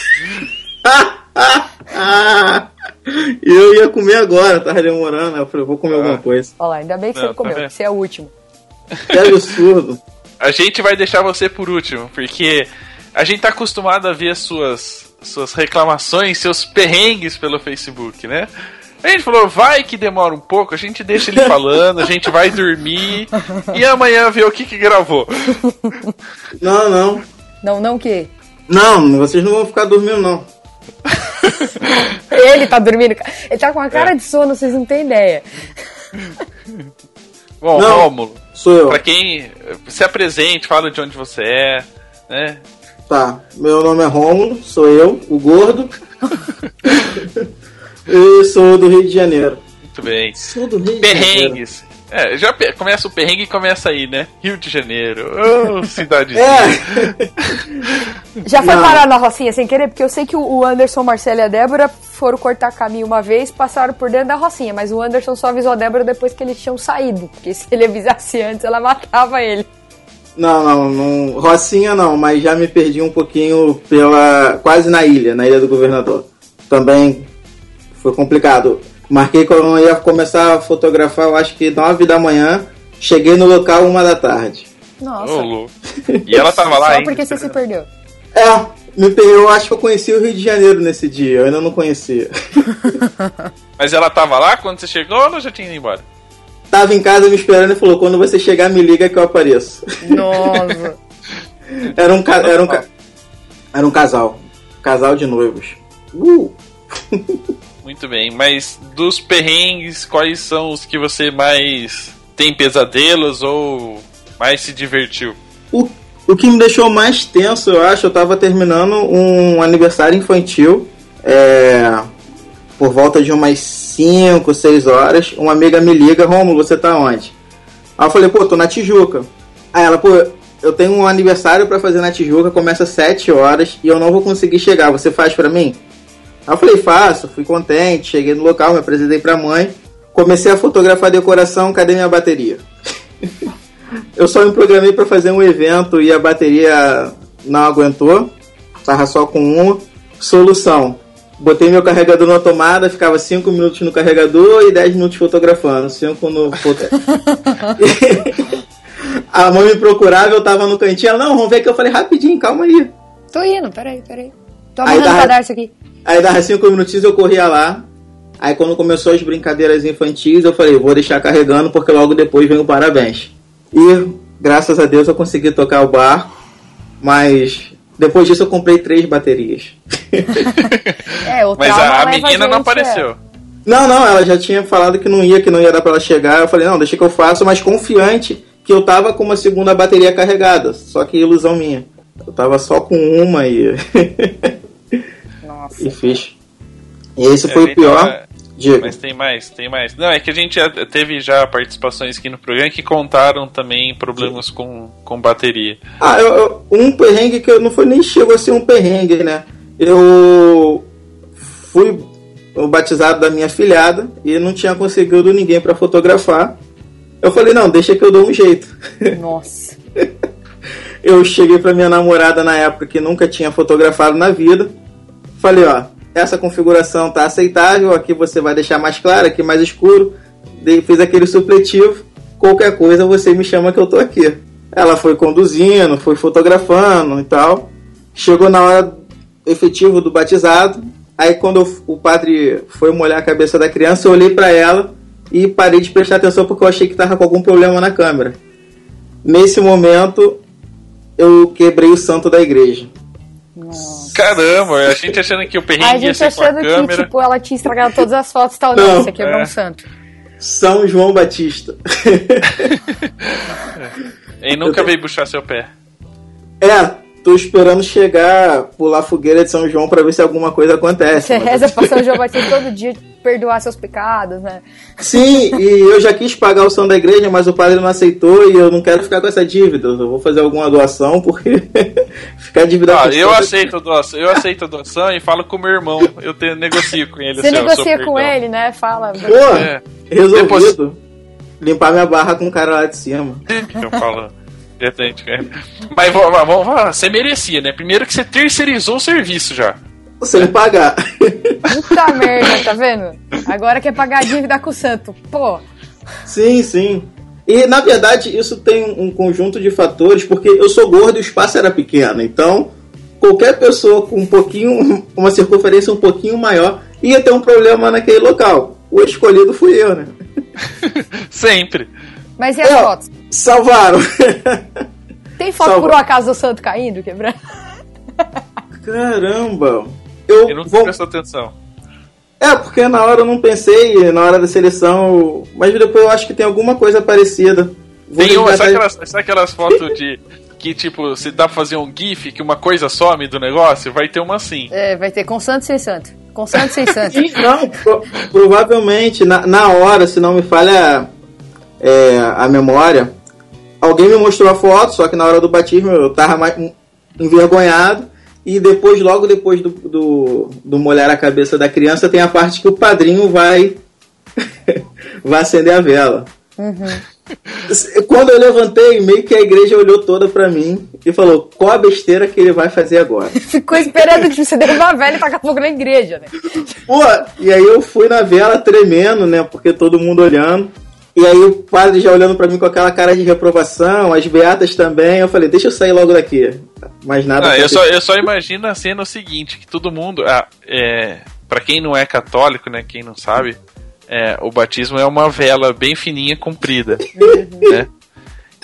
[SPEAKER 9] eu ia comer agora, tava demorando. Eu falei, vou comer ah. alguma coisa.
[SPEAKER 2] Olha lá, ainda bem que não, você comeu. Tá você é o último.
[SPEAKER 9] Que absurdo.
[SPEAKER 1] A gente vai deixar você por último, porque a gente tá acostumado a ver suas, suas reclamações, seus perrengues pelo Facebook, né? A gente falou, vai que demora um pouco, a gente deixa ele falando, a gente vai dormir e amanhã ver o que que gravou.
[SPEAKER 9] Não, não.
[SPEAKER 2] Não, não o quê?
[SPEAKER 9] Não, vocês não vão ficar dormindo, não.
[SPEAKER 2] ele tá dormindo. Ele tá com a cara é. de sono, vocês não têm ideia.
[SPEAKER 1] Bom, não, Rômulo.
[SPEAKER 9] Sou eu.
[SPEAKER 1] Pra quem se apresente, fala de onde você é, né?
[SPEAKER 9] Tá, meu nome é Rômulo, sou eu, o gordo. Eu sou do Rio de Janeiro.
[SPEAKER 1] Muito bem.
[SPEAKER 9] Sou do Rio de
[SPEAKER 1] Perrengues.
[SPEAKER 9] Janeiro.
[SPEAKER 1] É, já começa o perrengue e começa aí, né? Rio de Janeiro. Oh, cidadezinha.
[SPEAKER 9] É.
[SPEAKER 2] já foi Não. parar na Rocinha sem querer? Porque eu sei que o Anderson, Marcelo e a Débora foram cortar caminho uma vez passaram por dentro da Rocinha. Mas o Anderson só avisou a Débora depois que eles tinham saído. Porque se ele avisasse antes, ela matava ele.
[SPEAKER 9] Não, não, não. Rocinha não, mas já me perdi um pouquinho pela. quase na ilha, na ilha do governador. Também foi complicado. Marquei quando eu ia começar a fotografar, eu acho que 9 da manhã. Cheguei no local uma da tarde.
[SPEAKER 2] Nossa.
[SPEAKER 1] Oh, e ela tava lá
[SPEAKER 2] Só
[SPEAKER 1] ainda.
[SPEAKER 2] porque você se perdeu.
[SPEAKER 9] É, me eu acho que eu conheci o Rio de Janeiro nesse dia, eu ainda não conhecia.
[SPEAKER 1] Mas ela tava lá quando você chegou ou ela já tinha ido embora?
[SPEAKER 9] Tava em casa me esperando e falou: quando você chegar, me liga que eu apareço.
[SPEAKER 2] Nossa.
[SPEAKER 9] era, um, era, um, era um casal. Casal de noivos. Uh!
[SPEAKER 1] Muito bem, mas dos perrengues, quais são os que você mais tem pesadelos ou mais se divertiu?
[SPEAKER 9] O, o que me deixou mais tenso, eu acho, eu tava terminando um aniversário infantil, é, por volta de umas 5, 6 horas, uma amiga me liga, Romulo, você tá onde? Aí eu falei, pô, tô na Tijuca. Aí ela, pô, eu tenho um aniversário para fazer na Tijuca, começa às 7 horas e eu não vou conseguir chegar, você faz para mim? Aí eu falei, faço, fui contente, cheguei no local, me apresentei pra mãe, comecei a fotografar a decoração, cadê minha bateria? eu só me programei para fazer um evento e a bateria não aguentou, tava só com uma. Solução, botei meu carregador na tomada, ficava 5 minutos no carregador e 10 minutos fotografando, 5 no A mãe me procurava, eu tava no cantinho, ela, não, vamos ver que eu falei rapidinho, calma aí.
[SPEAKER 2] Tô indo, peraí, peraí. Tô amarrando o cadarço aqui.
[SPEAKER 9] Aí dava cinco minutinhos eu corria lá, Aí quando começou as brincadeiras infantis, eu falei, vou deixar carregando porque logo depois vem o parabéns. E graças a Deus eu consegui tocar o barco, mas depois disso eu comprei três baterias.
[SPEAKER 2] É, o
[SPEAKER 1] Mas a, menina não apareceu.
[SPEAKER 9] Não, não, ela já tinha falado que não ia, que não ia dar pra ela chegar. Eu falei, não, deixa que eu faço, mas confiante que eu tava com uma segunda bateria carregada. Só que ilusão minha. Eu tava só com uma e.
[SPEAKER 2] Nossa.
[SPEAKER 9] e fiz. E esse
[SPEAKER 1] É,
[SPEAKER 9] foi o pior. Diga.
[SPEAKER 1] Mas tem mais, tem mais. Não, é que a gente já teve já participações aqui no programa que contaram também problemas com, com bateria.
[SPEAKER 9] Ah, eu- eu- um perrengue que eu não foi nem chegou a ser um perrengue, né? Eu fui o batizado da minha filhada e não tinha conseguido ninguém pra fotografar. Eu falei, não, deixa que eu dou um jeito.
[SPEAKER 2] Nossa.
[SPEAKER 9] Eu cheguei pra minha namorada na época que nunca tinha fotografado na vida. Falei, ó, essa configuração tá aceitável, aqui você vai deixar mais claro, aqui mais escuro. Dei- Fiz aquele supletivo. Qualquer coisa você me chama que eu tô aqui. Ela foi conduzindo, foi fotografando e tal. Chegou na hora efetiva do batizado. Aí quando o padre foi molhar a cabeça da criança, eu olhei pra ela e parei de prestar atenção porque eu achei que tava com algum problema na câmera. Nesse momento, eu quebrei o santo da igreja.
[SPEAKER 1] Caramba, a gente achando que o
[SPEAKER 2] Aí a
[SPEAKER 1] perrengue ia
[SPEAKER 2] gente
[SPEAKER 1] ser com a
[SPEAKER 2] achando que,
[SPEAKER 1] câmera.
[SPEAKER 2] tipo, ela tinha estragado todas as fotos e tal. Não,
[SPEAKER 9] Não.
[SPEAKER 2] você quebrou
[SPEAKER 1] É.
[SPEAKER 2] um santo.
[SPEAKER 9] São João Batista.
[SPEAKER 1] E nunca veio puxar seu pé.
[SPEAKER 9] é, tô esperando chegar, pular a fogueira de São João pra ver se alguma coisa acontece.
[SPEAKER 2] Você reza pra São João Batista todo dia perdoar seus pecados, né?
[SPEAKER 9] Sim, e eu já quis pagar o som da igreja, mas o padre não aceitou e eu não quero ficar com essa dívida. Eu vou fazer alguma doação porque ficar dívida
[SPEAKER 1] Ah, eu aceito a doação, eu aceito a doação e falo com o meu irmão. Eu te, negocio com ele.
[SPEAKER 2] Você
[SPEAKER 1] assim,
[SPEAKER 2] negocia com
[SPEAKER 1] perdão.
[SPEAKER 2] ele, né? Fala.
[SPEAKER 9] Pô,
[SPEAKER 1] É,
[SPEAKER 9] resolvido. Limpar minha barra com o cara lá de cima.
[SPEAKER 1] que eu falo. Diretamente ele. Mas vamos, você merecia, né? Primeiro que você terceirizou o serviço já.
[SPEAKER 9] Sem pagar.
[SPEAKER 2] Puta merda, tá vendo? Agora quer pagar a dívida com o santo. Pô,
[SPEAKER 9] Sim, sim. E na verdade isso tem um conjunto de fatores, porque eu sou gordo e o espaço era pequeno. Então, qualquer pessoa com um pouquinho, uma circunferência um pouquinho maior, ia ter um problema naquele local. O escolhido fui eu, né?
[SPEAKER 1] Sempre.
[SPEAKER 2] mas e as
[SPEAKER 9] Ó,
[SPEAKER 2] fotos?
[SPEAKER 9] Salvaram.
[SPEAKER 2] Tem foto
[SPEAKER 9] salva.
[SPEAKER 2] por um acaso do santo caindo, quebrando?
[SPEAKER 9] Caramba. Eu
[SPEAKER 1] Eu nunca
[SPEAKER 9] vou...
[SPEAKER 1] prestou atenção.
[SPEAKER 9] É, porque na hora eu não pensei, na hora da seleção, mas depois eu acho que tem alguma coisa parecida. Vou
[SPEAKER 1] Tem uma, sabe aquelas, sabe aquelas fotos de. Que tipo, se dá pra fazer um GIF que uma coisa some do negócio? Vai ter uma assim.
[SPEAKER 2] É, vai ter com santo e sem santo. Com santo e sem santo.
[SPEAKER 9] Sim, não, pro- provavelmente, na, na hora, se não me falha é, a memória, alguém me mostrou a foto, só que na hora do batismo eu tava mais envergonhado. E depois, logo depois do, do, do molhar a cabeça da criança, tem a parte que o padrinho vai, vai acender a vela. Quando eu levantei, meio que a igreja olhou toda pra mim e falou: qual a besteira que ele vai fazer agora?
[SPEAKER 2] Ficou esperando que você derrubar a velha e tacar fogo na igreja, né?
[SPEAKER 9] Pô, e aí eu fui na vela tremendo, né? Porque todo mundo olhando. E aí o padre já olhando pra mim com aquela cara de reprovação, as beatas também. Eu falei, deixa eu sair logo daqui. Mas nada.
[SPEAKER 1] Não, eu, só, eu só imagino a cena o seguinte, que todo mundo. Ah, é, para quem não é católico, né? Quem não sabe, é, o batismo é uma vela bem fininha, comprida. né?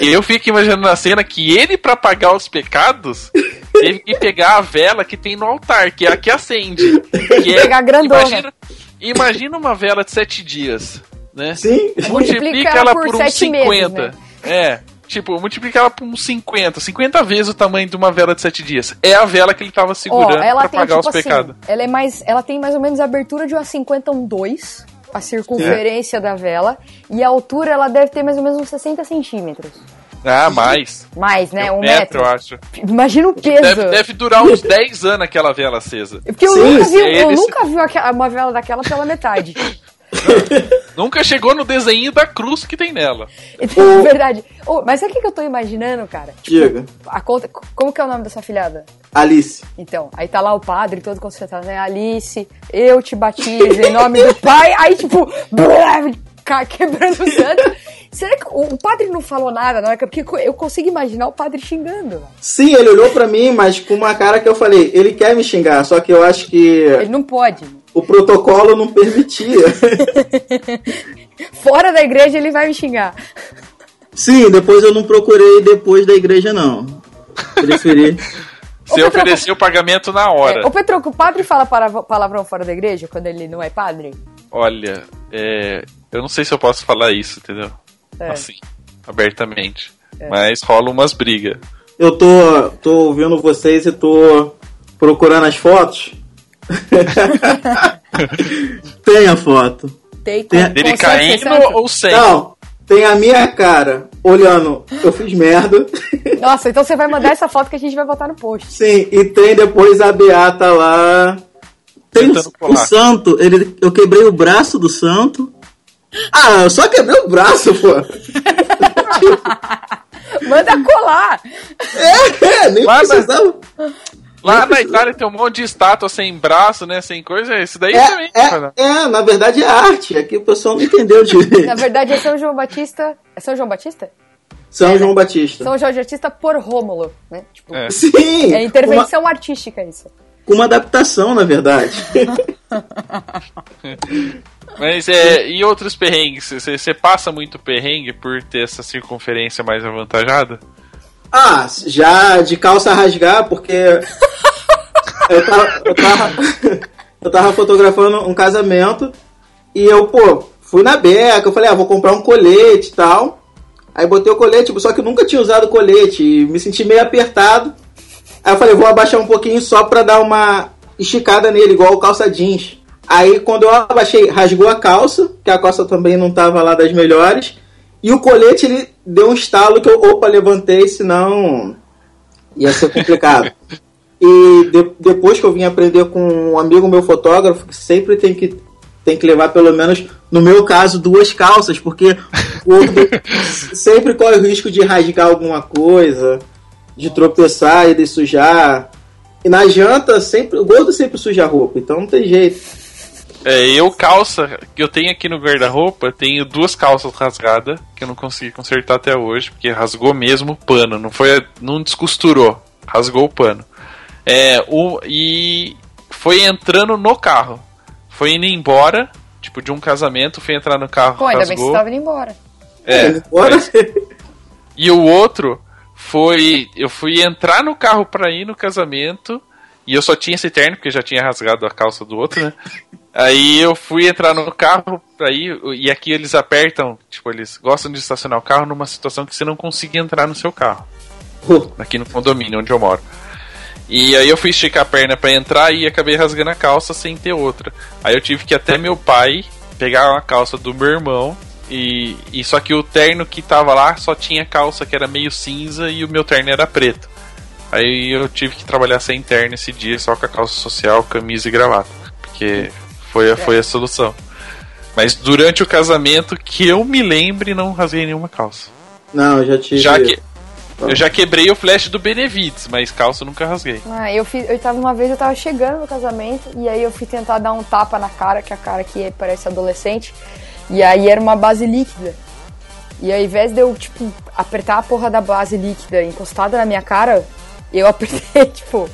[SPEAKER 1] E eu fico imaginando na cena que ele, pra pagar os pecados, teve que pegar a vela que tem no altar, que é a que acende. Que é,
[SPEAKER 2] Pegar a grandona.
[SPEAKER 1] Imagina, imagina uma vela de sete dias, né?
[SPEAKER 9] Sim.
[SPEAKER 1] Multiplica
[SPEAKER 2] ela por
[SPEAKER 1] por, uns
[SPEAKER 2] sete
[SPEAKER 1] 50.
[SPEAKER 2] meses, né?
[SPEAKER 1] É. Tipo, multiplica ela por uns 50. 50 vezes o tamanho de uma vela de 7 dias. É a vela que ele tava segurando
[SPEAKER 2] ela
[SPEAKER 1] pra
[SPEAKER 2] tem,
[SPEAKER 1] pagar
[SPEAKER 2] tipo
[SPEAKER 1] os pecados.
[SPEAKER 2] assim, ela é mais. Ela tem mais ou menos a abertura de uma 51,2, a circunferência da vela. E a altura ela deve ter mais ou menos uns 60 centímetros.
[SPEAKER 1] Ah, mais.
[SPEAKER 2] Mais, né?
[SPEAKER 1] Tem
[SPEAKER 2] Um
[SPEAKER 1] metro,
[SPEAKER 2] metro.
[SPEAKER 1] eu acho.
[SPEAKER 2] Imagina o peso.
[SPEAKER 1] Deve, deve durar uns 10 anos aquela vela acesa.
[SPEAKER 2] Porque eu
[SPEAKER 9] Sim,
[SPEAKER 2] nunca vi,
[SPEAKER 1] é
[SPEAKER 2] eu nunca vi uma vela daquela pela metade.
[SPEAKER 1] Nunca chegou no desenho da cruz que tem nela.
[SPEAKER 2] Então, verdade. Ô, mas sabe o que eu tô imaginando, cara?
[SPEAKER 9] Diga.
[SPEAKER 2] A conta, como que é o nome dessa filhada?
[SPEAKER 9] Alice.
[SPEAKER 2] Então, aí tá lá o padre todo concentrado, né? Alice, eu te batizo em nome do pai. Aí, tipo, blá, quebrando o santo. Será que o, padre não falou nada, não é? Porque eu consigo imaginar o padre xingando.
[SPEAKER 9] Sim, ele olhou pra mim, mas com uma cara que eu falei, ele quer me xingar, só que eu acho que.
[SPEAKER 2] Ele não pode.
[SPEAKER 9] O protocolo não permitia.
[SPEAKER 2] Fora da igreja ele vai me xingar.
[SPEAKER 9] Sim, depois eu não procurei depois da igreja, não. Preferi.
[SPEAKER 1] Você
[SPEAKER 2] Petroco-
[SPEAKER 1] ofereceu o pagamento na hora.
[SPEAKER 2] É, ô Petroco, o padre fala para- palavrão fora da igreja quando ele não é padre?
[SPEAKER 1] Olha, é, eu não sei se eu posso falar isso, entendeu?
[SPEAKER 2] É.
[SPEAKER 1] Assim, abertamente. Mas rola umas brigas.
[SPEAKER 9] Eu tô, tô ouvindo vocês e tô procurando as fotos. Tem a foto.
[SPEAKER 2] Tem,
[SPEAKER 9] Tem-
[SPEAKER 1] Dele
[SPEAKER 2] consegue
[SPEAKER 1] caindo ou sem?
[SPEAKER 9] Não, tem a minha cara olhando, eu fiz merda.
[SPEAKER 2] Nossa, então você vai mandar essa foto que a gente vai botar no post.
[SPEAKER 9] Sim, e tem depois a Beata lá. Tem
[SPEAKER 1] Tentando
[SPEAKER 9] o,
[SPEAKER 1] colar.
[SPEAKER 9] o santo, ele, eu quebrei o braço do santo. Ah, eu só quebrei o braço, pô.
[SPEAKER 2] Manda colar!
[SPEAKER 9] É, nem
[SPEAKER 1] Lá na-
[SPEAKER 9] precisava.
[SPEAKER 1] Lá na Itália tem um monte de estátua sem braço, né? Sem coisa. Esse daí
[SPEAKER 9] É,
[SPEAKER 1] também. cara.
[SPEAKER 9] é, é, na verdade é arte. Aqui o pessoal não entendeu direito.
[SPEAKER 2] Na verdade é São João Batista. É São João Batista?
[SPEAKER 9] São João Batista.
[SPEAKER 2] São João Batista por Rômulo, né? Tipo,
[SPEAKER 1] É.
[SPEAKER 9] Sim!
[SPEAKER 2] é intervenção artística isso.
[SPEAKER 9] Com uma adaptação, na verdade.
[SPEAKER 1] Mas é. E outros perrengues? Você você passa muito perrengue por ter essa circunferência mais avantajada?
[SPEAKER 9] Ah, já de calça rasgar, porque eu tava, eu tava, eu tava fotografando um casamento e eu, pô, fui na beca, eu falei, ah, vou comprar um colete e tal. Aí botei o colete, só que eu nunca tinha usado colete e me senti meio apertado. Aí eu falei, vou abaixar um pouquinho só pra dar uma esticada nele, igual o calça jeans. Aí quando eu abaixei, rasgou a calça, que a calça também não tava lá das melhores. E o colete, ele deu um estalo que eu, opa, levantei, senão ia ser complicado. e de- depois que eu vim aprender com um amigo meu fotógrafo, que sempre tem que, tem que levar pelo menos, no meu caso, duas calças, porque o outro sempre corre o risco de rasgar alguma coisa, de tropeçar e de sujar. E na janta, sempre, o gordo sempre suja a roupa, então não tem jeito.
[SPEAKER 1] É, eu calça que eu tenho aqui no guarda-roupa, tenho duas calças rasgadas que eu não consegui consertar até hoje, porque rasgou mesmo o pano, não foi, não descosturou, rasgou o pano. É, o e foi entrando no carro. Foi indo embora, tipo de um casamento, foi entrar no carro,
[SPEAKER 2] Pô, ainda bem que você tava indo embora.
[SPEAKER 1] É, mas- E o outro foi. Eu fui entrar no carro pra ir no casamento. E eu só tinha esse terno, porque já tinha rasgado a calça do outro, né? Aí eu fui entrar no carro pra ir. E aqui eles apertam, tipo, eles gostam de estacionar o carro numa situação que você não consiga entrar no seu carro. Aqui no condomínio onde eu moro. E aí eu fui esticar a perna pra entrar e acabei rasgando a calça sem ter outra. Aí eu tive que até meu pai pegar uma calça do meu irmão. E, e só que o terno que tava lá só tinha calça que era meio cinza e o meu terno era preto. Aí eu tive que trabalhar sem terno esse dia, só com a calça social, camisa e gravata. Porque foi, a- foi a solução. Mas durante o casamento, que eu me lembre, não rasguei nenhuma calça.
[SPEAKER 9] Não, eu já tive.
[SPEAKER 1] Já que, eu já quebrei o flash do Benevides, mas calça eu nunca rasguei.
[SPEAKER 2] Ah, eu fiz, eu tava uma vez, eu tava chegando no casamento e aí eu fui tentar dar um tapa na cara, que a cara aqui parece adolescente, e aí era uma base líquida. E ao invés de eu, tipo, apertar a porra da base líquida encostada na minha cara, eu apertei, tipo,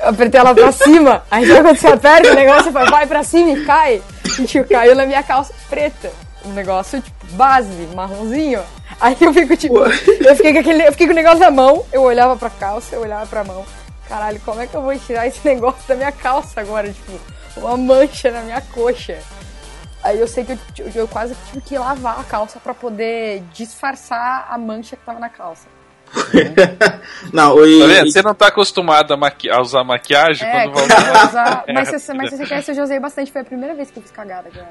[SPEAKER 2] eu apertei ela pra cima. Aí sabe quando você aperta, o negócio vai, vai pra cima e cai. E tipo, caiu na minha calça preta. Um negócio, tipo, base, marronzinho. Aí eu fico, tipo, eu fiquei com aquele. Eu fiquei com o negócio na mão, eu olhava pra calça, eu olhava pra mão. Caralho, como é que eu vou tirar esse negócio da minha calça agora? Tipo, uma mancha na minha coxa. Aí eu sei que eu, eu- quase tive que lavar a calça pra poder disfarçar a mancha que tava na calça.
[SPEAKER 9] Não, e,
[SPEAKER 1] Tá vendo? Você não tá acostumado a, maqui- a usar maquiagem
[SPEAKER 2] É,
[SPEAKER 1] quando vai usar.
[SPEAKER 2] usar. Mas, você, mas você conhece, eu já usei bastante. Foi a primeira vez que eu fiz cagada. Já.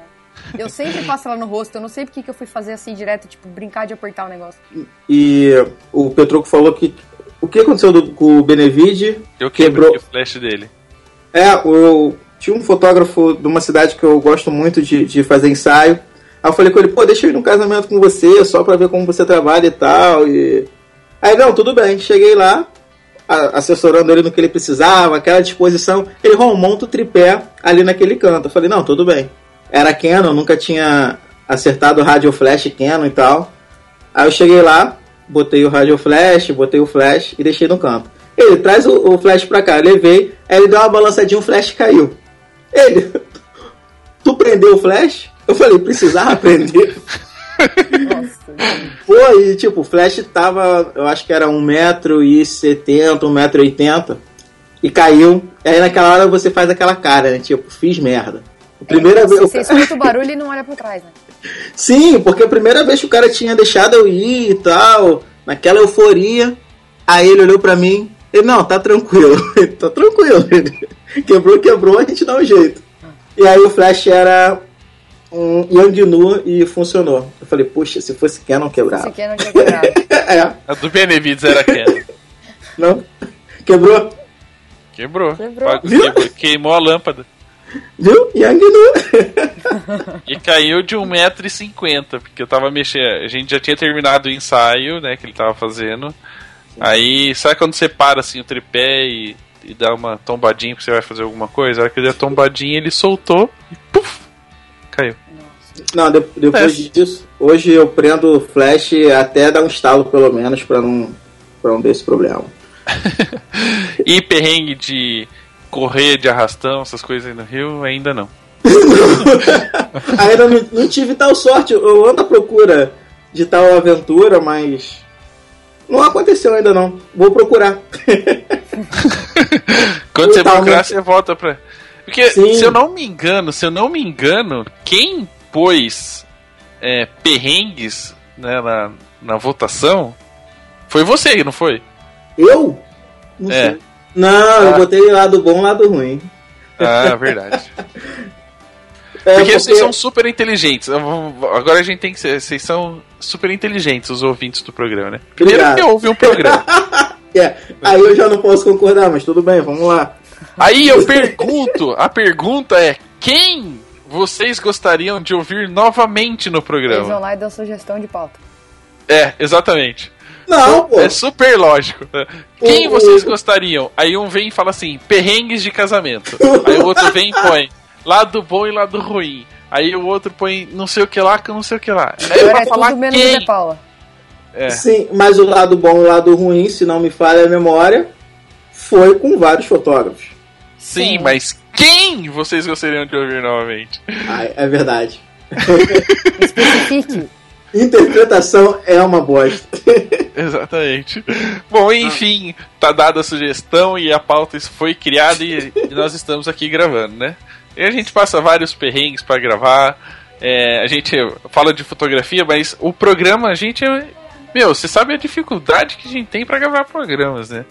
[SPEAKER 2] Eu sempre passo ela no rosto. Eu não sei porque que eu fui fazer assim direto, tipo, brincar de apertar o negócio.
[SPEAKER 9] e o Petroco falou que. O que aconteceu do- com o Benevide?
[SPEAKER 1] Eu quebrei
[SPEAKER 9] Quebrou.
[SPEAKER 1] o flash dele.
[SPEAKER 9] É, eu tinha um fotógrafo de uma cidade que eu gosto muito de, de fazer ensaio. Aí eu falei com ele, pô, deixa eu ir num casamento com você, só pra ver como você trabalha e tal. E... Aí, não, tudo bem. Cheguei lá, assessorando ele no que ele precisava, aquela disposição. Ele, Ron, monta o tripé ali naquele canto. Eu falei, não, tudo bem. Era Canon, nunca tinha acertado o rádio flash Canon e tal. Aí eu cheguei lá, botei o rádio flash, botei o flash e deixei no canto. Ele traz o, o flash pra cá, levei, aí ele deu uma balançadinha, o flash caiu. Ele, tu prendeu o flash? Eu falei, precisava prender. Pô, e tipo, o flash tava, eu acho que era 1,70m, 1,80m. E caiu. E aí naquela hora você faz aquela cara, né? Tipo, fiz merda. A primeira
[SPEAKER 2] É,
[SPEAKER 9] vez.
[SPEAKER 2] Você escuta o barulho e não olha pra trás, né?
[SPEAKER 9] Sim, porque a primeira vez que o cara tinha deixado eu ir e tal, naquela euforia, aí ele olhou pra mim, ele, não, tá tranquilo, tá tranquilo. quebrou, quebrou, a gente dá um jeito. E aí o flash era um Yangnu e funcionou. Eu falei, puxa, se fosse Canon
[SPEAKER 2] Esse
[SPEAKER 9] quebrava.
[SPEAKER 2] aqui não tinha quebrado.
[SPEAKER 9] é,
[SPEAKER 1] A do Benevides era Canon.
[SPEAKER 9] não? Quebrou?
[SPEAKER 1] Quebrou.
[SPEAKER 2] Quebrou.
[SPEAKER 1] Quebrou- Queimou a lâmpada.
[SPEAKER 9] Viu? Yangnu.
[SPEAKER 1] E caiu de 1,50m, porque eu tava mexendo. A gente já tinha terminado o ensaio, né, que ele tava fazendo. Aí, sabe quando você para assim o tripé e, e dá uma tombadinha porque você vai fazer alguma coisa? A hora que ele deu a tombadinha, ele soltou e! Caiu.
[SPEAKER 9] Não, de- depois
[SPEAKER 1] É.
[SPEAKER 9] disso, hoje eu prendo o flash até dar um estalo pelo menos pra não, pra não ter esse problema.
[SPEAKER 1] E perrengue de correr de arrastão, essas coisas aí no Rio, ainda não.
[SPEAKER 9] Ainda não, não tive tal sorte. Eu ando à procura de tal aventura, mas não aconteceu ainda não. Vou procurar.
[SPEAKER 1] Quando você procurar, você volta pra. Porque,
[SPEAKER 9] Sim.
[SPEAKER 1] se eu não me engano, se eu não me engano, quem pôs é, perrengues né, na, na votação foi você, não foi?
[SPEAKER 9] Eu? Não
[SPEAKER 1] É.
[SPEAKER 9] sei. Não, eu
[SPEAKER 1] Ah.
[SPEAKER 9] botei lado bom, lado ruim.
[SPEAKER 1] Ah, verdade.
[SPEAKER 9] É,
[SPEAKER 1] porque, vocês são super inteligentes. Eu Agora a gente tem que ser. Vocês são super inteligentes, os ouvintes do programa, né? Primeiro
[SPEAKER 9] Obrigado.
[SPEAKER 1] que ouve um programa.
[SPEAKER 9] É, aí eu já não posso concordar, mas tudo bem, vamos lá.
[SPEAKER 1] Aí eu pergunto: a pergunta é: quem vocês gostariam de ouvir novamente no
[SPEAKER 2] Eles vão
[SPEAKER 1] programa?
[SPEAKER 2] lá e dão sugestão de pauta.
[SPEAKER 1] É, exatamente.
[SPEAKER 9] Não, pô.
[SPEAKER 1] É super lógico. Quem
[SPEAKER 9] O-
[SPEAKER 1] vocês
[SPEAKER 9] o-
[SPEAKER 1] gostariam? Aí um vem e fala assim: perrengues de casamento. Aí o outro vem e põe lado bom e lado ruim. Aí o outro põe não sei o que lá com não sei o que lá. Aí
[SPEAKER 2] Agora
[SPEAKER 1] pra
[SPEAKER 2] é
[SPEAKER 1] falar
[SPEAKER 2] tudo menos
[SPEAKER 1] quem?
[SPEAKER 2] De Paula.
[SPEAKER 1] É.
[SPEAKER 9] Sim, mas o lado bom e o lado ruim, se não me falha a memória, foi com vários fotógrafos.
[SPEAKER 1] Sim,
[SPEAKER 2] Sim.
[SPEAKER 1] mas quem vocês gostariam de ouvir novamente?
[SPEAKER 9] Ah, é verdade.
[SPEAKER 2] Especifique.
[SPEAKER 9] Interpretação é uma bosta.
[SPEAKER 1] Exatamente. Bom, enfim, tá dada a sugestão e a pauta foi criada e, e nós estamos aqui gravando, né? E a gente passa vários perrengues pra gravar. é, a gente fala de fotografia, mas o programa a gente é. Meu, você sabe a dificuldade que a gente tem pra gravar programas, né?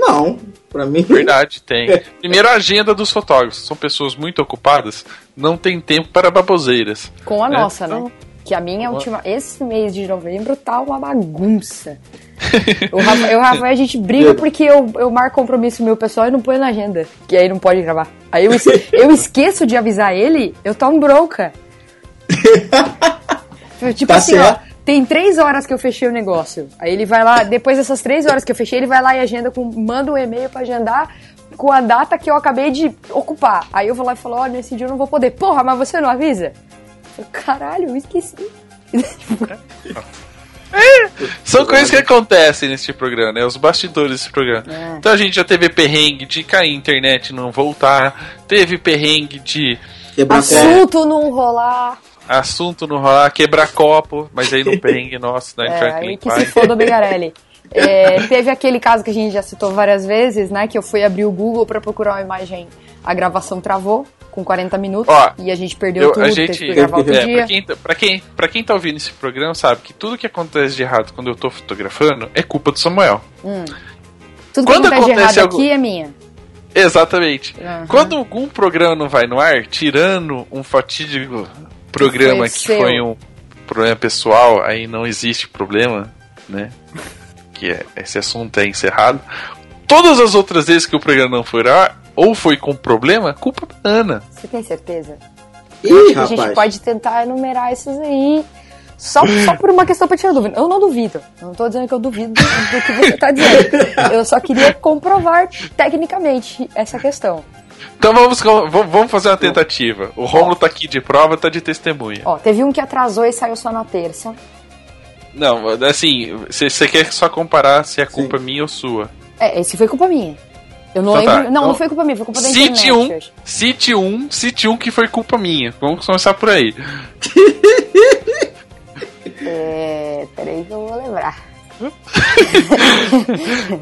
[SPEAKER 9] Não, pra mim.
[SPEAKER 1] Verdade, tem. Primeiro, a agenda dos fotógrafos. São pessoas muito ocupadas, não tem tempo para baboseiras.
[SPEAKER 2] Com a
[SPEAKER 1] É.
[SPEAKER 2] nossa,
[SPEAKER 1] Então-
[SPEAKER 2] né? Que a minha última. Esse mês de novembro tá uma bagunça. o Rafa, eu e o Rafael, a gente briga porque eu, eu marco compromisso meu pessoal e não põe na agenda. Que aí não pode gravar. Aí eu, eu esqueço de avisar ele, eu tomo bronca. tipo
[SPEAKER 9] Tá
[SPEAKER 2] assim, ó. Tem três horas que eu fechei o negócio. Aí ele vai lá, depois dessas três horas que eu fechei, ele vai lá e agenda com. manda um e-mail pra agendar com a data que eu acabei de ocupar. Aí eu vou lá e falo, ó, nesse dia eu não vou poder. Porra, mas você não avisa? Eu, Caralho, eu esqueci.
[SPEAKER 1] São coisas que acontecem nesse programa, né? Os bastidores desse programa.
[SPEAKER 2] É.
[SPEAKER 1] Então a gente já teve perrengue de cair a internet e não voltar. Teve perrengue de
[SPEAKER 9] Quebrar.
[SPEAKER 2] Assunto não rolar.
[SPEAKER 1] Assunto não rolar, quebrar copo, mas aí no perrengue nosso, da
[SPEAKER 2] É, aí que se foda o Begarelli. É, teve aquele caso que a gente já citou várias vezes, né? Que eu fui abrir o Google pra procurar uma imagem, a gravação travou com 40 minutos
[SPEAKER 1] Ó,
[SPEAKER 2] e a gente perdeu
[SPEAKER 1] Eu,
[SPEAKER 2] tudo,
[SPEAKER 1] a gente,
[SPEAKER 2] teve que
[SPEAKER 1] é,
[SPEAKER 2] dia.
[SPEAKER 1] pra, quem, tá- pra, quem, pra quem tá ouvindo esse programa sabe que tudo que acontece de errado quando eu tô fotografando é culpa do Samuel.
[SPEAKER 2] Tudo
[SPEAKER 1] quando
[SPEAKER 2] que acontece de errado
[SPEAKER 1] algo-
[SPEAKER 2] aqui é minha.
[SPEAKER 1] Exatamente.
[SPEAKER 2] Aham.
[SPEAKER 1] Quando algum programa não vai no ar, tirando um fatídico programa
[SPEAKER 2] Que
[SPEAKER 1] que
[SPEAKER 2] foi
[SPEAKER 1] um problema pessoal, aí não existe problema, né? Que é, esse assunto é encerrado. Todas as outras vezes que o programa não foi ar, ou foi com problema, culpa da Ana.
[SPEAKER 2] Você tem certeza?
[SPEAKER 9] Ih,
[SPEAKER 2] a gente pode tentar enumerar esses aí. Só, só por uma questão pra tirar dúvida. Eu não duvido. Não tô dizendo que eu duvido do, do que você tá dizendo. Eu só queria comprovar tecnicamente essa questão.
[SPEAKER 1] Então vamos, vamos fazer uma tentativa. O Romulo tá aqui de prova, tá de testemunha.
[SPEAKER 2] Ó, teve um que atrasou e saiu só na terça.
[SPEAKER 1] Não, assim, você quer só comparar se a culpa é minha ou sua.
[SPEAKER 2] É, esse foi culpa minha. Eu não
[SPEAKER 1] Então tá,
[SPEAKER 2] lembro. Não,
[SPEAKER 1] então-
[SPEAKER 2] não foi culpa minha, foi culpa da
[SPEAKER 1] Cite
[SPEAKER 2] internet.
[SPEAKER 1] um,
[SPEAKER 2] acho.
[SPEAKER 1] cite um, cite um que foi culpa minha. Vamos começar por aí.
[SPEAKER 2] É. Peraí que eu vou lembrar.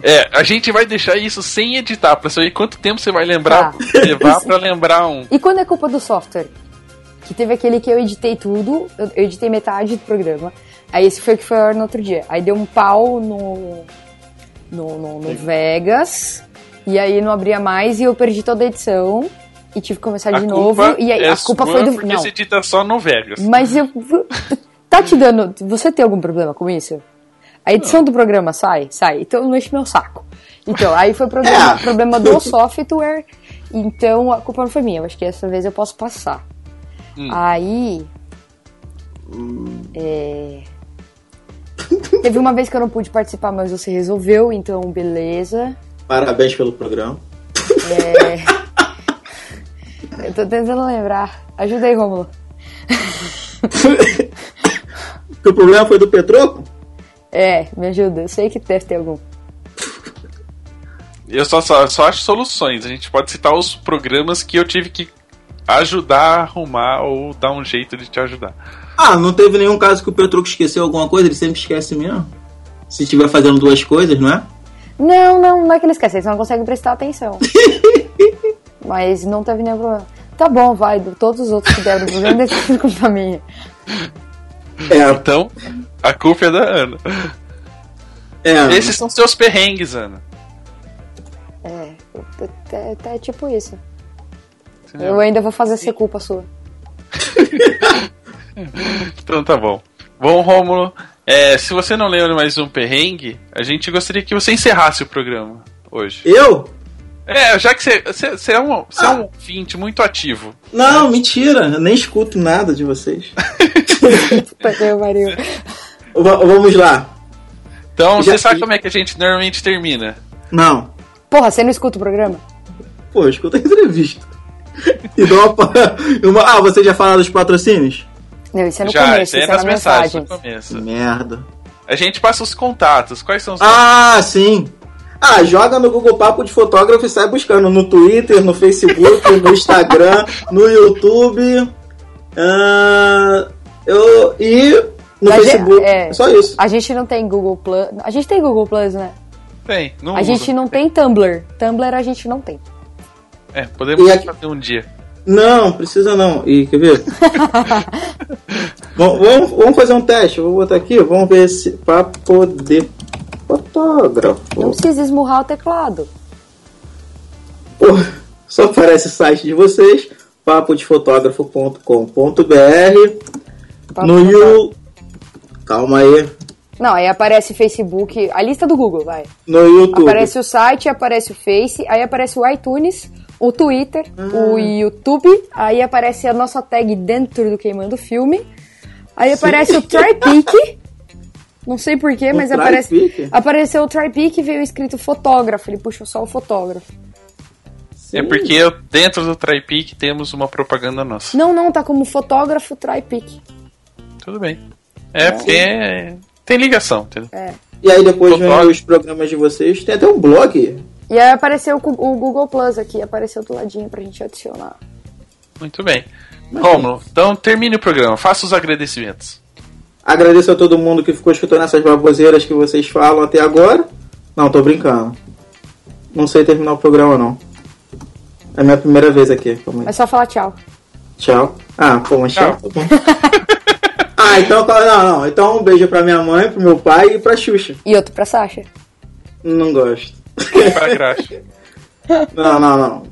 [SPEAKER 1] É, a gente vai deixar isso sem editar pra saber quanto tempo você vai lembrar,
[SPEAKER 2] Tá.
[SPEAKER 1] levar pra lembrar um.
[SPEAKER 2] E quando é culpa do software? Que teve aquele que eu editei tudo, eu editei metade do programa. Aí esse foi o que foi a hora no outro dia. Aí deu um pau no. no, no, no Vegas. E aí não abria mais e eu perdi toda a edição. E tive que começar de novo. E aí
[SPEAKER 1] é
[SPEAKER 2] a culpa
[SPEAKER 1] sua
[SPEAKER 2] foi do.
[SPEAKER 1] porque
[SPEAKER 2] Não.
[SPEAKER 1] você edita só no Vegas.
[SPEAKER 2] Mas eu. Tá te dando. Você tem algum problema com isso? A edição do programa sai? Sai. Então não enche meu saco. Então, aí foi problema,
[SPEAKER 9] É.
[SPEAKER 2] problema do software. Então a culpa não foi minha. Eu acho que dessa vez eu posso passar.
[SPEAKER 1] Hum.
[SPEAKER 2] Aí. É. Teve uma vez que eu não pude participar, mas você resolveu, então beleza.
[SPEAKER 9] Parabéns pelo programa.
[SPEAKER 2] É... eu tô tentando lembrar. Ajuda aí, Romulo.
[SPEAKER 9] O problema foi do Petroco?
[SPEAKER 2] É, me ajuda. Eu sei que deve ter algum.
[SPEAKER 1] Eu só, só, só acho soluções. A gente pode citar os programas que eu tive que ajudar a arrumar ou dar um jeito de te ajudar.
[SPEAKER 9] Ah, não teve nenhum caso que o Petroco esqueceu alguma coisa? Ele sempre esquece mesmo. Se estiver fazendo duas coisas, não é?
[SPEAKER 2] Não, não, não é que ele esquece, ele só não consegue prestar atenção. Mas não teve nenhum problema. Tá bom, vai, todos os outros que deram problema, ter sido culpa minha.
[SPEAKER 9] É,
[SPEAKER 1] Então, a culpa é da Ana.
[SPEAKER 9] é.
[SPEAKER 1] Esses são seus perrengues, Ana.
[SPEAKER 2] É, é, é, é tipo isso.
[SPEAKER 1] Entendeu?
[SPEAKER 2] Eu ainda vou fazer ser culpa sua.
[SPEAKER 1] Então tá bom. Bom, Rômulo, é, se você não lembra mais um perrengue, a gente gostaria que você encerrasse o programa hoje.
[SPEAKER 9] Eu?
[SPEAKER 1] É, já que você, você, você é um, você é um ouvinte muito ativo.
[SPEAKER 9] Não, mentira. Eu nem escuto nada de vocês.
[SPEAKER 2] Puta que pariu.
[SPEAKER 9] Va- vamos lá.
[SPEAKER 1] Então,
[SPEAKER 9] Já
[SPEAKER 1] você sabe como é que a gente normalmente termina?
[SPEAKER 9] Não.
[SPEAKER 2] Porra, você não escuta o programa?
[SPEAKER 9] Pô, eu escuto a entrevista. E dou uma, uma- Ah, você já falou dos patrocínios?
[SPEAKER 2] Não, isso é no
[SPEAKER 1] Já,
[SPEAKER 2] começo,
[SPEAKER 1] isso aí é
[SPEAKER 2] isso é
[SPEAKER 1] nas
[SPEAKER 2] na
[SPEAKER 1] mensagens no começo.
[SPEAKER 9] Merda.
[SPEAKER 1] A gente passa os contatos. Quais são os
[SPEAKER 9] Ah, sim. Ah, joga no Google Papo de Fotógrafo e sai buscando no Twitter, no Facebook, no Instagram, no YouTube. ah, eu, e no
[SPEAKER 2] Mas é-
[SPEAKER 9] Facebook.
[SPEAKER 2] é.
[SPEAKER 9] Só isso.
[SPEAKER 2] A gente não tem Google Plus. A gente tem Google Plus, né?
[SPEAKER 1] Tem, não
[SPEAKER 2] A
[SPEAKER 1] usa.
[SPEAKER 2] gente não tem Tumblr. Tumblr a gente não tem.
[SPEAKER 1] É, podemos
[SPEAKER 9] aqui-
[SPEAKER 1] fazer um dia.
[SPEAKER 9] Não, precisa não. E quer ver? Bom, vamos, vamos fazer um teste. Vou botar aqui, vamos ver se para poder fotógrafo.
[SPEAKER 2] Não precisa esmurrar o teclado.
[SPEAKER 9] Pô, só aparece o site de vocês, papodefotografo.com.br. No You. Calma aí.
[SPEAKER 2] Não, aí aparece Facebook, a lista do Google, vai.
[SPEAKER 9] No YouTube.
[SPEAKER 2] Aparece o site, aparece o Face, aí aparece o iTunes, o Twitter, o
[SPEAKER 9] Ah.
[SPEAKER 2] YouTube, aí aparece a nossa tag dentro do Queimando Filme, aí aparece o TryPic, não sei porquê, mas aparece, apareceu o TryPic e veio escrito fotógrafo, ele puxou só o fotógrafo.
[SPEAKER 1] É porque eu- dentro do TriPic temos uma propaganda nossa.
[SPEAKER 2] Não, não, tá como fotógrafo TryPic.
[SPEAKER 1] Tudo bem. É porque tem ligação, entendeu?
[SPEAKER 2] É.
[SPEAKER 9] E aí depois vem os programas de vocês. Tem até um blog.
[SPEAKER 2] E aí apareceu o Google Plus aqui, apareceu do ladinho pra gente adicionar.
[SPEAKER 1] Muito bem. Romulo, então termine o programa, faça os agradecimentos.
[SPEAKER 9] Agradeço a todo mundo que ficou escutando essas baboseiras que vocês falam até agora. Não, tô brincando. Não sei terminar o programa, não. É a minha primeira vez aqui. Calma aí.
[SPEAKER 2] É só falar tchau.
[SPEAKER 9] Tchau. Ah, pô, mas tchau.
[SPEAKER 1] Tchau.
[SPEAKER 9] Ah, então, não, não. Então um beijo pra minha mãe, pro meu pai e pra Xuxa.
[SPEAKER 2] E outro pra Sasha.
[SPEAKER 9] Não gosto.
[SPEAKER 1] Para graxa.
[SPEAKER 9] Não, não, não.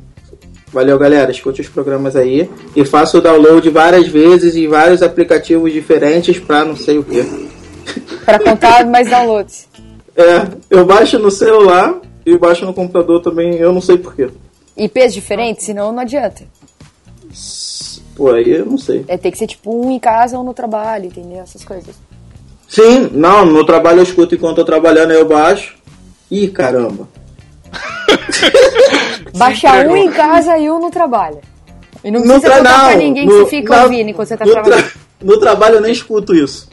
[SPEAKER 9] Valeu, galera. Escute os programas aí. E faça o download várias vezes em vários aplicativos diferentes pra não sei o que.
[SPEAKER 2] Pra contar mais downloads.
[SPEAKER 9] É, eu baixo no celular e baixo no computador também, eu não sei porquê.
[SPEAKER 2] IPs diferentes, senão não adianta.
[SPEAKER 9] Pô, aí eu não sei.
[SPEAKER 2] É ter que ser tipo um em casa ou no trabalho, entendeu? Essas coisas.
[SPEAKER 9] Sim, não, no trabalho eu escuto enquanto eu tô trabalhando, aí eu baixo. Ih, caramba.
[SPEAKER 2] Baixar um em casa e um no trabalho. E não precisa
[SPEAKER 9] tra-
[SPEAKER 2] contar pra
[SPEAKER 9] não,
[SPEAKER 2] ninguém
[SPEAKER 9] no-
[SPEAKER 2] que você fica
[SPEAKER 9] na-
[SPEAKER 2] ouvindo enquanto você tá
[SPEAKER 9] no,
[SPEAKER 2] trabalhando.
[SPEAKER 9] tra- no trabalho eu nem escuto isso.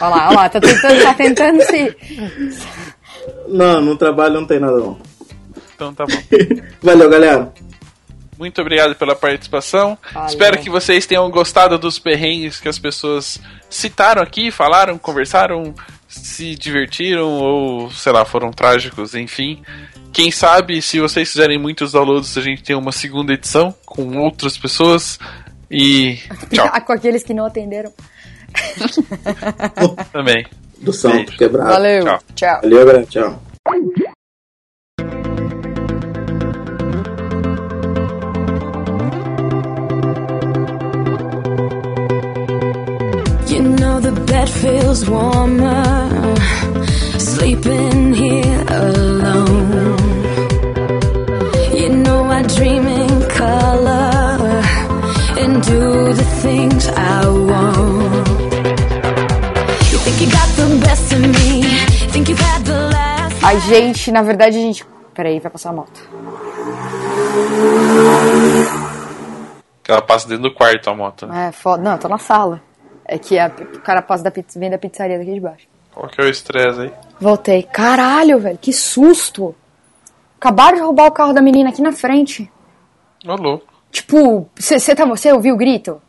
[SPEAKER 2] Olha lá, olha lá, tá tentando, tá tentando se.
[SPEAKER 9] Não, no trabalho não tem nada não.
[SPEAKER 1] então tá bom.
[SPEAKER 9] Valeu, galera.
[SPEAKER 1] Muito obrigado pela participação.
[SPEAKER 2] Valeu.
[SPEAKER 1] Espero que vocês tenham gostado dos perrengues que as pessoas citaram aqui, falaram, conversaram, se divertiram ou, sei lá, foram trágicos, enfim. Quem sabe, se vocês fizerem muitos downloads, a gente tem uma segunda edição com outras pessoas. E tchau
[SPEAKER 2] Com aqueles que não atenderam.
[SPEAKER 1] também.
[SPEAKER 9] Do santo quebrado.
[SPEAKER 2] Valeu.
[SPEAKER 1] Tchau.
[SPEAKER 2] Tchau.
[SPEAKER 9] Valeu, galera. Tchau.
[SPEAKER 10] Bed feels warmer sleeping here alone. You know I dream in color and do the things I want. You think you got the best of me, think you've had the last.
[SPEAKER 2] A gente, na verdade, a gente. Peraí, vai passar a moto.
[SPEAKER 1] Que ela passa dentro do quarto a moto. né?
[SPEAKER 2] É foda. Não, eu tô na sala. É que a- o cara passa da pizza, vem da pizzaria daqui de baixo.
[SPEAKER 1] Qual que é o estresse aí?
[SPEAKER 2] Voltei. Caralho, velho, que susto! Acabaram de roubar o carro da menina aqui na frente.
[SPEAKER 1] Ô, louco.
[SPEAKER 2] Tipo, você tá, você ouviu o grito?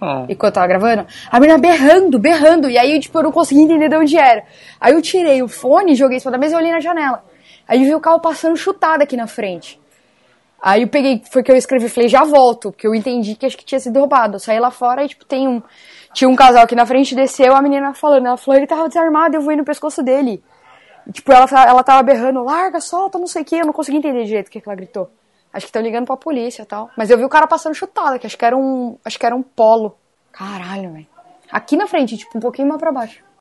[SPEAKER 1] Não.
[SPEAKER 2] Enquanto eu tava gravando? A menina berrando, berrando. E aí, tipo, eu não consegui entender de onde era. Aí eu tirei o fone, joguei em cima da mesa e olhei na janela. Aí eu vi o carro passando chutado aqui na frente. Aí eu peguei, foi que eu escrevi, falei, já volto, porque eu entendi que acho que tinha sido roubado. Eu saí lá fora e, tipo, tem um. Tinha um casal aqui na frente, desceu, a menina falando. Ela falou, ele tava desarmado, eu voei no pescoço dele. E, tipo, ela, ela tava berrando, larga, solta, não sei o que. Eu não consegui entender direito o que, que ela gritou. Acho que estão ligando pra polícia e tal. Mas eu vi o cara passando chutado, que acho que era um. Acho que era um polo. Caralho, velho. Aqui na frente, tipo, um pouquinho mais pra baixo.